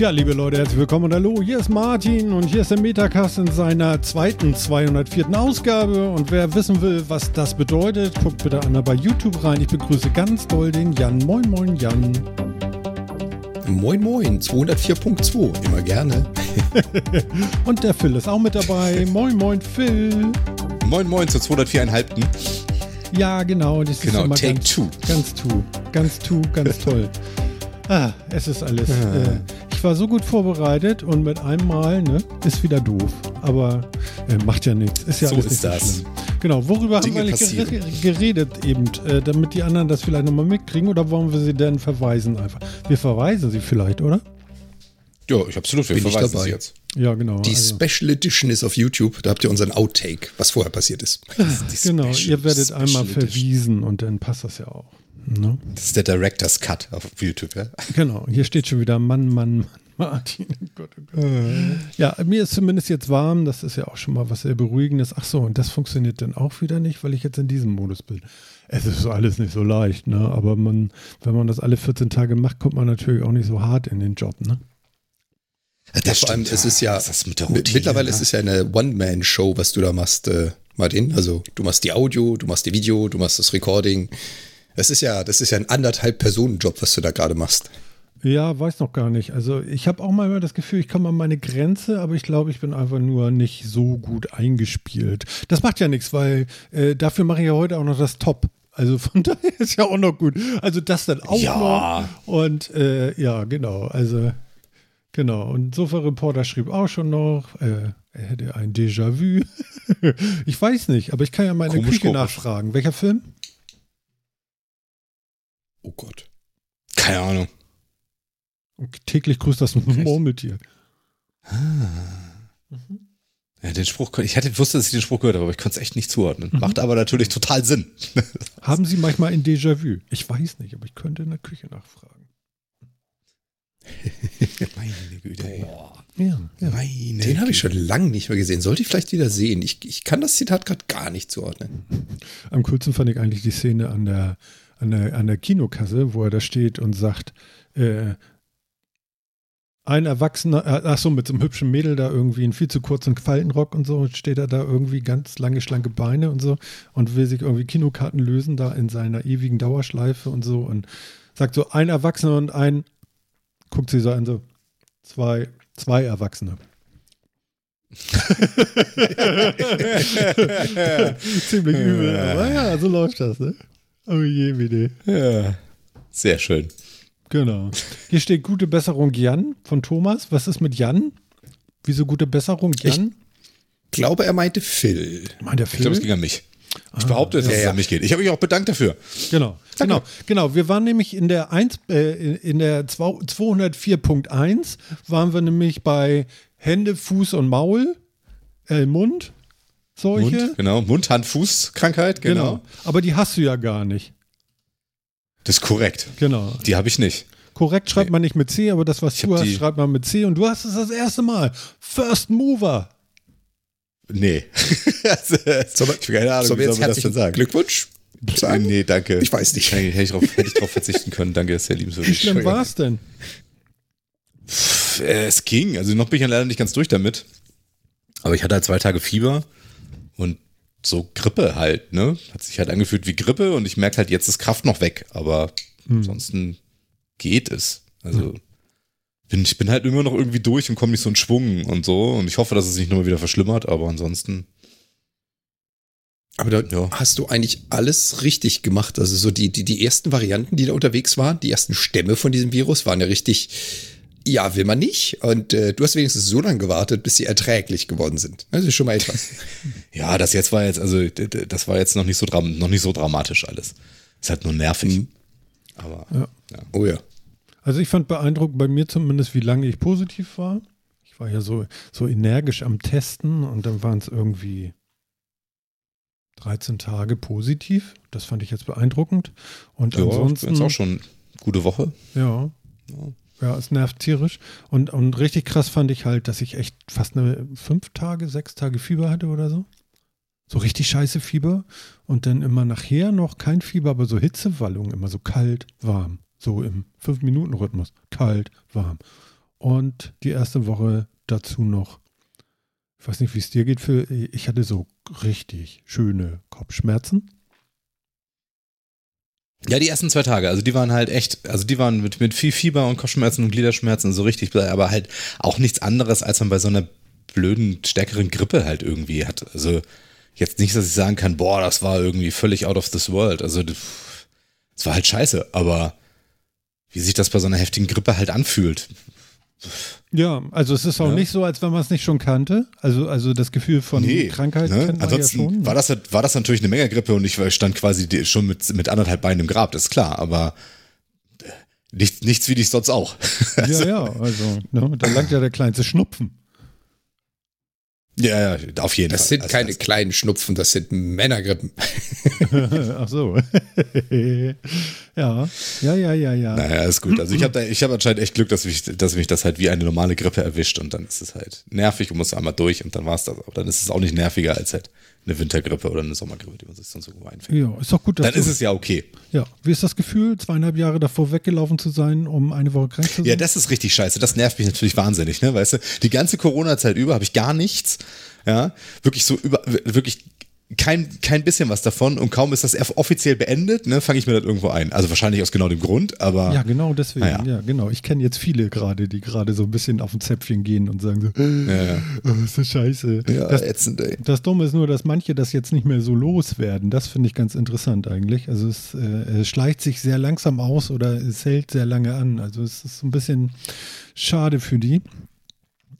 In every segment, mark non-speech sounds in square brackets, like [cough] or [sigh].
Tja, liebe Leute, herzlich willkommen und hallo, hier ist Martin und hier ist der Metacast in seiner zweiten 204. Ausgabe und wer wissen will, was das bedeutet, guckt bitte einmal bei YouTube rein. Ich begrüße ganz doll den Jan. Moin, moin, Jan. Moin, moin, 204.2, immer gerne. [laughs] und der Phil ist auch mit dabei. Moin, moin, Phil. Moin, moin zur 204,5. Ja, genau. Das genau, ist Take ganz, Two. Ganz Two, ganz Two, ganz toll. Ah, es ist alles. Ah. Äh, ich war so gut vorbereitet und mit einem Mal ne, ist wieder doof. Aber äh, macht ja nichts. Ist ja so alles ist nicht das. So genau, worüber Dinge haben wir nicht geredet eben, äh, damit die anderen das vielleicht nochmal mitkriegen oder wollen wir sie denn verweisen einfach? Wir verweisen sie vielleicht, oder? Ja, ich absolut. Wir Bin verweisen sie jetzt. Ja, genau. Die also. Special Edition ist auf YouTube. Da habt ihr unseren Outtake, was vorher passiert ist. [laughs] genau, ihr werdet Special einmal verwiesen und dann passt das ja auch. No? Das ist der Director's Cut auf YouTube, ja? Genau, hier steht schon wieder Mann, Mann, Martin. Oh Gott, oh Gott. Ja, mir ist zumindest jetzt warm, das ist ja auch schon mal was sehr Beruhigendes. Ach so, und das funktioniert dann auch wieder nicht, weil ich jetzt in diesem Modus bin. Es ist alles nicht so leicht, ne? Aber man, wenn man das alle 14 Tage macht, kommt man natürlich auch nicht so hart in den Job, ne? Das ja, vor allem, es ist ja, Routine, mittlerweile ne? ist es ja eine One-Man-Show, was du da machst, äh, Martin. Also du machst die Audio, du machst die Video, du machst das Recording, das ist ja, das ist ja ein anderthalb Personen-Job, was du da gerade machst. Ja, weiß noch gar nicht. Also ich habe auch mal das Gefühl, ich komme an meine Grenze, aber ich glaube, ich bin einfach nur nicht so gut eingespielt. Das macht ja nichts, weil äh, dafür mache ich ja heute auch noch das Top. Also von [laughs] daher ist ja auch noch gut. Also das dann auch ja. noch. Und äh, ja, genau. Also genau. Und Sofa-Reporter schrieb auch schon noch, äh, er hätte ein Déjà-vu. [laughs] ich weiß nicht, aber ich kann ja meine komisch, Küche komisch. nachfragen. Welcher Film? Oh Gott. Keine Ahnung. Und täglich grüßt das Murmeltier. Ah. Mhm. Ja, den Spruch, ich hätte wusste, dass ich den Spruch gehört habe, aber ich konnte es echt nicht zuordnen. Mhm. Macht aber natürlich total Sinn. [laughs] Haben Sie manchmal ein Déjà-vu? Ich weiß nicht, aber ich könnte in der Küche nachfragen. [laughs] Meine Güte. Boah. Ja, ja. Meine Den habe ich schon lange nicht mehr gesehen. Sollte ich vielleicht wieder sehen. Ich, ich kann das Zitat gerade gar nicht zuordnen. Am coolsten fand ich eigentlich die Szene an der an der, an der Kinokasse, wo er da steht und sagt, äh, ein Erwachsener, äh, ach so, mit so einem hübschen Mädel da irgendwie einen viel zu kurzen Faltenrock und so, steht er da irgendwie ganz lange, schlanke Beine und so und will sich irgendwie Kinokarten lösen da in seiner ewigen Dauerschleife und so und sagt so, ein Erwachsener und ein, guckt sie so an, so, zwei, zwei Erwachsene. [laughs] [laughs] Ziemlich übel, aber ja, so läuft das, ne? Oh je, bitte. Ja, sehr schön. Genau. Hier steht gute Besserung Jan von Thomas. Was ist mit Jan? Wieso gute Besserung Jan? Ich glaube, er meinte Phil. Meint der Phil? Ich glaube, es ging an mich. Ich ah, behaupte, dass ja, es ja. an mich geht. Ich habe mich auch bedankt dafür. Genau, Danke. genau, genau. Wir waren nämlich in der 1, äh, in der 204.1 waren wir nämlich bei Hände, Fuß und Maul, äh, Mund solche. Mund, genau, Mund-Hand-Fuß-Krankheit, genau. genau. Aber die hast du ja gar nicht. Das ist korrekt. Genau. Die habe ich nicht. Korrekt schreibt man nicht mit C, aber das, was ich du hast, schreibt man mit C. Und du hast es das erste Mal. First Mover. Nee. [laughs] so, ich habe keine Ahnung, so, wie soll man das denn sagen? Glückwunsch. Sagen? Nee, danke. Ich weiß nicht. Hätte ich, drauf, hätte ich drauf verzichten können. Danke, sehr lieb. Wie schlimm war es denn? Pff, äh, es ging. Also noch bin ich ja leider nicht ganz durch damit. Aber ich hatte halt zwei Tage Fieber und so Grippe halt, ne? Hat sich halt angefühlt wie Grippe und ich merke halt, jetzt ist Kraft noch weg, aber hm. ansonsten geht es. Also hm. bin, ich bin halt immer noch irgendwie durch und komme nicht so in Schwung und so und ich hoffe, dass es sich nochmal wieder verschlimmert, aber ansonsten. Aber da ja. hast du eigentlich alles richtig gemacht. Also so die, die, die ersten Varianten, die da unterwegs waren, die ersten Stämme von diesem Virus waren ja richtig ja, will man nicht. Und äh, du hast wenigstens so lange gewartet, bis sie erträglich geworden sind. Das ist schon mal etwas. [laughs] ja, das jetzt war jetzt, also das war jetzt noch nicht so, noch nicht so dramatisch alles. Ist halt nur nervig. Mhm. Aber ja. ja. Oh ja. Also ich fand beeindruckend bei mir zumindest, wie lange ich positiv war. Ich war ja so, so energisch am Testen und dann waren es irgendwie 13 Tage positiv. Das fand ich jetzt beeindruckend. Und ja, ansonsten. Jetzt auch schon gute Woche. Ja. ja. Ja, es nervt tierisch. Und, und richtig krass fand ich halt, dass ich echt fast eine fünf Tage, sechs Tage Fieber hatte oder so. So richtig scheiße Fieber. Und dann immer nachher noch kein Fieber, aber so Hitzewallungen, immer so kalt, warm. So im Fünf-Minuten-Rhythmus. Kalt, warm. und die erste Woche dazu noch. Ich weiß nicht, wie es dir geht. Für, ich hatte so richtig schöne Kopfschmerzen. Ja, die ersten zwei Tage, also die waren halt echt, also die waren mit, mit viel Fieber und Kopfschmerzen und Gliederschmerzen so richtig, aber halt auch nichts anderes, als man bei so einer blöden, stärkeren Grippe halt irgendwie hat. Also jetzt nicht, dass ich sagen kann, boah, das war irgendwie völlig out of this world. Also es war halt scheiße, aber wie sich das bei so einer heftigen Grippe halt anfühlt. Ja, also es ist auch ja. nicht so, als wenn man es nicht schon kannte. Also, also das Gefühl von nee, Krankheit ne? kennt man Ansonsten ja schon. War das, war das natürlich eine Menge Grippe und ich stand quasi schon mit, mit anderthalb Beinen im Grab, das ist klar, aber äh, nichts, nichts wie dich sonst auch. [laughs] ja, ja, also ne, da langt ja der kleinste Schnupfen. Ja, ja, auf jeden das Fall. Das sind keine das kleinen Schnupfen, das sind Männergrippen. [laughs] [laughs] Ach so. [laughs] ja, ja, ja, ja, ja. Naja, ist gut. Also ich habe hab anscheinend echt Glück, dass mich, dass mich das halt wie eine normale Grippe erwischt und dann ist es halt nervig und muss einmal durch und dann war es das. Aber dann ist es auch nicht nerviger als halt eine Wintergrippe oder eine Sommergrippe, die man sich sonst irgendwo einfängt. Ja, ist doch gut. Dann ist es ja okay. Ja, wie ist das Gefühl, zweieinhalb Jahre davor weggelaufen zu sein, um eine Woche krank zu sein? Ja, das ist richtig scheiße. Das nervt mich natürlich wahnsinnig, ne? Weißt du, die ganze Corona-Zeit über habe ich gar nichts. Ja, wirklich so über, wirklich kein, kein bisschen was davon und kaum ist das offiziell beendet, ne, fange ich mir das irgendwo ein. Also wahrscheinlich aus genau dem Grund, aber. Ja, genau deswegen. Ja, ja genau. Ich kenne jetzt viele gerade, die gerade so ein bisschen auf ein Zäpfchen gehen und sagen so, ja, ja. Oh, ist das scheiße. Ja, das, ätzend, ey. das Dumme ist nur, dass manche das jetzt nicht mehr so loswerden. Das finde ich ganz interessant eigentlich. Also es, äh, es schleicht sich sehr langsam aus oder es hält sehr lange an. Also es ist ein bisschen schade für die.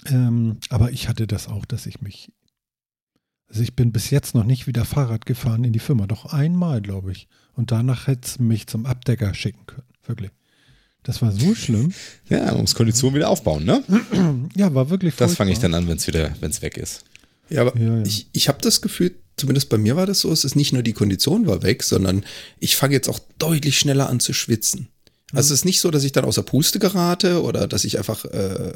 Ähm, aber ich hatte das auch, dass ich mich also ich bin bis jetzt noch nicht wieder Fahrrad gefahren in die Firma. Doch einmal, glaube ich. Und danach hätte es mich zum Abdecker schicken können. Wirklich. Das war so schlimm. Ja, man muss Kondition wieder aufbauen, ne? [clears throat] Ja, war wirklich Das fange ich dann an, wenn es wieder, wenn es weg ist. Ja, aber ja, ja. ich, ich habe das Gefühl, zumindest bei mir war das so, es ist nicht nur die Kondition war weg, sondern ich fange jetzt auch deutlich schneller an zu schwitzen. Also es ist nicht so, dass ich dann außer Puste gerate oder dass ich einfach äh,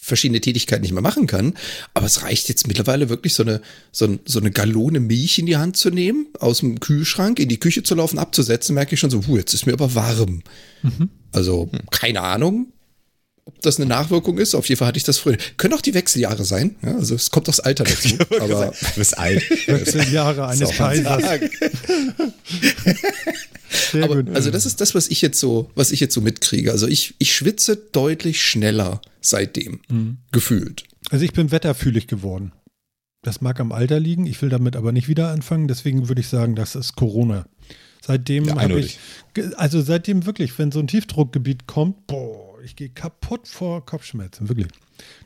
verschiedene Tätigkeiten nicht mehr machen kann. Aber es reicht jetzt mittlerweile wirklich so eine, so, so eine Gallone Milch in die Hand zu nehmen, aus dem Kühlschrank in die Küche zu laufen, abzusetzen, merke ich schon so, puh, jetzt ist mir aber warm. Mhm. Also keine Ahnung, ob das eine Nachwirkung ist. Auf jeden Fall hatte ich das früher. Können auch die Wechseljahre sein. Ja, also es kommt aufs Alter dazu. [laughs] aber du bist alt. [laughs] Wechseljahre eines Kaisers. [laughs] Sehr Aber, gut. Also das ist das, was ich jetzt so, was ich jetzt so mitkriege. Also ich, ich schwitze deutlich schneller seitdem, mhm. gefühlt. Also ich bin wetterfühlig geworden. Das mag am Alter liegen, ich will damit aber nicht wieder anfangen, deswegen würde ich sagen, das ist Corona. Seitdem ja, habe ich, also seitdem wirklich, wenn so ein Tiefdruckgebiet kommt, boah, ich gehe kaputt vor Kopfschmerzen, wirklich.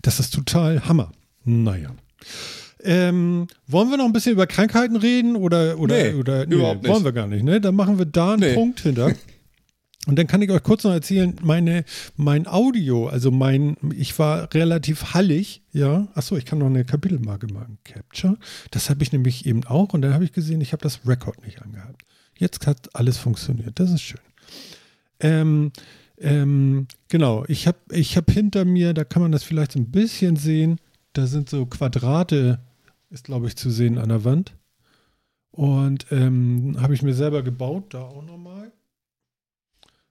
Das ist total Hammer. Naja. Ähm, wollen wir noch ein bisschen über Krankheiten reden oder oder nee, oder nee, überhaupt nicht. wollen wir gar nicht, ne? Dann machen wir da einen nee. Punkt hinter. Und dann kann ich euch kurz noch erzählen, meine, mein Audio, also mein, ich war relativ hallig, ja. Achso, ich kann noch eine Kapitelmarke machen. Capture. Das habe ich nämlich eben auch und dann habe ich gesehen, ich habe das Record nicht angehabt. Jetzt hat alles funktioniert. Das ist schön. Ähm, ähm, genau, ich habe ich hab hinter mir, da kann man das vielleicht so ein bisschen sehen, da sind so Quadrate ist, glaube ich, zu sehen an der Wand. Und ähm, habe ich mir selber gebaut, da auch nochmal.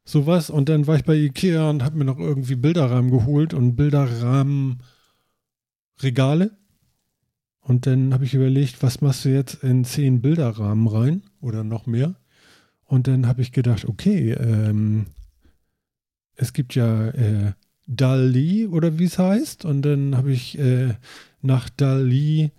Sowas. Und dann war ich bei Ikea und habe mir noch irgendwie Bilderrahmen geholt und Bilderrahmenregale. Und dann habe ich überlegt, was machst du jetzt in zehn Bilderrahmen rein oder noch mehr? Und dann habe ich gedacht, okay, ähm, es gibt ja äh, Dali oder wie es heißt. Und dann habe ich äh, nach Dali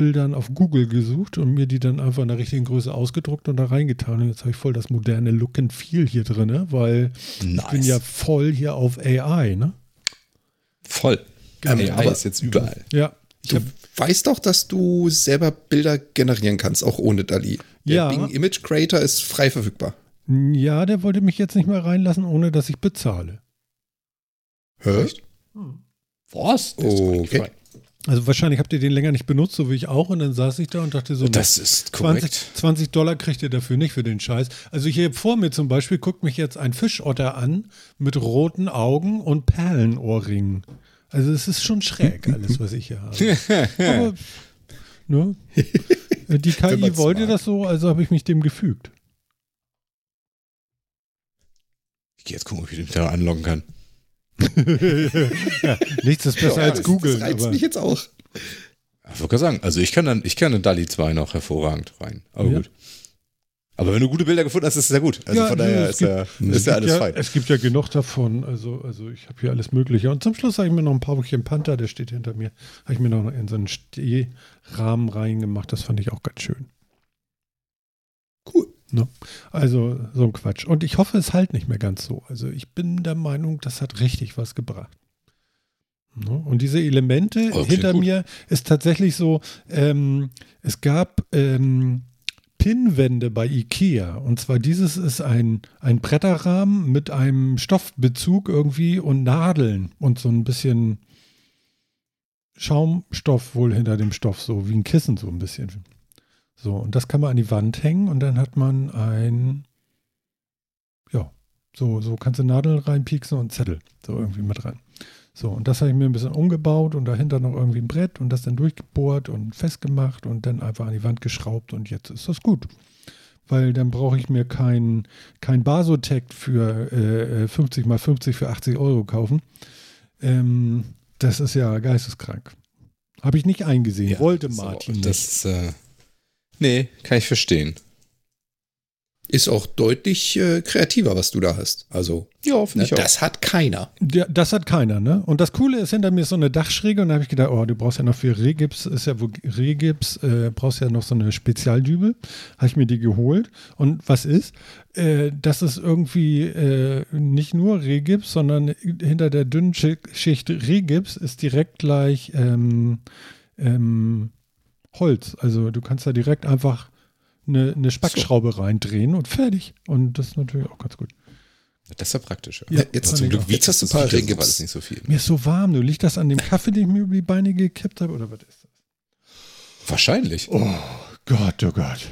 Bildern auf Google gesucht und mir die dann einfach in der richtigen Größe ausgedruckt und da reingetan. Und jetzt habe ich voll das moderne Look and Feel hier drin, ne? weil nice. ich bin ja voll hier auf AI, ne? Voll. Genau. AI ist jetzt überall. Ja. Du weißt doch, dass du selber Bilder generieren kannst, auch ohne DALI. Der ja. Bing Image Creator ist frei verfügbar. Ja, der wollte mich jetzt nicht mehr reinlassen, ohne dass ich bezahle. Hä? Hm. Was? Okay. Also wahrscheinlich habt ihr den länger nicht benutzt, so wie ich auch. Und dann saß ich da und dachte so, das ist korrekt. 20, 20 Dollar kriegt ihr dafür nicht für den Scheiß. Also hier vor mir zum Beispiel guckt mich jetzt ein Fischotter an mit roten Augen und Perlenohrringen. Also es ist schon schräg, alles, was ich hier habe. [laughs] Aber, ne? [laughs] Die KI wollte das so, also habe ich mich dem gefügt. Ich gehe jetzt gucken, ob ich den da anloggen kann. Ja, [laughs] nichts ist besser als das, Google. Das reizt aber- mich jetzt auch. Ich wollte gerade sagen, also ich kann dann, ich kann in DALI 2 noch hervorragend rein. Aber Ja. gut. Aber wenn du gute Bilder gefunden hast, ist es ja gut. Also Ja, von daher es ist ja, gibt- ist ja alles ja, fein. Es gibt ja genug davon. Also, also ich habe hier alles Mögliche. Und zum Schluss habe ich mir noch ein Paarchen Panther, der steht hinter mir. Habe ich mir noch in so einen Stehrahmen reingemacht. Das fand ich auch ganz schön. Ne? Also so ein Quatsch. Und ich hoffe, es halt nicht mehr ganz so. Also ich bin der Meinung, das hat richtig was gebracht. Ne? Und diese Elemente klingt hinter gut. mir ist tatsächlich so, ähm, es gab ähm, Pinnwände bei Ikea. Und zwar dieses ist ein, ein Bretterrahmen mit einem Stoffbezug irgendwie und Nadeln und so ein bisschen Schaumstoff wohl hinter dem Stoff, so wie ein Kissen so ein bisschen. So, und das kann man an die Wand hängen und dann hat man ein, ja, so, so kannst du Nadeln reinpieksen und Zettel so irgendwie mit rein. So, und das habe ich mir ein bisschen umgebaut und dahinter noch irgendwie ein Brett und das dann durchgebohrt und festgemacht und dann einfach an die Wand geschraubt und jetzt ist das gut. Weil dann brauche ich mir kein, kein Basotect für äh, 50 mal 50 für 80 Euro kaufen. Ähm, das ist ja geisteskrank. Habe ich nicht eingesehen. Ja, Wollte so, Martin nicht. Das ist, äh, nee, kann ich verstehen. Ist auch deutlich äh, kreativer, was du da hast. Also, Ja, ne, das hat keiner. Ja, das hat keiner, ne? Und das Coole ist, hinter mir ist so eine Dachschräge und da habe ich gedacht, oh, du brauchst ja noch für Rehgips, ist ja wohl Rehgips, äh, brauchst ja noch so eine Spezialdübel. Habe ich mir die geholt. Und was ist? Äh, das ist irgendwie äh, nicht nur Rehgips, sondern hinter der dünnen Schi- Schicht Rehgips ist direkt gleich ähm, ähm, Holz. Also du kannst da direkt einfach eine, eine Spackschraube reindrehen und fertig. Und das ist natürlich auch ganz gut. Das ist ja praktisch. Ja, jetzt fand zum ich Glück Jetzt hast du paar nicht, Rehgips. war das nicht so viel. Mir ist so warm. Du liegt das an dem Kaffee, den ich mir über die Beine gekippt habe? Oder was ist das? Wahrscheinlich. Oh Gott, oh Gott.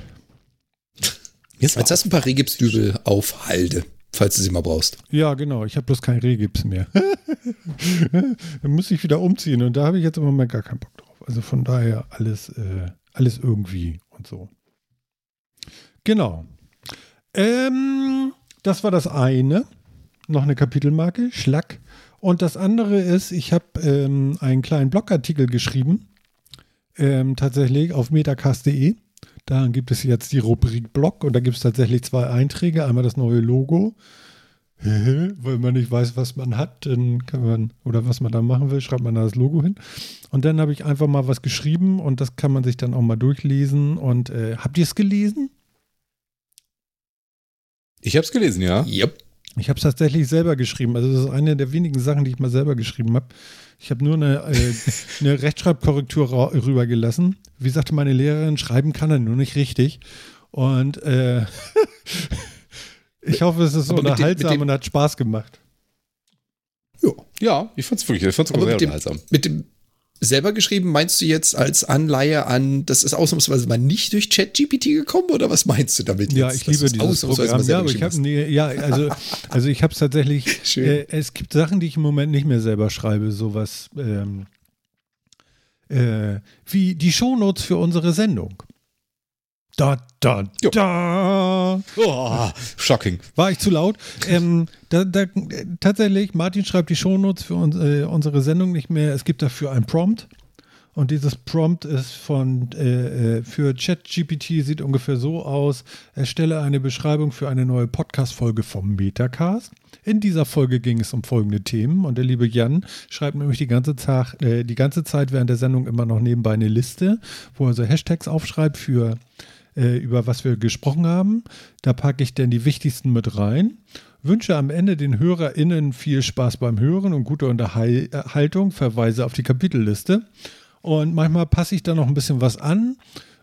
Ist Jetzt hast du ein paar Regipsdübel auf Halde, falls du sie mal brauchst. Ja, genau. Ich habe bloß keinen Rehgips mehr. [laughs] Dann muss ich wieder umziehen und da habe ich jetzt im Moment gar keinen Bock drauf. Also von daher alles, äh, alles irgendwie und so. Genau. Ähm, das war das eine. Noch eine Kapitelmarke, Schlack. Und das andere ist, ich habe ähm, einen kleinen Blogartikel geschrieben, ähm, tatsächlich auf metacast.de. Da gibt es jetzt die Rubrik Blog und da gibt es tatsächlich zwei Einträge. Einmal das neue Logo, weil man nicht weiß, was man hat, dann kann man, oder was man da machen will, schreibt man da das Logo hin. Und dann habe ich einfach mal was geschrieben und das kann man sich dann auch mal durchlesen. Und äh, habt ihr es gelesen? Ich habe es gelesen, ja. Yep. Ich habe es tatsächlich selber geschrieben. Also das ist eine der wenigen Sachen, die ich mal selber geschrieben habe. Ich habe nur eine, äh, [laughs] eine Rechtschreibkorrektur rübergelassen. Wie sagte meine Lehrerin, schreiben kann er nur nicht richtig. Und äh, [laughs] ich hoffe, es ist so Aber mit dem- unterhaltsam mit dem- und hat Spaß gemacht. Ja. Ja, ich fand's wirklich, ich fand's Aber sehr mit dem, unterhaltsam. mit dem selber geschrieben, meinst du jetzt als Anleihe an, das ist ausnahmsweise mal nicht durch ChatGPT gekommen oder was meinst du damit Ja, jetzt? ich dass liebe es dieses Programm. Ja, ich habe nee, ja, also, [laughs] also ich habe es tatsächlich. Schön. Äh, es gibt Sachen, die ich im Moment nicht mehr selber schreibe, sowas ähm, äh, wie die Shownotes für unsere Sendung. Da, da, Jo. da. Oh, shocking. War ich zu laut? Ähm, da, da, tatsächlich, Martin schreibt die Shownotes für uns, äh, unsere Sendung nicht mehr. Es gibt dafür ein Prompt. Und dieses Prompt ist von äh, äh, für ChatGPT sieht ungefähr so aus: Erstelle eine Beschreibung für eine neue Podcast-Folge vom Metacast. In dieser Folge ging es um folgende Themen und der liebe Jan schreibt nämlich die ganze, Tag, äh, die ganze Zeit während der Sendung immer noch nebenbei eine Liste, wo er so Hashtags aufschreibt für äh, über was wir gesprochen haben. Da packe ich dann die wichtigsten mit rein. Wünsche am Ende den HörerInnen viel Spaß beim Hören und gute Unterhaltung. Verweise auf die Kapitelliste. Und manchmal passe ich da noch ein bisschen was an.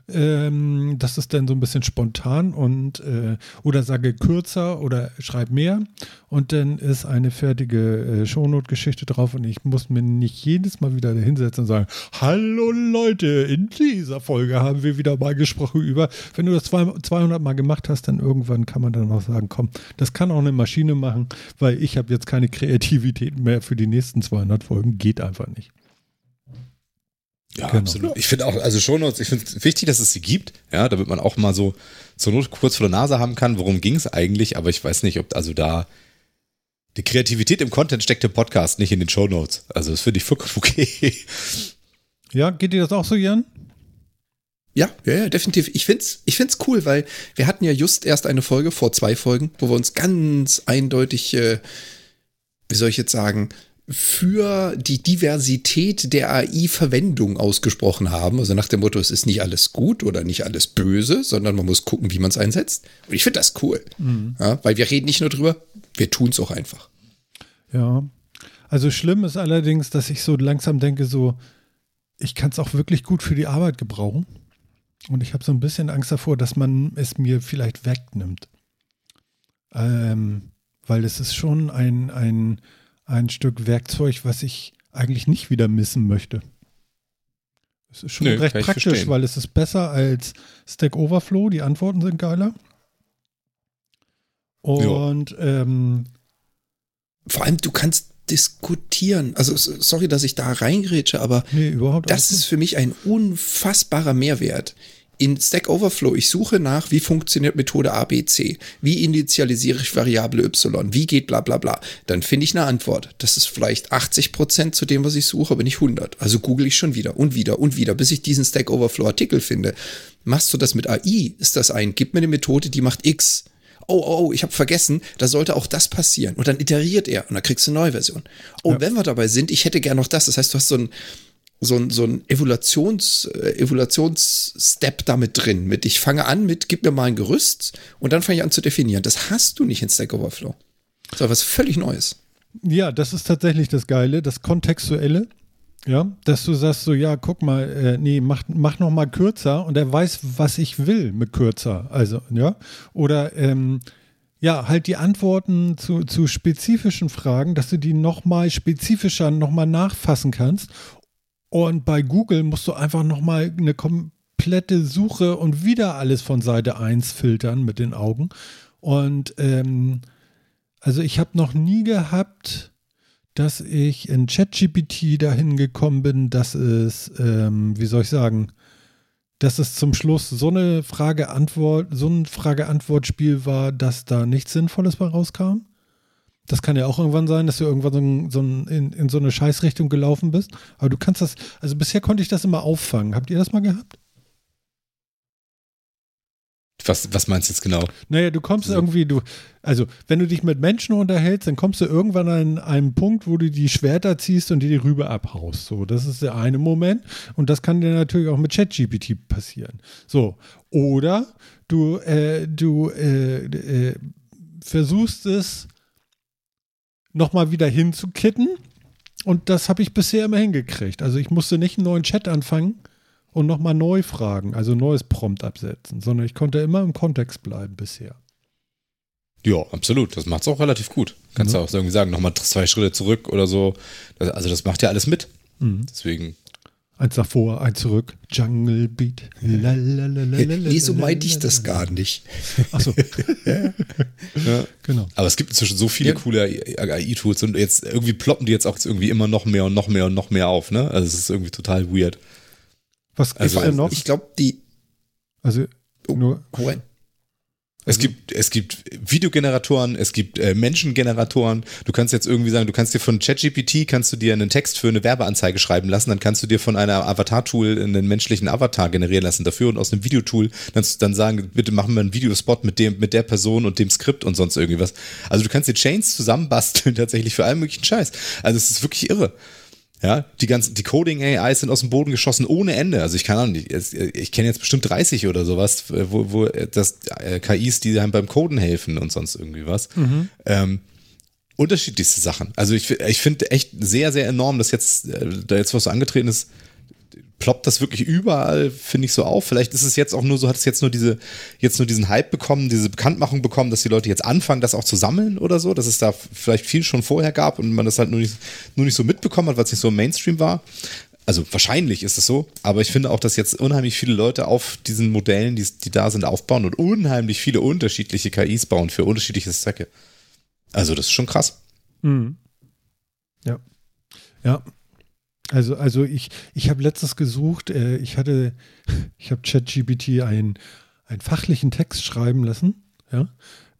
Ähm, das ist dann so ein bisschen spontan und äh, oder sage kürzer oder schreib mehr und dann ist eine fertige äh, Shownote-Geschichte drauf und ich muss mir nicht jedes Mal wieder hinsetzen und sagen, hallo Leute, in dieser Folge haben wir wieder mal gesprochen über, wenn du das zwei, 200 Mal gemacht hast, dann irgendwann kann man dann auch sagen, komm, das kann auch eine Maschine machen, weil ich habe jetzt keine Kreativität mehr für die nächsten 200 Folgen, geht einfach nicht. Ja, Genau. absolut. Ich finde auch, also Shownotes, ich finde es wichtig, dass es sie gibt, ja, damit man auch mal so zur Not kurz vor der Nase haben kann, worum ging es eigentlich, aber ich weiß nicht, ob, also da, Die Kreativität im Content steckt im Podcast, nicht in den Show Notes. Also das finde ich vollkommen [laughs] okay. Ja, geht dir das auch so, Jan? Ja, ja, ja, definitiv. Ich find's, ich find's cool, weil wir hatten ja just erst eine Folge vor zwei Folgen, wo wir uns ganz eindeutig, äh, wie soll ich jetzt sagen, für die Diversität der AI-Verwendung ausgesprochen haben. Also nach dem Motto, es ist nicht alles gut oder nicht alles böse, sondern man muss gucken, wie man es einsetzt. Und ich finde das cool. Mhm. Ja, weil wir reden nicht nur drüber, wir tun es auch einfach. Ja. Also schlimm ist allerdings, dass ich so langsam denke, so, ich kann es auch wirklich gut für die Arbeit gebrauchen. Und ich habe so ein bisschen Angst davor, dass man es mir vielleicht wegnimmt. Ähm, weil es ist schon ein, ein ein Stück Werkzeug, was ich eigentlich nicht wieder missen möchte. Es ist schon Nö, recht praktisch, weil es ist besser als Stack Overflow. Die Antworten sind geiler. Und ähm, vor allem, du kannst diskutieren. Also sorry, dass ich da reingrätsche, aber nee, das ist für mich ein unfassbarer Mehrwert in Stack Overflow, ich suche nach, wie funktioniert Methode ABC, wie initialisiere ich Variable Y, wie geht bla bla bla. Dann finde ich eine Antwort. Das ist vielleicht 80 Prozent zu dem, was ich suche, aber nicht 100. Also google ich schon wieder und wieder und wieder, bis ich diesen Stack Overflow Artikel finde. Machst du das mit AI? Ist das ein, gib mir eine Methode, die macht X. Oh, oh, oh, ich habe vergessen, da sollte auch das passieren. Und dann iteriert er und dann kriegst du eine neue Version. Oh, ja. wenn wir dabei sind, ich hätte gern noch das. Das heißt, du hast so ein, so ein, so ein Evaluations, äh, Evaluationsstep damit drin. Mit ich fange an mit, gib mir mal ein Gerüst und dann fange ich an zu definieren. Das hast du nicht in Stack Overflow. Das ist was völlig Neues. Ja, das ist tatsächlich das Geile, das Kontextuelle. Ja, dass du sagst so, ja, guck mal, äh, nee, mach, mach noch mal kürzer und er weiß, was ich will mit kürzer. Also, ja. Oder, ähm, ja, halt die Antworten zu, zu spezifischen Fragen, dass du die noch mal spezifischer noch mal nachfassen kannst und bei Google musst du einfach nochmal eine komplette Suche und wieder alles von Seite 1 filtern mit den Augen. Und ähm, also ich habe noch nie gehabt, dass ich in ChatGPT dahin gekommen bin, dass es, ähm, wie soll ich sagen, dass es zum Schluss so eine Frage-Antwort, so ein Frage-Antwort-Spiel war, dass da nichts Sinnvolles bei rauskam. Das kann ja auch irgendwann sein, dass du irgendwann so, ein, in, in so eine Scheißrichtung gelaufen bist. Aber du kannst das, also bisher konnte ich das immer auffangen. Habt ihr das mal gehabt? Was, was meinst du jetzt genau? Naja, du kommst so. irgendwie, du, also wenn du dich mit Menschen unterhältst, dann kommst du irgendwann an einen Punkt, wo du die Schwerter ziehst und dir die Rübe abhaust. So, das ist der eine Moment. Und das kann dir natürlich auch mit ChatGPT passieren. So, oder du, äh, du äh, äh, versuchst es nochmal wieder hinzukitten. Und das habe ich bisher immer hingekriegt. Also ich musste nicht einen neuen Chat anfangen und nochmal neu fragen, also neues Prompt absetzen, sondern ich konnte immer im Kontext bleiben bisher. Ja, absolut. Das macht es auch relativ gut. Kannst mhm. du auch irgendwie sagen, nochmal zwei Schritte zurück oder so. Also das macht ja alles mit. Mhm. Deswegen Eins davor, eins zurück. Jungle Beat. nee, so meinte ich das gar nicht. Achso. [laughs] ja. Genau. Aber es gibt inzwischen so viele ja. coole AI-Tools und jetzt irgendwie ploppen die jetzt auch irgendwie immer noch mehr und noch mehr und noch mehr auf, ne? Also es ist irgendwie total weird. Was gibt also, denn noch? Ich glaube, die. Also nur. Oh, es gibt, es gibt Videogeneratoren, es gibt äh, Menschengeneratoren. Du kannst jetzt irgendwie sagen, du kannst dir von ChatGPT kannst du dir einen Text für eine Werbeanzeige schreiben lassen, dann kannst du dir von einer Avatar-Tool einen menschlichen Avatar generieren lassen dafür und aus einem Videotool dann, dann sagen, bitte machen wir einen Videospot mit dem, mit der Person und dem Skript und sonst irgendwie was. Also du kannst dir Chains zusammenbasteln [laughs] tatsächlich für allen möglichen Scheiß. Also es ist wirklich irre. Ja, die ganzen, die Coding-AIs sind aus dem Boden geschossen ohne Ende. Also ich kann auch nicht, ich kenne jetzt bestimmt 30 oder sowas, wo, wo das äh, KIs, die einem beim Coden helfen und sonst irgendwie was. Mhm. Ähm, unterschiedlichste Sachen. Also ich, ich finde echt sehr, sehr enorm, dass jetzt, äh, da jetzt was so angetreten ist, ploppt das wirklich überall, finde ich, so auf. Vielleicht ist es jetzt auch nur so, hat es jetzt nur diese, jetzt nur diesen Hype bekommen, diese Bekanntmachung bekommen, dass die Leute jetzt anfangen, das auch zu sammeln oder so, dass es da vielleicht viel schon vorher gab und man das halt nur nicht, nur nicht so mitbekommen hat, weil es nicht so im Mainstream war. Also wahrscheinlich ist es so, aber ich finde auch, dass jetzt unheimlich viele Leute auf diesen Modellen, die, die da sind, aufbauen und unheimlich viele unterschiedliche KIs bauen für unterschiedliche Zwecke. Also das ist schon krass. Mhm. Ja. Ja, also, also ich, ich habe letztes gesucht, äh, ich hatte, [laughs] ich habe ChatGPT einen, einen fachlichen Text schreiben lassen, ja,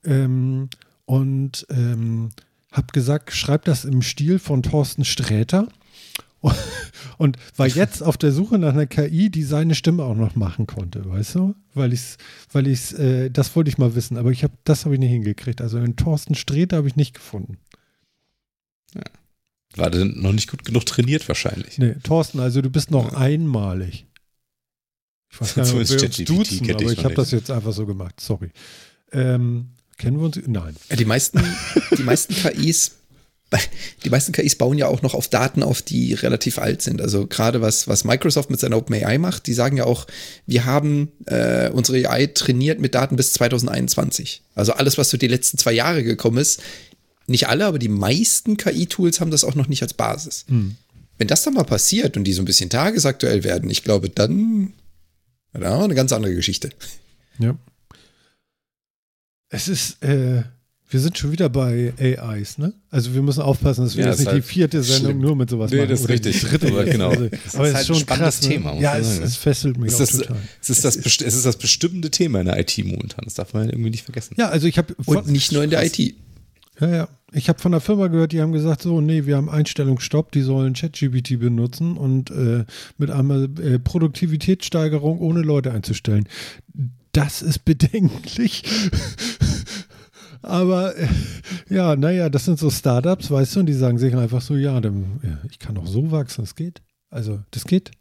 ähm, und ähm, habe gesagt, schreib das im Stil von Thorsten Sträter [laughs] und war [laughs] jetzt auf der Suche nach einer KI, die seine Stimme auch noch machen konnte, weißt du? Weil ich weil ich's, äh, das wollte ich mal wissen, aber ich habe, das habe ich nicht hingekriegt. Also den Thorsten Sträter habe ich nicht gefunden. Ja. War denn noch nicht gut genug trainiert wahrscheinlich. Nee, Thorsten, also du bist noch ja. einmalig. Ich weiß [laughs] gar nicht, ob wir uns duzen, aber ich, ich habe das jetzt einfach so gemacht. Sorry. Ähm, kennen wir uns? Nein. Ja, die meisten, die meisten [laughs] KIs die meisten KIs bauen ja auch noch auf Daten auf, die relativ alt sind. Also gerade was, was Microsoft mit seiner OpenAI macht, die sagen ja auch, wir haben äh, unsere AI trainiert mit Daten bis 2021. Also alles, was so die letzten zwei Jahre gekommen ist, nicht alle, aber die meisten KI-Tools haben das auch noch nicht als Basis. Hm. Wenn das dann mal passiert und die so ein bisschen tagesaktuell werden, ich glaube, dann ja, eine ganz andere Geschichte. Ja. Es ist, äh, wir sind schon wieder bei AIs, ne? Also wir müssen aufpassen, dass wir ja, jetzt nicht halt die vierte Sendung schlimm. nur mit sowas nee, machen. Das ist richtig. dritte [laughs] aber genau. Also, aber es ist, halt schon ein krass, ne? Thema. Ja, es, es, fesselt mich es ist, total. Es ist, das, es ist das bestimmende Thema in der IT momentan. Das darf man irgendwie nicht vergessen. Ja, also ich habe und nicht nur in der IT. Ja, ja. Ich habe von der Firma gehört, die haben gesagt, so, nee, wir haben Einstellungsstopp, die sollen ChatGPT benutzen und äh, mit einer äh, Produktivitätssteigerung ohne Leute einzustellen. Das ist bedenklich. Aber äh, ja, naja, das sind so Startups, weißt du, und die sagen sich einfach so, ja, dann, ich kann auch so wachsen, das geht. Also, das geht.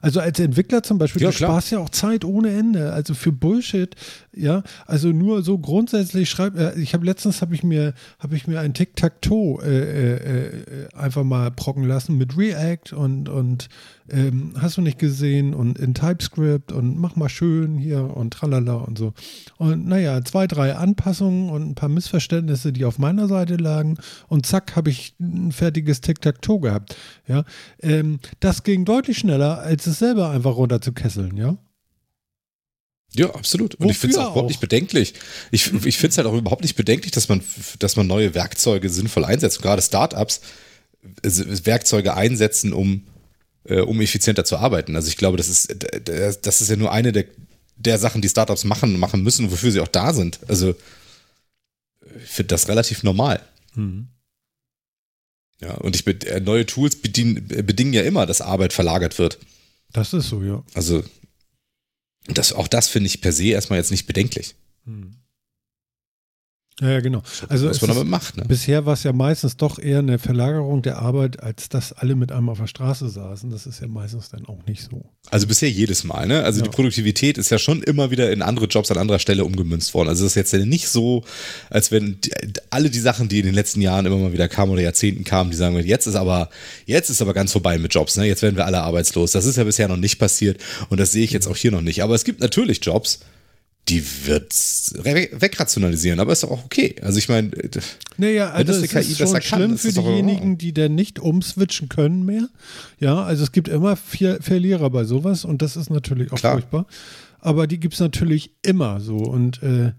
Also als Entwickler zum Beispiel, ja, du klar. sparst ja auch Zeit ohne Ende. Also für Bullshit, ja. Also nur so grundsätzlich schreibt, äh, ich habe letztens habe ich mir habe ich mir ein Tic-Tac-Toe äh, äh, äh, einfach mal brocken lassen mit React und und ähm, hast du nicht gesehen und in TypeScript und mach mal schön hier und tralala und so. Und naja, zwei, drei Anpassungen und ein paar Missverständnisse, die auf meiner Seite lagen und zack, habe ich ein fertiges Tic-Tac-Toe gehabt. Ja, ähm, das ging deutlich schneller, als es selber einfach runter zu kesseln, ja. Ja, absolut. Und Wofür ich finde es auch, auch überhaupt nicht bedenklich. Ich, ich finde es halt auch überhaupt nicht bedenklich, dass man, dass man neue Werkzeuge sinnvoll einsetzt. Und gerade Startups äh, Werkzeuge einsetzen, um äh, um effizienter zu arbeiten. Also ich glaube, das ist, das ist ja nur eine der, der Sachen, die Startups machen, machen müssen, wofür sie auch da sind. Also ich finde das relativ normal. Mhm. Ja, und ich äh, neue Tools bedienen, bedingen ja immer, dass Arbeit verlagert wird. Das ist so, ja. Also das, auch das finde ich per se erstmal jetzt nicht bedenklich. Mhm. Ja, ja, genau. Also was man damit macht. Ne? Bisher war es ja meistens doch eher eine Verlagerung der Arbeit, als dass alle mit einem auf der Straße saßen. Das ist ja meistens dann auch nicht so. Also bisher jedes Mal. Ne? Also ja. die Produktivität ist ja schon immer wieder in andere Jobs an anderer Stelle umgemünzt worden. Also es ist jetzt ja nicht so, als wenn die, alle die Sachen, die in den letzten Jahren immer mal wieder kamen oder Jahrzehnten kamen, die sagen, jetzt ist aber jetzt ist aber ganz vorbei mit Jobs. Ne? Jetzt werden wir alle arbeitslos. Das ist ja bisher noch nicht passiert und das sehe ich jetzt auch hier noch nicht. Aber es gibt natürlich Jobs, die wird wegrationalisieren, aber ist doch auch okay. Also ich meine, naja, also das KI ist schon schlimm kann, für diejenigen, die dann nicht umswitchen können mehr. Ja, also es gibt immer vier Verlierer bei sowas und das ist natürlich auch Klar. furchtbar. Aber die gibt es natürlich immer so und äh,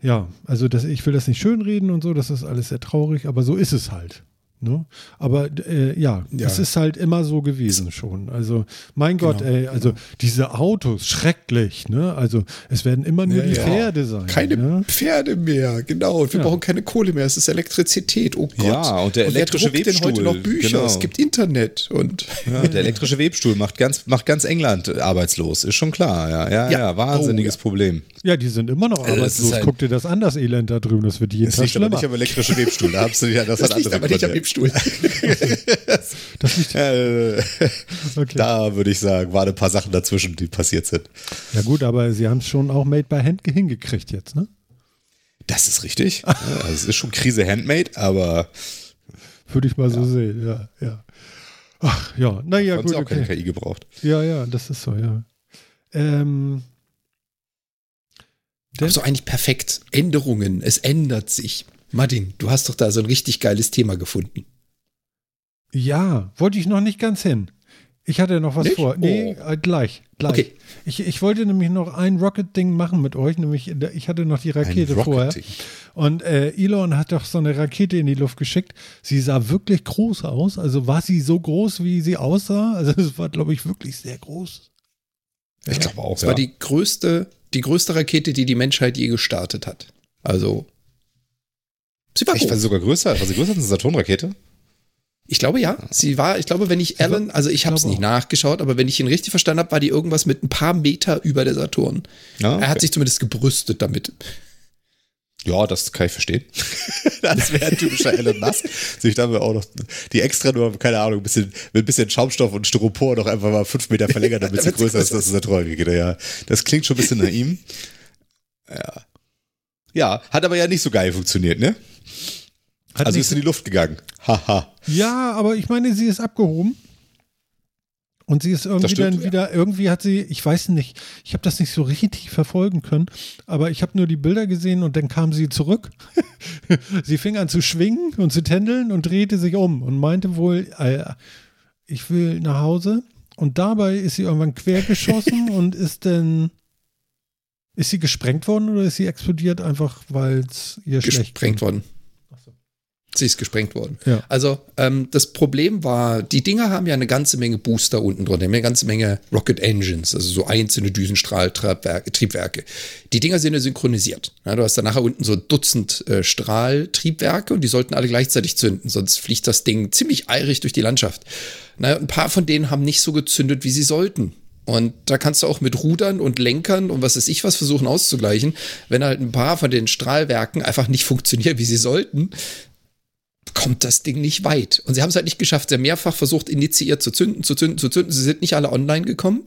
ja, also das, ich will das nicht schönreden und so, das ist alles sehr traurig, aber so ist es halt. Ne? Aber äh, ja, ja, es ist halt immer so gewesen schon. Also, mein genau, Gott, ey, also genau. diese Autos, schrecklich, ne? Also es werden immer nur ja, die Pferde sein. Keine ne? Pferde mehr, genau. Und wir brauchen keine Kohle mehr. Es ist Elektrizität, oh Gott. Ja, und der elektrische und Webstuhl. heute noch Bücher, genau. es gibt Internet und. der elektrische Webstuhl macht ganz, macht ganz England arbeitslos, ist schon klar. Ja, ja, ja, wahnsinniges oh, Problem. Ja, die sind immer noch also arbeitslos. Halt Guck dir das an, das Elend da drüben, das wird jeden das Tag schlimmer. Aber nicht am elektrischen Webstuhl, da hast du ja, das, das hat andere aber nicht am Webstuhl. [laughs] das liegt äh, okay. Da würde ich sagen, waren ein paar Sachen dazwischen, die passiert sind. Ja gut, aber sie haben es schon auch made by hand hingekriegt jetzt, ne? Das ist richtig. also es ist schon Krise handmade, aber würde ich mal ja. so sehen, ja, ja. Ach ja, naja, gut. auch okay. keine KI gebraucht. Ja, ja, das ist so, ja. Ähm, also eigentlich perfekt. Änderungen, es ändert sich. Martin, du hast doch da so ein richtig geiles Thema gefunden. Ja, wollte ich noch nicht ganz hin. Ich hatte noch was nicht? vor. Nee, oh. äh, gleich, gleich. Okay. Ich, ich wollte nämlich noch ein Rocket-Ding machen mit euch, nämlich ich hatte noch die Rakete vorher. Und äh, Elon hat doch so eine Rakete in die Luft geschickt. Sie sah wirklich groß aus. Also war sie so groß, wie sie aussah? Also [laughs] es war, glaube ich, wirklich sehr groß. Ich glaube auch. Es ja. war die größte die größte Rakete, die die Menschheit je gestartet hat. Also Sie war Echt, war sie sogar größer? War sie größer als eine Saturn-Rakete? Ich glaube ja. Sie war, ich glaube, wenn ich Alan, also ich habe es nicht nachgeschaut, aber wenn ich ihn richtig verstanden habe, war die irgendwas mit ein paar Meter über der Saturn. Ja, Er hat okay. sich zumindest gebrüstet damit. Ja, das kann ich verstehen. [laughs] das wäre ein typischer Elon Musk. Sich damit auch noch die extra nur, keine Ahnung, ein bisschen, mit ein bisschen Schaumstoff und Styropor noch einfach mal fünf Meter verlängert, damit sie Damit sie größer ist, als das Saturn-Rakete. Ja, das klingt schon ein bisschen nach ihm. Ja. Ja, hat aber ja nicht so geil funktioniert, ne? Hat also ist in die Luft gegangen. Haha. Ja, aber ich meine, sie ist abgehoben. Und sie ist irgendwie stimmt, dann wieder, irgendwie hat sie, ich weiß nicht, ich habe das nicht so richtig verfolgen können, aber ich habe nur die Bilder gesehen und dann kam sie zurück. [laughs] sie fing an zu schwingen und zu tändeln und drehte sich um und meinte wohl, äh, ich will nach Hause. Und dabei ist sie irgendwann quergeschossen [laughs] und ist dann, ist sie gesprengt worden oder ist sie explodiert einfach, weil es ihr schlecht Gesprengt worden. Sie ist gesprengt worden. Ja. Also ähm, das Problem war, die Dinger haben ja eine ganze Menge Booster unten drin, die haben ja eine ganze Menge Rocket Engines, also so einzelne Düsenstrahltriebwerke. Die Dinger sind ja synchronisiert. Ja, du hast da nachher unten so ein Dutzend äh, Strahltriebwerke und die sollten alle gleichzeitig zünden, sonst fliegt das Ding ziemlich eilig durch die Landschaft. Naja, ein paar von denen haben nicht so gezündet, wie sie sollten. Und da kannst du auch mit Rudern und Lenkern und was weiß ich was versuchen auszugleichen. Wenn halt ein paar von den Strahlwerken einfach nicht funktionieren, wie sie sollten, kommt das Ding nicht weit. Und sie haben es halt nicht geschafft. Sie haben mehrfach versucht, initiiert zu zünden, zu zünden, zu zünden. Sie sind nicht alle online gekommen.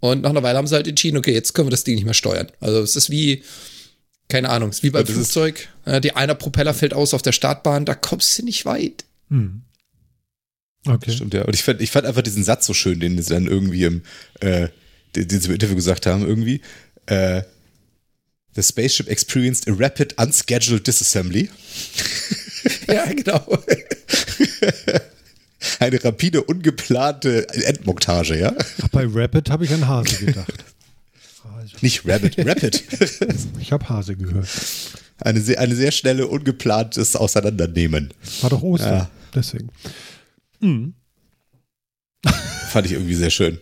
Und nach einer Weile haben sie halt entschieden, okay, jetzt können wir das Ding nicht mehr steuern. Also es ist wie, keine Ahnung, es ist wie beim Flugzeug. Äh, die einer Propeller fällt aus auf der Startbahn, da kommst du nicht weit. Hm. Okay. Stimmt, ja. Und ich fand, ich fand einfach diesen Satz so schön, den sie dann irgendwie im, äh, den, den sie im Interview gesagt haben, irgendwie. Äh, The spaceship experienced a rapid, unscheduled disassembly. [laughs] [laughs] ja, genau. [laughs] Eine rapide, ungeplante Endmontage, ja? Ach, bei Rapid habe ich an Hase gedacht. Also, [laughs] Nicht rapid, rapid. Ich habe Hase gehört. Eine sehr, eine sehr schnelle, ungeplantes Auseinandernehmen. War doch Ostern. Ja. Deswegen. Fand ich irgendwie sehr schön.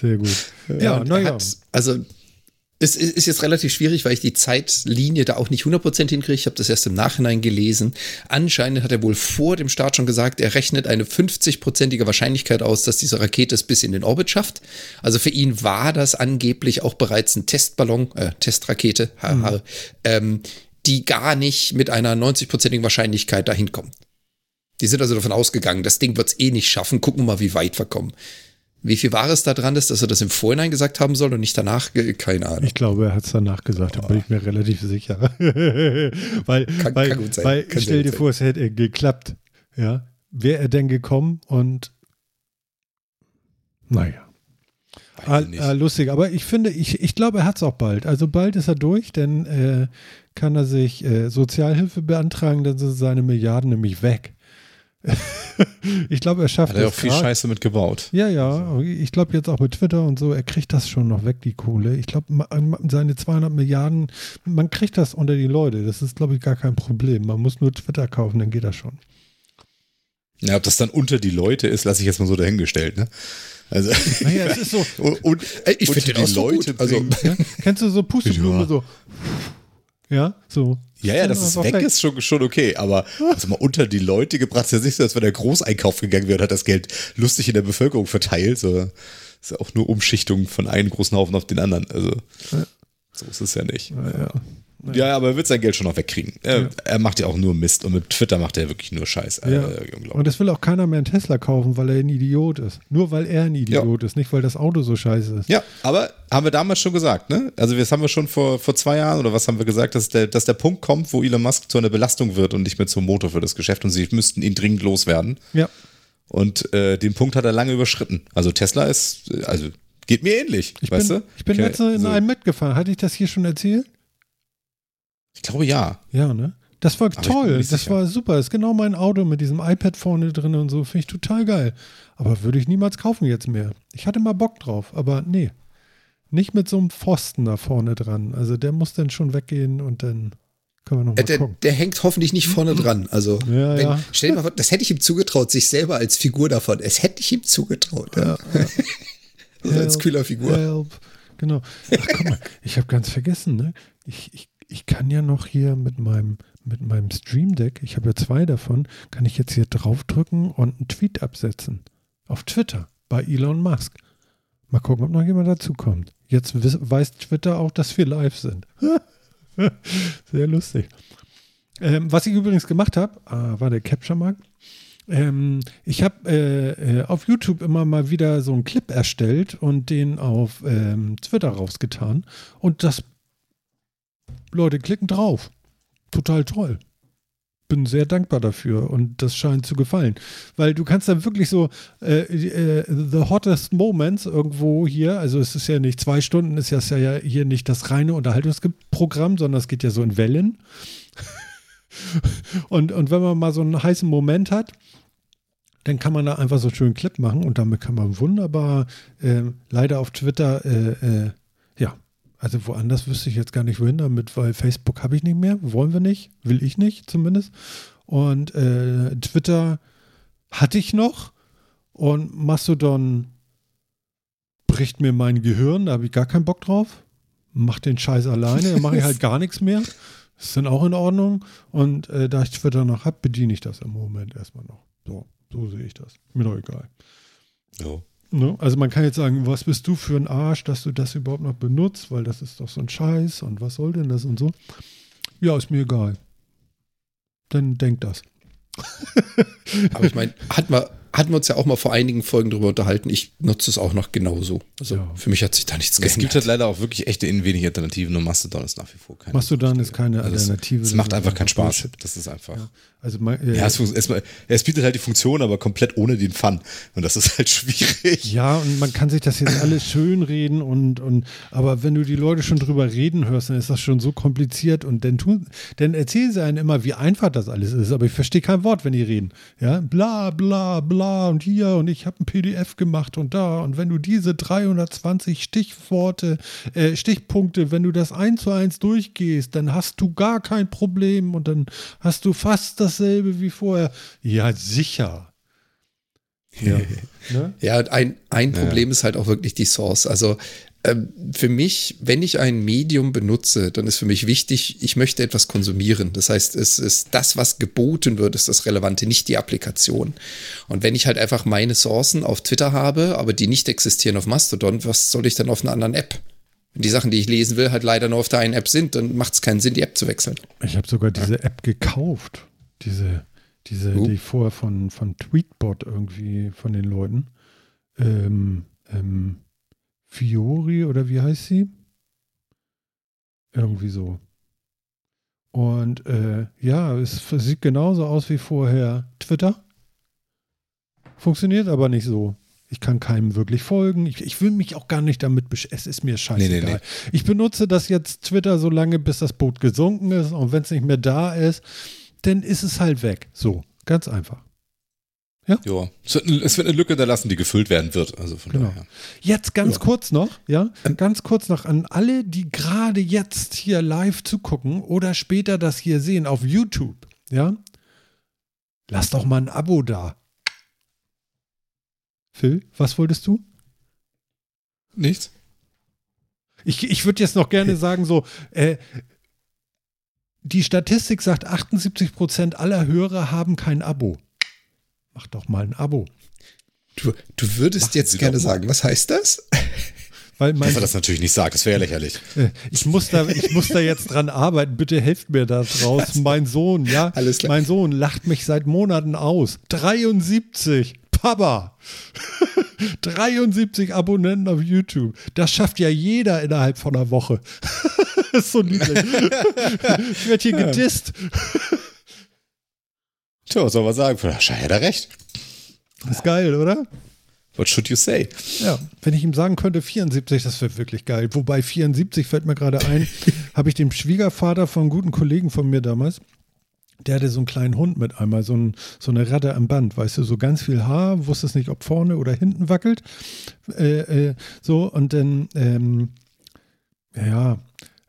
Sehr gut. Ja, Ja, naja. also es ist jetzt relativ schwierig, weil ich die Zeitlinie da auch nicht 100% hinkriege. Ich habe das erst im Nachhinein gelesen. Anscheinend hat er wohl vor dem Start schon gesagt, er rechnet eine 50-prozentige Wahrscheinlichkeit aus, dass diese Rakete es bis in den Orbit schafft. Also für ihn war das angeblich auch bereits ein Testballon, äh, Testrakete, haha, ähm, die gar nicht mit einer 90-prozentigen Wahrscheinlichkeit dahin kommt. Die sind also davon ausgegangen, das Ding wird es eh nicht schaffen. Gucken wir mal, wie weit wir kommen. Wie viel war es da dran, ist, dass er das im Vorhinein gesagt haben soll und nicht danach? Keine Ahnung. Ich glaube, er hat es danach gesagt, da bin ich mir relativ sicher. [laughs] weil, Kann- weil, kann gut sein. weil stell dir gut vor, es hätte geklappt. Ja. Wäre er denn gekommen und naja. Ah, ah, lustig, aber ich finde, ich, ich glaube, er hat es auch bald. Also bald ist er durch, denn äh, kann er sich äh, Sozialhilfe beantragen, dann sind seine Milliarden nämlich weg. [laughs] ich glaube, er schafft Hat er das auch viel grad. Scheiße mitgebaut. Ja, ja, ich glaube jetzt auch mit Twitter und so, er kriegt das schon noch weg, die Kohle. Ich glaube, seine 200 Milliarden, man kriegt das unter die Leute. Das ist, glaube ich, gar kein Problem. Man muss nur Twitter kaufen, dann geht das schon. Ja, ob das dann unter die Leute ist, lasse ich jetzt mal so dahingestellt, ne? Also, Naja, es ist so, [laughs] und, und, ich unter find den die Leute gut. Also- ja, kennst du so Pusteblume Ja. so? Ja, so. Ja, ja, dass es einfach weg, ist schon, schon okay, aber also mal unter die Leute gebracht, ist ja nicht so, als wenn der Großeinkauf gegangen wäre und hat das Geld lustig in der Bevölkerung verteilt, so ist ja auch nur Umschichtung von einem großen Haufen auf den anderen, also so ist es ja nicht. Ja, ja. Ja, aber er wird sein Geld schon noch wegkriegen. Er, er macht ja auch nur Mist und mit Twitter macht er wirklich nur Scheiß. Ja. Äh. Und es will auch keiner mehr einen Tesla kaufen, weil er ein Idiot ist. Nur weil er ein Idiot ist, nicht weil das Auto so scheiße ist. Ja, aber haben wir damals schon gesagt, ne? Also das haben wir schon vor, vor zwei Jahren oder was haben wir gesagt, dass der, dass der Punkt kommt, wo Elon Musk zu einer Belastung wird und nicht mehr zum Motor für das Geschäft und sie müssten ihn dringend loswerden. Ja. Und äh, den Punkt hat er lange überschritten. Also Tesla ist, äh, also geht mir ähnlich, Ich weißt bin, du? ich bin Okay, letztens in also, einem mitgefahren. Hatte ich das hier schon erzählt? Ich glaube ja. Ja, ne? Das war mir toll. Das sicher. war super. Das ist genau mein Auto mit diesem iPad vorne drin und so. Finde ich total geil. Aber würde ich niemals kaufen jetzt mehr. Ich hatte mal Bock drauf, aber nee. Nicht mit so einem Pfosten da vorne dran. Also der muss dann schon weggehen und dann können wir noch mal Äh, der, gucken. der hängt hoffentlich nicht vorne dran. Also, [laughs] Ja, wenn, ja. stell dir mal vor, das hätte ich ihm zugetraut, sich selber als Figur davon. Es hätte ich ihm zugetraut. Ja. Also [laughs] als Help, Kühlerfigur. Help. Genau. Ach, guck mal, ich habe ganz vergessen, ne? Ich, ich, ich kann ja noch hier mit meinem, mit meinem Stream Deck, ich habe ja zwei davon, kann ich jetzt hier draufdrücken und einen Tweet absetzen. Auf Twitter bei Elon Musk. Mal gucken, ob noch jemand dazu kommt. Jetzt weiß Twitter auch, dass wir live sind. [laughs] Sehr lustig. Ähm, was ich übrigens gemacht habe, ah, war der Capture-Markt. Ähm, ich habe äh, äh, auf YouTube immer mal wieder so einen Clip erstellt und den auf ähm, Twitter rausgetan. Und das Leute klicken drauf. Total toll. Bin sehr dankbar dafür und das scheint zu gefallen. Weil du kannst dann wirklich so äh, äh, the hottest moments irgendwo hier, also es ist ja nicht zwei Stunden, ist ja hier nicht das reine Unterhaltungsprogramm, sondern es geht ja so in Wellen. [laughs] und, und wenn man mal so einen heißen Moment hat, dann kann man da einfach so einen schönen Clip machen und damit kann man wunderbar, äh, leider auf Twitter, äh, äh, ja, also woanders wüsste ich jetzt gar nicht wohin damit, weil Facebook habe ich nicht mehr, wollen wir nicht, will ich nicht zumindest. Und äh, Twitter hatte ich noch und Mastodon bricht mir mein Gehirn, da habe ich gar keinen Bock drauf. Mach den Scheiß alleine, dann mache ich halt [laughs] gar nichts mehr. Ist dann auch in Ordnung. Und äh, da ich Twitter noch habe, bediene ich das im Moment erstmal noch. So. So sehe ich das. Mir doch egal. Ja. Ne? Also man kann jetzt sagen, was bist du für ein Arsch, dass du das überhaupt noch benutzt, weil das ist doch so ein Scheiß und was soll denn das und so. Ja, ist mir egal. Dann denk das. [laughs] Aber ich meine, hat man, hatten wir uns ja auch mal vor einigen Folgen darüber unterhalten. Ich nutze es auch noch genauso. Also ja. für mich hat sich da nichts geändert. Es gibt halt leider auch wirklich echte in wenig Alternativen und Mastodon ist nach wie vor keine. Mastodon ist keine also Alternative. Es macht einfach keinen Spaß. Das ist einfach. Ja. Also äh, ja, es, es, es, bietet halt die Funktion, aber komplett ohne den Fun. Und das ist halt [laughs] schwierig. Ja, und man kann sich das jetzt alles schön reden und, und aber wenn du die Leute schon drüber reden hörst, dann ist das schon so kompliziert und dann tun, dann erzählen sie einem immer, wie einfach das alles ist. Aber ich verstehe kein Wort, wenn die reden. Ja, bla bla bla und hier und ich habe ein PDF gemacht und da. Und wenn du diese 320 Stichworte, äh, Stichpunkte, wenn du das eins zu eins durchgehst, dann hast du gar kein Problem und dann hast du fast dasselbe wie vorher. Ja, sicher. Ja, [laughs] ne? ja ein, ein Problem ja. ist halt auch wirklich die Source. Also ähm, für mich, wenn ich ein Medium benutze, dann ist für mich wichtig, ich möchte etwas konsumieren. Das heißt, es ist das, was geboten wird, ist das Relevante, nicht die Applikation. Und wenn ich halt einfach meine Sourcen auf Twitter habe, aber die nicht existieren auf Mastodon, was soll ich dann auf einer anderen App? Wenn die Sachen, die ich lesen will, halt leider nur auf der einen App sind, dann macht es keinen Sinn, die App zu wechseln. Ich habe sogar diese. App gekauft. Diese, diese, uh. die vorher von, von Tweetbot irgendwie von den Leuten. Ähm, ähm, Fiori oder wie heißt sie? Irgendwie so. Und äh, ja, es sieht genauso aus wie vorher Twitter. Funktioniert aber nicht so. Ich kann keinem wirklich folgen. Ich, ich will mich auch gar nicht damit beschäftigen. Es ist mir scheißegal. Nee, nee, nee. Ich benutze das jetzt Twitter so lange, bis das Boot gesunken ist. Und wenn es nicht mehr da ist, dann ist es halt weg. So, ganz einfach. Ja. ja. Es, wird, eine Lücke hinterlassen, die gefüllt werden wird. Also von genau. daher. Jetzt ganz ja. kurz noch, ja, ganz kurz noch an alle, die gerade jetzt hier live zugucken oder später das hier sehen auf YouTube, ja. Lass doch mal ein Abo da. Phil, was wolltest du? Nichts. Ich, ich würde jetzt noch gerne sagen, so, äh, die Statistik sagt, 78 Prozent aller Hörer haben kein Abo mach doch mal ein Abo. Du, du würdest Machen jetzt Sie gerne sagen, was heißt das? Weil mein, Wenn das natürlich nicht sagt, das wäre ja lächerlich. Äh, ich muss, da, ich muss da jetzt dran arbeiten. Bitte helft mir da raus. Mein Sohn, ja, Alles klar. mein Sohn lacht mich seit Monaten aus. 73. Papa. [laughs] 73 Abonnenten auf YouTube. Das schafft ja jeder innerhalb von einer Woche. [laughs] das [laughs] ist so niedlich. [laughs] ich werde hier gedisst. Tja, was soll man sagen? Wahrscheinlich hat er recht. Das ist geil, oder? What should you say? Ja, wenn ich ihm sagen könnte, 74, das wäre wirklich geil. Wobei 74 fällt mir gerade ein, [laughs] habe ich dem Schwiegervater von einem guten Kollegen von mir damals, der hatte so einen kleinen Hund mit einmal, so, ein, so eine Ratte am Band, weißt du, so ganz viel Haar, wusste es nicht, ob vorne oder hinten wackelt. Äh, äh, so, und dann, ähm, ja,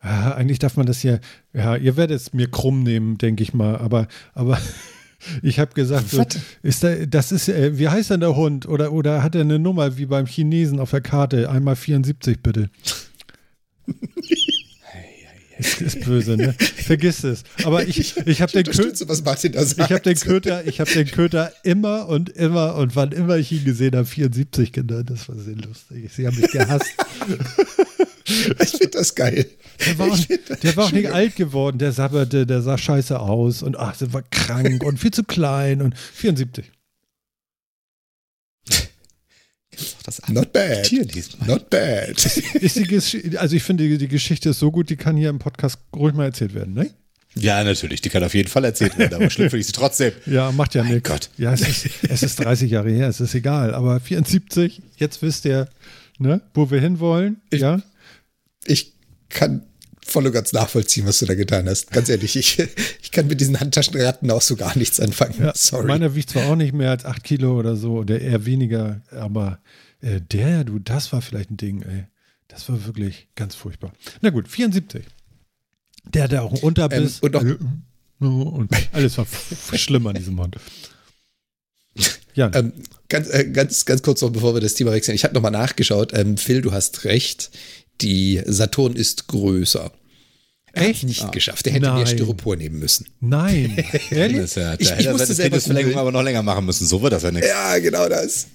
ja, eigentlich darf man das hier, ja, ihr werdet es mir krumm nehmen, denke ich mal, aber, aber [laughs] ich habe gesagt, so, ist da, das ist, äh, wie heißt denn der Hund? Oder, oder hat er eine Nummer wie beim Chinesen auf der Karte? Einmal 74 bitte. ist, ist böse, ne? Vergiss es. Aber ich, ich habe den, Kö was Martin da ich hab den Köter, ich habe den Köter immer und immer und wann immer ich ihn gesehen habe, 74 genannt. Das war sehr lustig. Sie haben mich gehasst. [laughs] [laughs] ich finde das geil. Der war, auch, der war auch nicht alt geworden, der sabberte, der sah scheiße aus und ach, der war krank und viel zu klein und 74. Das Not bad. Not bad. Ist die also ich finde, die Geschichte ist so gut, die kann hier im Podcast ruhig mal erzählt werden, ne? Ja, natürlich, die kann auf jeden Fall erzählt werden, aber schlimm finde ich sie trotzdem. [laughs] Ja, macht ja nichts. Gott. Ja, es ist, es ist 30 Jahre her, es ist egal, aber 74, jetzt wisst ihr, ne, wo wir hinwollen, ich, ja? Ich kann voll und ganz nachvollziehen, was du da getan hast. Ganz ehrlich, ich, ich kann mit diesen Handtaschenratten auch so gar nichts anfangen. Ja, Sorry. Meiner wiegt zwar auch nicht mehr als 8 Kilo oder so, oder eher weniger, aber äh, der, du, das war vielleicht ein Ding, ey. Das war wirklich ganz furchtbar. Na gut, 74. Der hatte auch einen Unterbiss. Ähm, und, auch, und alles war schlimm an diesem Hund. Ja. Ähm, ganz, äh, ganz, ganz kurz noch, bevor wir das Thema wechseln. Ich habe nochmal nachgeschaut. Ähm, Phil, du hast recht. Die Saturn ist größer. Er Echt? nicht ah. geschafft. Er hätte Nein. mehr Styropor nehmen müssen. Nein. [laughs] Ehrlich? ja, ich, ich musste selber Verlängerung aber noch länger machen müssen. So wird das ja nichts. Ja, genau das.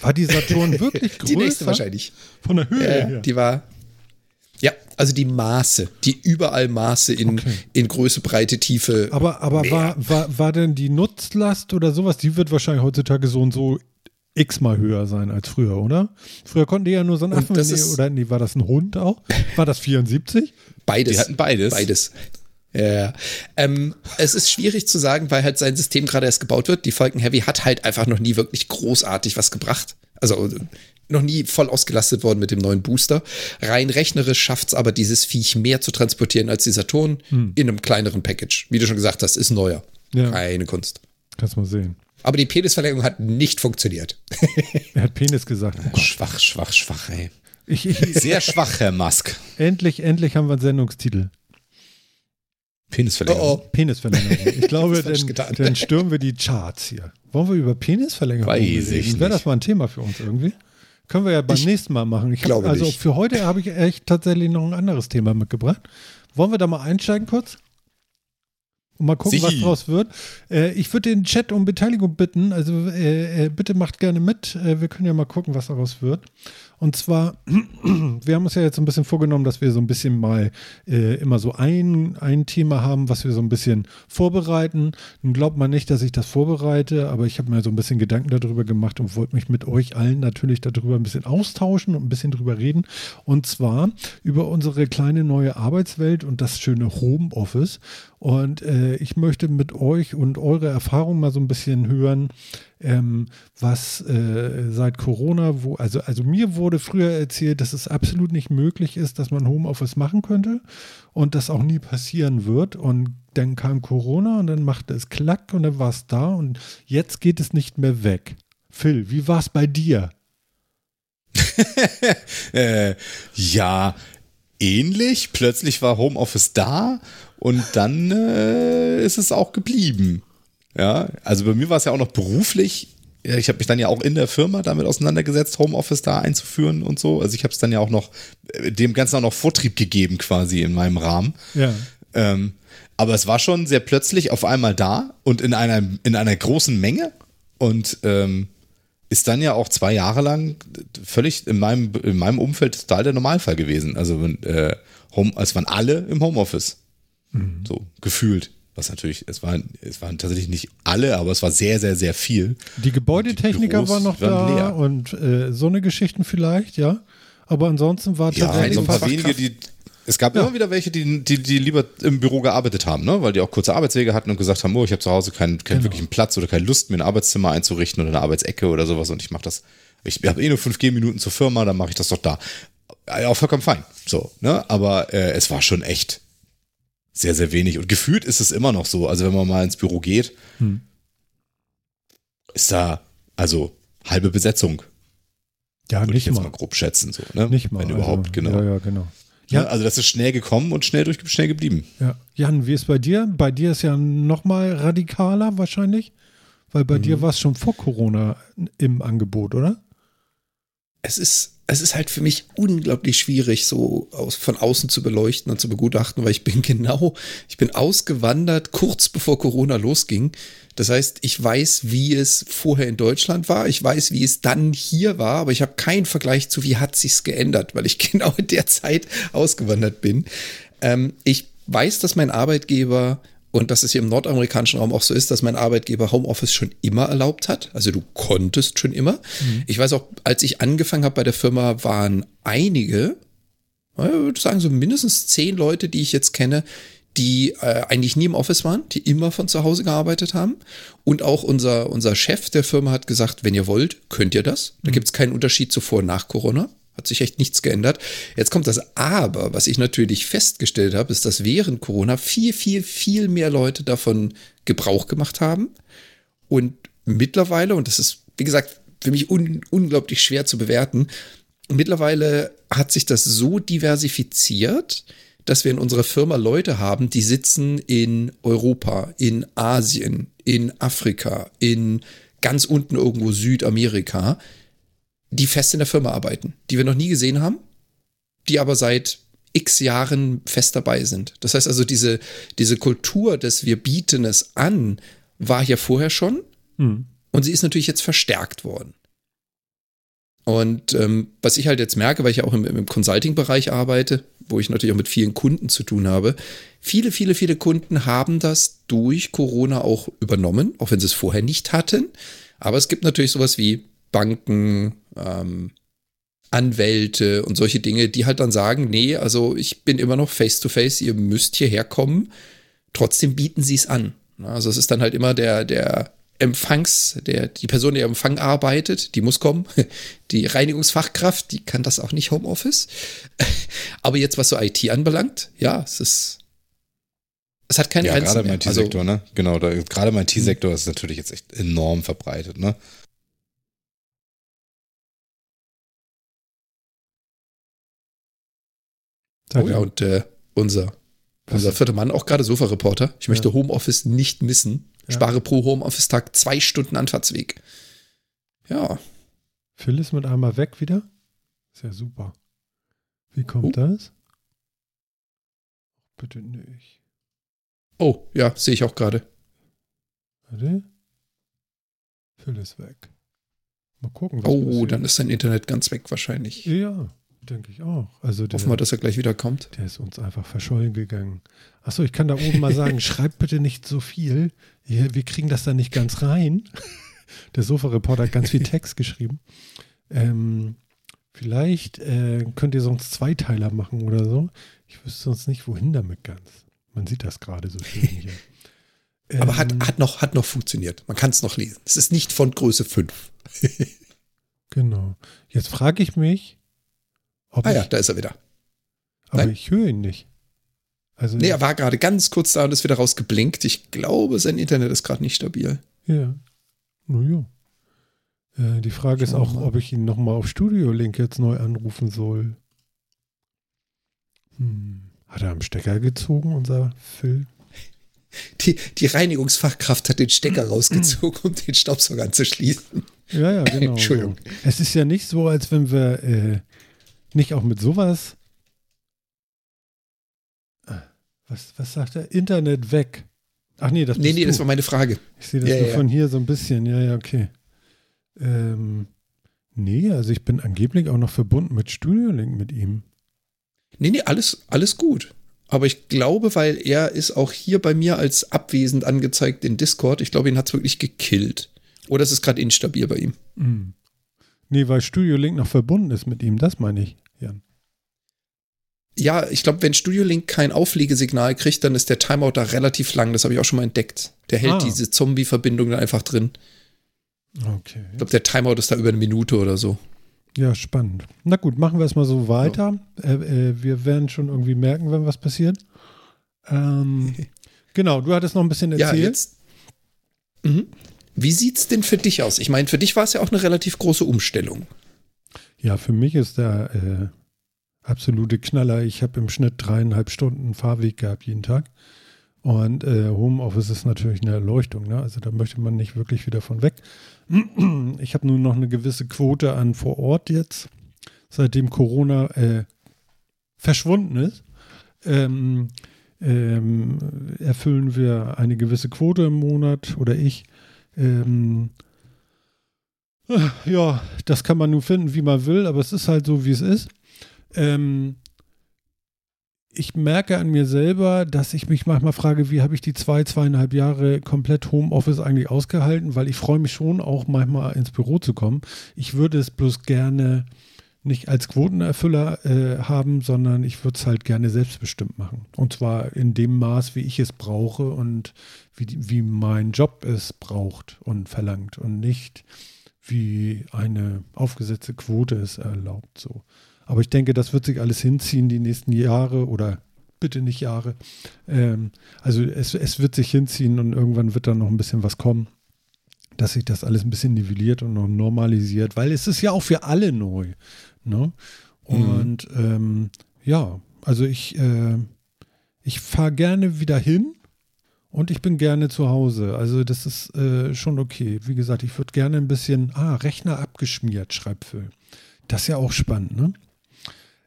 War die Saturn [laughs] wirklich größer? Die nächste wahrscheinlich. Von der Höhe ja, her. Die war. Ja, also die Maße, die überall Maße in, okay. in Größe, Breite, Tiefe. Aber, aber war, war, war denn die Nutzlast oder sowas, die wird wahrscheinlich heutzutage so und so x-mal höher sein als früher, oder? Früher konnten die ja nur so einen Affen, nee, oder nee, war das ein Hund auch? War das 74? Beides. Die hatten beides. Beides. Ja, ähm, es ist schwierig zu sagen, weil halt sein System gerade erst gebaut wird. Die Falcon Heavy hat halt einfach noch nie wirklich großartig was gebracht. Also noch nie voll ausgelastet worden mit dem neuen Booster. Rein rechnerisch schafft es aber dieses Viech mehr zu transportieren als die Saturn hm. in einem kleineren Package. Wie du schon gesagt hast, ist neuer. Ja. Keine Kunst. Kannst mal sehen. Aber die Penisverlängerung hat nicht funktioniert. er hat Penis gesagt. Oh [laughs] schwach, schwach, schwach, ey. Ich, ich, Sehr schwach, Herr Musk. Endlich, endlich haben wir einen Sendungstitel. Penisverlängerung. Oh, oh. Penisverlängerung. [laughs] Ich glaube, dann, dann, stürmen wir die Charts hier. Wollen wir über Penisverlängerung Weiß reden? Wäre das mal ein Thema für uns irgendwie? Können wir ja beim ich nächsten Mal machen. Ich glaube hab, also nicht. für heute habe ich echt tatsächlich noch ein anderes Thema mitgebracht. Wollen wir da mal einsteigen kurz? Und mal gucken, Sichi. was draus wird. Äh, ich würde den Chat um Beteiligung bitten. Also äh, äh, bitte macht gerne mit. Äh, wir können ja mal gucken, was daraus wird. Und zwar, [clears throat] wir haben uns ja jetzt ein bisschen vorgenommen, dass wir so ein bisschen mal äh, immer so ein, ein Thema haben, was wir so ein bisschen vorbereiten. Nun glaubt man nicht, dass ich das vorbereite, aber ich habe mir so ein bisschen Gedanken darüber gemacht und wollte mich mit euch allen natürlich darüber ein bisschen austauschen und ein bisschen drüber reden. Und zwar über unsere kleine neue Arbeitswelt und das schöne Homeoffice. Und äh, ich möchte mit euch und eure Erfahrungen mal so ein bisschen hören, ähm, was äh, seit Corona, wo, also, also mir wurde früher erzählt, dass es absolut nicht möglich ist, dass man Homeoffice machen könnte und das auch nie passieren wird. Und dann kam Corona und dann machte es Klack und dann war es da und jetzt geht es nicht mehr weg. Phil, wie war es bei dir? [laughs] äh, ja, ähnlich. Plötzlich war Homeoffice da und dann äh, ist es auch geblieben. Ja, also bei mir war es ja auch noch beruflich. Ich habe mich dann ja auch in der Firma damit auseinandergesetzt, Homeoffice da einzuführen und so. Also ich habe es dann ja auch noch äh, dem Ganzen auch noch Vortrieb gegeben quasi in meinem Rahmen. Ja. Ähm, aber es war schon sehr plötzlich auf einmal da und in einer, in einer großen Menge und ähm, ist dann ja auch zwei Jahre lang völlig in meinem, in meinem Umfeld total der Normalfall gewesen. Also äh, Home, es waren alle im Homeoffice. Mhm. So gefühlt. Was natürlich, es waren, es waren tatsächlich nicht alle, aber es war sehr, sehr, sehr viel. Die Gebäudetechniker die waren noch waren da leer. und äh, so eine Geschichten vielleicht, ja. Aber ansonsten war ja, tatsächlich. So ein paar wenige, die. Es gab ja. immer wieder welche, die, die, die lieber im Büro gearbeitet haben, ne? weil die auch kurze Arbeitswege hatten und gesagt haben, oh, ich habe zu Hause keinen, keinen genau. wirklichen Platz oder keine Lust, mir ein Arbeitszimmer einzurichten oder eine Arbeitsecke oder sowas und ich mache das. Ich habe eh nur fünf Gehminuten zur Firma, dann mache ich das doch da. Ja, auch vollkommen fein. So, ne? Aber äh, es war schon echt sehr, sehr wenig. Und gefühlt ist es immer noch so. Also wenn man mal ins Büro geht, hm. ist da also halbe Besetzung. Ja, Würde nicht ich jetzt mal. mal grob schätzen. So, ne? Nicht mal. Wenn also, überhaupt, genau. Ja, ja, genau. Ja, also das ist schnell gekommen und schnell durch, schnell geblieben. Ja. Jan, wie ist bei dir? Bei dir ist ja noch mal radikaler wahrscheinlich, weil bei mhm. dir war es schon vor Corona im Angebot, oder? Es ist es ist halt für mich unglaublich schwierig, so aus, von außen zu beleuchten und zu begutachten, weil ich bin [laughs] genau, ich bin ausgewandert kurz bevor Corona losging. Das heißt, ich weiß, wie es vorher in Deutschland war. Ich weiß, wie es dann hier war, aber ich habe keinen Vergleich zu, wie hat sich's geändert, weil ich [laughs] genau in der Zeit ausgewandert bin. Ähm, ich weiß, dass mein Arbeitgeber und dass es hier im nordamerikanischen Raum auch so ist, dass mein Arbeitgeber Homeoffice schon immer erlaubt hat. Also du konntest schon immer. Mhm. Ich weiß auch, als ich angefangen habe bei der Firma, waren einige, ich würde sagen so mindestens zehn Leute, die ich jetzt kenne, die äh, eigentlich nie im Office waren, die immer von zu Hause gearbeitet haben. Und auch unser, unser Chef der Firma hat gesagt, wenn ihr wollt, könnt ihr das. Da mhm. gibt es keinen Unterschied zu vor und nach Corona. Hat sich echt nichts geändert. Jetzt kommt das Aber, was ich natürlich festgestellt habe, ist, dass während Corona viel, viel, viel mehr Leute davon Gebrauch gemacht haben. Und mittlerweile, und das ist, wie gesagt, für mich un unglaublich schwer zu bewerten, mittlerweile hat sich das so diversifiziert, dass wir in unserer Firma Leute haben, die sitzen in Europa, in Asien, in Afrika, in ganz unten irgendwo Südamerika, die fest in der Firma arbeiten, die wir noch nie gesehen haben, die aber seit x Jahren fest dabei sind. Das heißt also, diese, diese Kultur des Wir bieten es an, war hier vorher schon mhm. und sie ist natürlich jetzt verstärkt worden. Und ähm, was ich halt jetzt merke, weil ich ja auch im, im Consulting-Bereich arbeite, wo ich natürlich auch mit vielen Kunden zu tun habe, viele, viele, viele Kunden haben das durch Corona auch übernommen, auch wenn sie es vorher nicht hatten. Aber es gibt natürlich sowas wie Banken, ähm, Anwälte und solche Dinge, die halt dann sagen, nee, also ich bin immer noch face-to-face, -face, ihr müsst hierher kommen. Trotzdem bieten sie es an. Also es ist dann halt immer der, der Empfangs, der, die Person, die am Empfang arbeitet, die muss kommen. [laughs] Die Reinigungsfachkraft, die kann das auch nicht Homeoffice. [laughs] Aber jetzt, was so IT anbelangt, ja, es ist, es hat keine ja, Grenzen gerade im IT-Sektor, also, ne? Genau, da, gerade im IT-Sektor ist es natürlich jetzt echt enorm verbreitet, ne? Oh ja, und äh, unser, unser vierter Mann, auch gerade Sofa-Reporter. Ich möchte ja. Homeoffice nicht missen. Ja. Spare pro Homeoffice-Tag zwei Stunden Anfahrtsweg. Ja. Phil ist mit einmal weg wieder. Ist ja super. Wie kommt oh. das? Bitte nicht. Oh, ja, sehe ich auch gerade. Warte. Phil ist weg. Mal gucken. Was oh, passiert. dann ist sein Internet ganz weg wahrscheinlich. Ja, Denke ich auch. Also der, Hoffen wir, dass er gleich wieder kommt. Der ist uns einfach verschollen gegangen. Achso, ich kann da oben mal sagen, [laughs] schreibt bitte nicht so viel. Wir kriegen das da nicht ganz rein. Der Sofa-Reporter hat ganz viel Text geschrieben. Ähm, vielleicht äh, könnt ihr sonst Zweiteiler machen oder so. Ich wüsste sonst nicht, wohin damit ganz. Man sieht das gerade so schön hier. Ähm, [laughs] Aber hat, hat, noch, hat noch funktioniert. Man kann es noch lesen. Es ist nicht von Größe 5. [laughs] genau. Jetzt frage ich mich, ob ah ja, da ist er wieder. Aber Nein? ich höre ihn nicht. Also nee, er war gerade ganz kurz da und ist wieder rausgeblinkt. Ich glaube, sein Internet ist gerade nicht stabil. Ja. Naja. Äh, die Frage Schauen ist auch, ob ich ihn nochmal auf Studio Link jetzt neu anrufen soll. Hm. Hat er am Stecker gezogen, unser Phil? [laughs] Die, die Reinigungsfachkraft hat den Stecker rausgezogen, um den Staubsauger anzuschließen. Ja, ja, [laughs] genau. Entschuldigung. Es ist ja nicht so, als wenn wir äh, nicht auch mit sowas? Ah, was, was sagt er? Internet weg. Ach nee, das Nee, nee, das war meine Frage. Ich sehe das ja, nur ja. von hier so ein bisschen. Ja, ja, okay. Ähm, nee, also ich bin angeblich auch noch verbunden mit Studio Link mit ihm. Nee, nee, alles, alles gut. Aber ich glaube, weil er ist auch hier bei mir als abwesend angezeigt in Discord. Ich glaube, ihn hat es wirklich gekillt. Oder es ist gerade instabil bei ihm. Mhm. Nee, weil Studio Link noch verbunden ist mit ihm, das meine ich. Jan. Ja, ich glaube, wenn Studio Link kein Auflegesignal kriegt, dann ist der Timeout da relativ lang. Das habe ich auch schon mal entdeckt. Der hält ah. diese Zombie-Verbindung dann einfach drin. Okay. Ich glaube, der Timeout ist da über eine Minute oder so. Ja, spannend. Na gut, machen wir es mal so weiter. Ja. Äh, äh, wir werden schon irgendwie merken, wenn was passiert. Ähm, [laughs] genau, du hattest noch ein bisschen erzählt. Ja, jetzt. Mhm. Wie sieht's denn für dich aus? Ich meine, für dich war es ja auch eine relativ große Umstellung. Ja, für mich ist der äh, absolute Knaller. Ich habe im Schnitt dreieinhalb Stunden Fahrweg gehabt jeden Tag. Und äh, Homeoffice ist natürlich eine Erleuchtung. Ne? Also da möchte man nicht wirklich wieder von weg. [clears throat] Ich habe nun noch eine gewisse Quote an vor Ort jetzt. seitdem Corona äh, verschwunden ist, ähm, ähm, erfüllen wir eine gewisse Quote im Monat oder ich. Ähm, ja, das kann man nun finden, wie man will, aber es ist halt so, wie es ist. Ähm, ich merke an mir selber, dass ich mich manchmal frage, wie habe ich die zwei, zweieinhalb Jahre komplett Homeoffice eigentlich ausgehalten, weil ich freue mich schon auch manchmal ins Büro zu kommen. Ich würde es bloß gerne nicht als Quotenerfüller äh, haben, sondern ich würde es halt gerne selbstbestimmt machen. Und zwar in dem Maß, wie ich es brauche und wie, wie mein Job es braucht und verlangt und nicht wie eine aufgesetzte Quote es erlaubt. So. Aber ich denke, das wird sich alles hinziehen die nächsten Jahre oder bitte nicht Jahre. Ähm, also es, es wird sich hinziehen und irgendwann wird dann noch ein bisschen was kommen dass sich das alles ein bisschen nivelliert und noch normalisiert, weil es ist ja auch für alle neu. Ne? Mhm. Und mhm. ähm, ja, also ich, äh, ich fahre gerne wieder hin und ich bin gerne zu Hause. Also das ist äh, schon okay. Wie gesagt, ich würde gerne ein bisschen, ah, Rechner abgeschmiert, schreibt Phil. Das ist ja auch spannend, ne?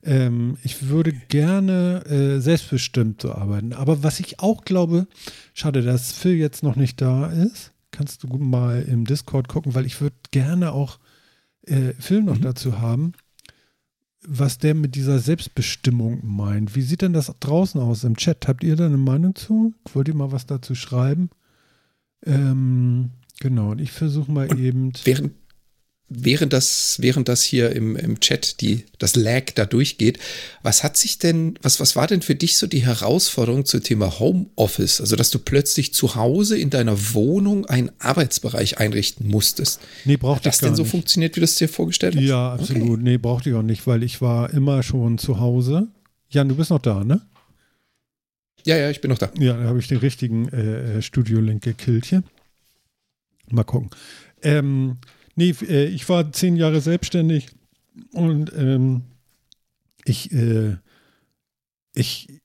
Ähm, ich würde gerne äh, selbstbestimmt so arbeiten. Aber was ich auch glaube, schade, dass Phil jetzt noch nicht da ist. Kannst du mal im Discord gucken, weil ich würde gerne auch äh, Phil noch mhm. dazu haben was der mit dieser Selbstbestimmung meint. Wie sieht denn das draußen aus im Chat? Habt ihr da eine Meinung zu? Wollt ihr mal was dazu schreiben? Ähm, genau, und ich versuche mal und eben. Während, während das, während das hier im, im Chat die, das Lag da durchgeht, was hat sich denn, was, was war denn für dich so die Herausforderung zum Thema Homeoffice? Also, dass du plötzlich zu Hause in deiner Wohnung einen Arbeitsbereich einrichten musstest. Nee, brauchte hat das denn so nicht. funktioniert, wie du es dir vorgestellt hast? Ja, absolut. Okay. Nee, brauchte ich auch nicht, weil ich war immer schon zu Hause. Jan, du bist noch da, ne? Ja, ja, ich bin noch da. Ja, da habe ich den richtigen äh, Studio-Link gekillt hier. Mal gucken. Ähm, Nee, äh, ich war zehn Jahre selbstständig und ähm, ich, äh, ich,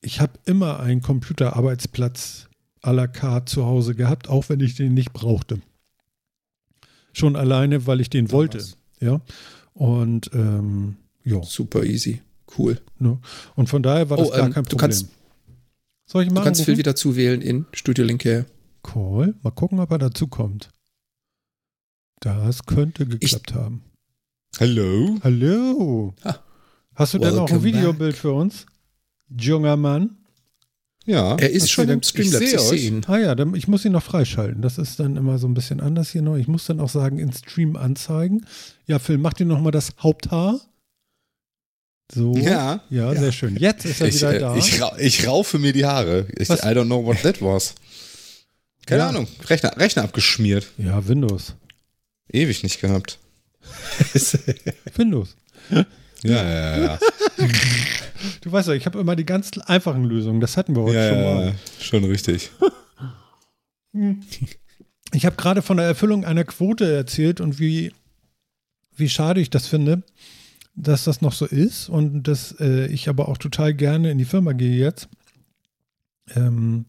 ich habe immer einen Computerarbeitsplatz à la carte zu Hause gehabt, auch wenn ich den nicht brauchte. Schon alleine, weil ich den wollte. Ja. Und ähm, ja. Super easy. Cool. Ne? Und von daher war das oh, gar ähm, kein Problem. Kannst, Soll ich mal? Du kannst Phil wieder zuwählen in Studio Link her. Cool. Mal gucken, ob er dazu kommt. Das könnte geklappt ich, haben. Hallo? Hallo. Ha. Hast du denn auch ein Videobild back. für uns? Junger Mann? Ja. Er ist schon im Streamlabs. Ich sehe ihn. Ah ja, dann, ich muss ihn noch freischalten. Das ist dann immer so ein bisschen anders hier noch. Ich muss dann auch sagen, in Stream anzeigen. Ja, Phil, mach dir noch mal das Haupthaar. So. Ja. Ja, ja. sehr schön. Jetzt ist er ich, wieder äh, da. Ich, ich raufe mir die Haare. Ich, I don't know what that was. Keine ja. Ahnung. Rechner, Rechner abgeschmiert. Ja, Windows. Ewig nicht gehabt. [laughs] Windows. Ja, ja, ja. [laughs] Du weißt ja, ich habe immer die ganz einfachen Lösungen. Das hatten wir heute ja, schon mal. Ja, schon richtig. [laughs] Ich habe gerade von der Erfüllung einer Quote erzählt und wie, wie schade ich das finde, dass das noch so ist und dass äh, ich aber auch total gerne in die Firma gehe jetzt. Ähm,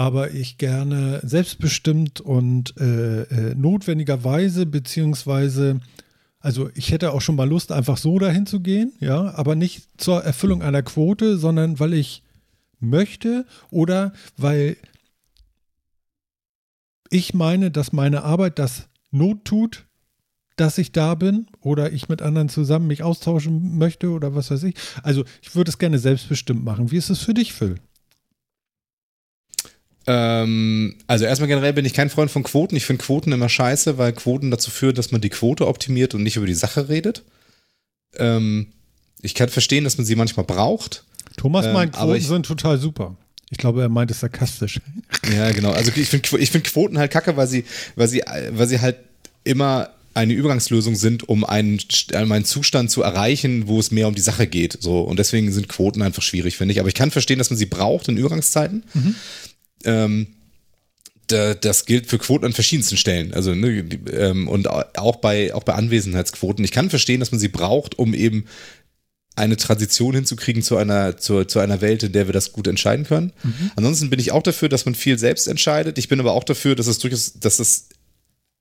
aber ich gerne selbstbestimmt und äh, äh, notwendigerweise, beziehungsweise, also ich hätte auch schon mal Lust, einfach so dahin zu gehen, ja, aber nicht zur Erfüllung einer Quote, sondern weil ich möchte oder weil ich meine, dass meine Arbeit das Not tut, dass ich da bin oder ich mit anderen zusammen mich austauschen möchte oder was weiß ich. Also ich würde es gerne selbstbestimmt machen. Wie ist es für dich, Phil? Ähm, also erstmal generell bin ich kein Freund von Quoten. Ich finde Quoten immer scheiße, weil Quoten dazu führen, dass man die Quote optimiert und nicht über die Sache redet. Ähm, ich kann verstehen, dass man sie manchmal braucht. Thomas ähm, meint, Quoten ich, sind total super. Ich glaube, er meint es sarkastisch. [laughs] Ja, genau. Also ich finde ich find Quoten halt kacke, weil sie, weil sie, weil sie halt immer eine Übergangslösung sind, um einen, um einen Zustand zu erreichen, wo es mehr um die Sache geht. So. Und deswegen sind Quoten einfach schwierig, finde ich. Aber ich kann verstehen, dass man sie braucht in Übergangszeiten. Mhm. Ähm, da, das gilt für Quoten an verschiedensten Stellen. Also, ne, ähm, und auch bei, auch bei Anwesenheitsquoten. Ich kann verstehen, dass man sie braucht, um eben eine Transition hinzukriegen zu einer, zu, zu einer Welt, in der wir das gut entscheiden können. Mhm. Ansonsten bin ich auch dafür, dass man viel selbst entscheidet. Ich bin aber auch dafür, dass es durchaus, dass es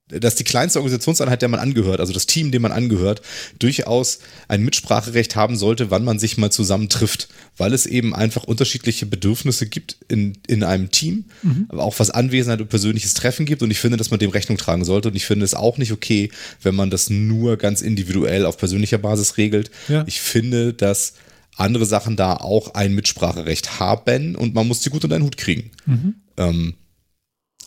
dass die kleinste Organisationseinheit, der man angehört, also das Team, dem man angehört, durchaus ein Mitspracherecht haben sollte, wann man sich mal zusammentrifft, weil es eben einfach unterschiedliche Bedürfnisse gibt in, in einem Team, mhm. aber auch was Anwesenheit und persönliches Treffen gibt und ich finde, dass man dem Rechnung tragen sollte und ich finde es auch nicht okay, wenn man das nur ganz individuell auf persönlicher Basis regelt. Ja. Ich finde, dass andere Sachen da auch ein Mitspracherecht haben und man muss die gut unter den Hut kriegen. Mhm. Ähm,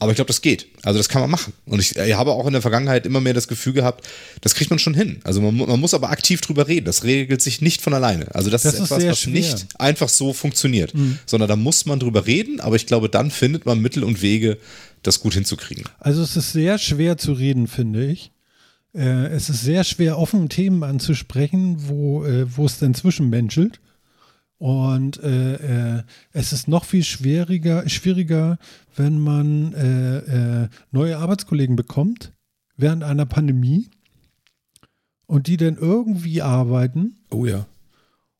aber ich glaube, das geht. Also das kann man machen. Und ich, ich, habe auch in der Vergangenheit immer mehr das Gefühl gehabt, das kriegt man schon hin. Also man, man muss aber aktiv drüber reden. Das regelt sich nicht von alleine. Also das, das ist etwas, was schwer. nicht einfach so funktioniert, mhm. sondern da muss man drüber reden. Aber ich glaube, dann findet man Mittel und Wege, das gut hinzukriegen. Also es ist sehr schwer zu reden, finde ich. Äh, es ist sehr schwer, offen Themen anzusprechen, wo, äh, wo es denn zwischenmenschelt. Und äh, äh, es ist noch viel schwieriger, schwieriger wenn man äh, äh, neue Arbeitskollegen bekommt während einer Pandemie und die dann irgendwie arbeiten. Oh ja.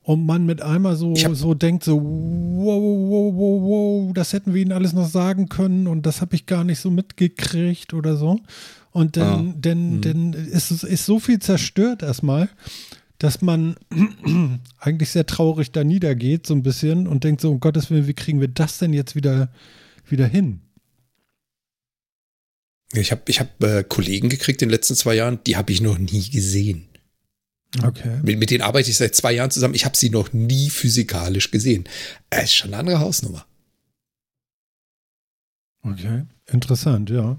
Und man mit einmal so, so denkt, so, wow, wow, wow, wow, das hätten wir ihnen alles noch sagen können und das habe ich gar nicht so mitgekriegt oder so. Und dann, ah. dann, mhm. dann ist, ist so viel zerstört erstmal dass man [clears throat] eigentlich sehr traurig da niedergeht, so ein bisschen, und denkt so, um Gottes Willen, wie kriegen wir das denn jetzt wieder, wieder hin? Ich habe ich hab, äh, Kollegen gekriegt in den letzten zwei Jahren, die habe ich noch nie gesehen. Okay. Mit, mit denen arbeite ich seit zwei Jahren zusammen. Ich habe sie noch nie physikalisch gesehen. Es ist schon eine andere Hausnummer. Okay, interessant, ja.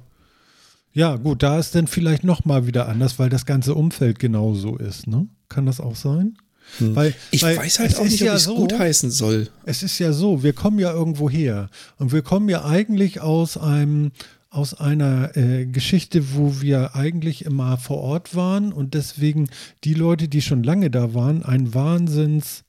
Ja, gut, da ist dann vielleicht noch mal wieder anders, weil das ganze Umfeld genauso ist, ne? Kann das auch sein? Hm. Weil, ich weil weiß halt auch nicht, ja ob ich es so, gut heißen soll. Es ist ja so, wir kommen ja irgendwo her und wir kommen ja eigentlich aus einem aus einer äh, Geschichte, wo wir eigentlich immer vor Ort waren und deswegen die Leute, die schon lange da waren, ein Wahnsinns,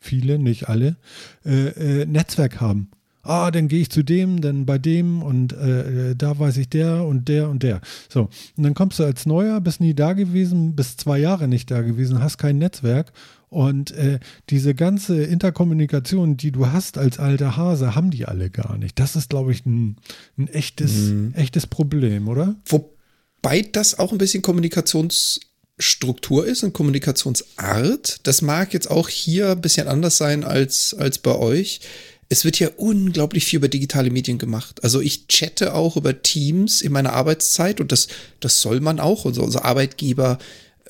viele, nicht alle, äh, äh, Netzwerk haben ah, dann gehe ich zu dem, dann bei dem und äh, da weiß ich der und der und der. So, und dann kommst du als Neuer, bist nie da gewesen, bist zwei Jahre nicht da gewesen, hast kein Netzwerk und äh, diese ganze Interkommunikation, die du hast als alter Hase, haben die alle gar nicht. Das ist, glaube ich, ein, ein echtes, mhm. echtes Problem, oder? Wobei das auch ein bisschen Kommunikationsstruktur ist und Kommunikationsart. Das mag jetzt auch hier ein bisschen anders sein als, als bei euch es wird ja unglaublich viel über digitale Medien gemacht. Also ich chatte auch über Teams in meiner Arbeitszeit und das, das soll man auch. Also unser Arbeitgeber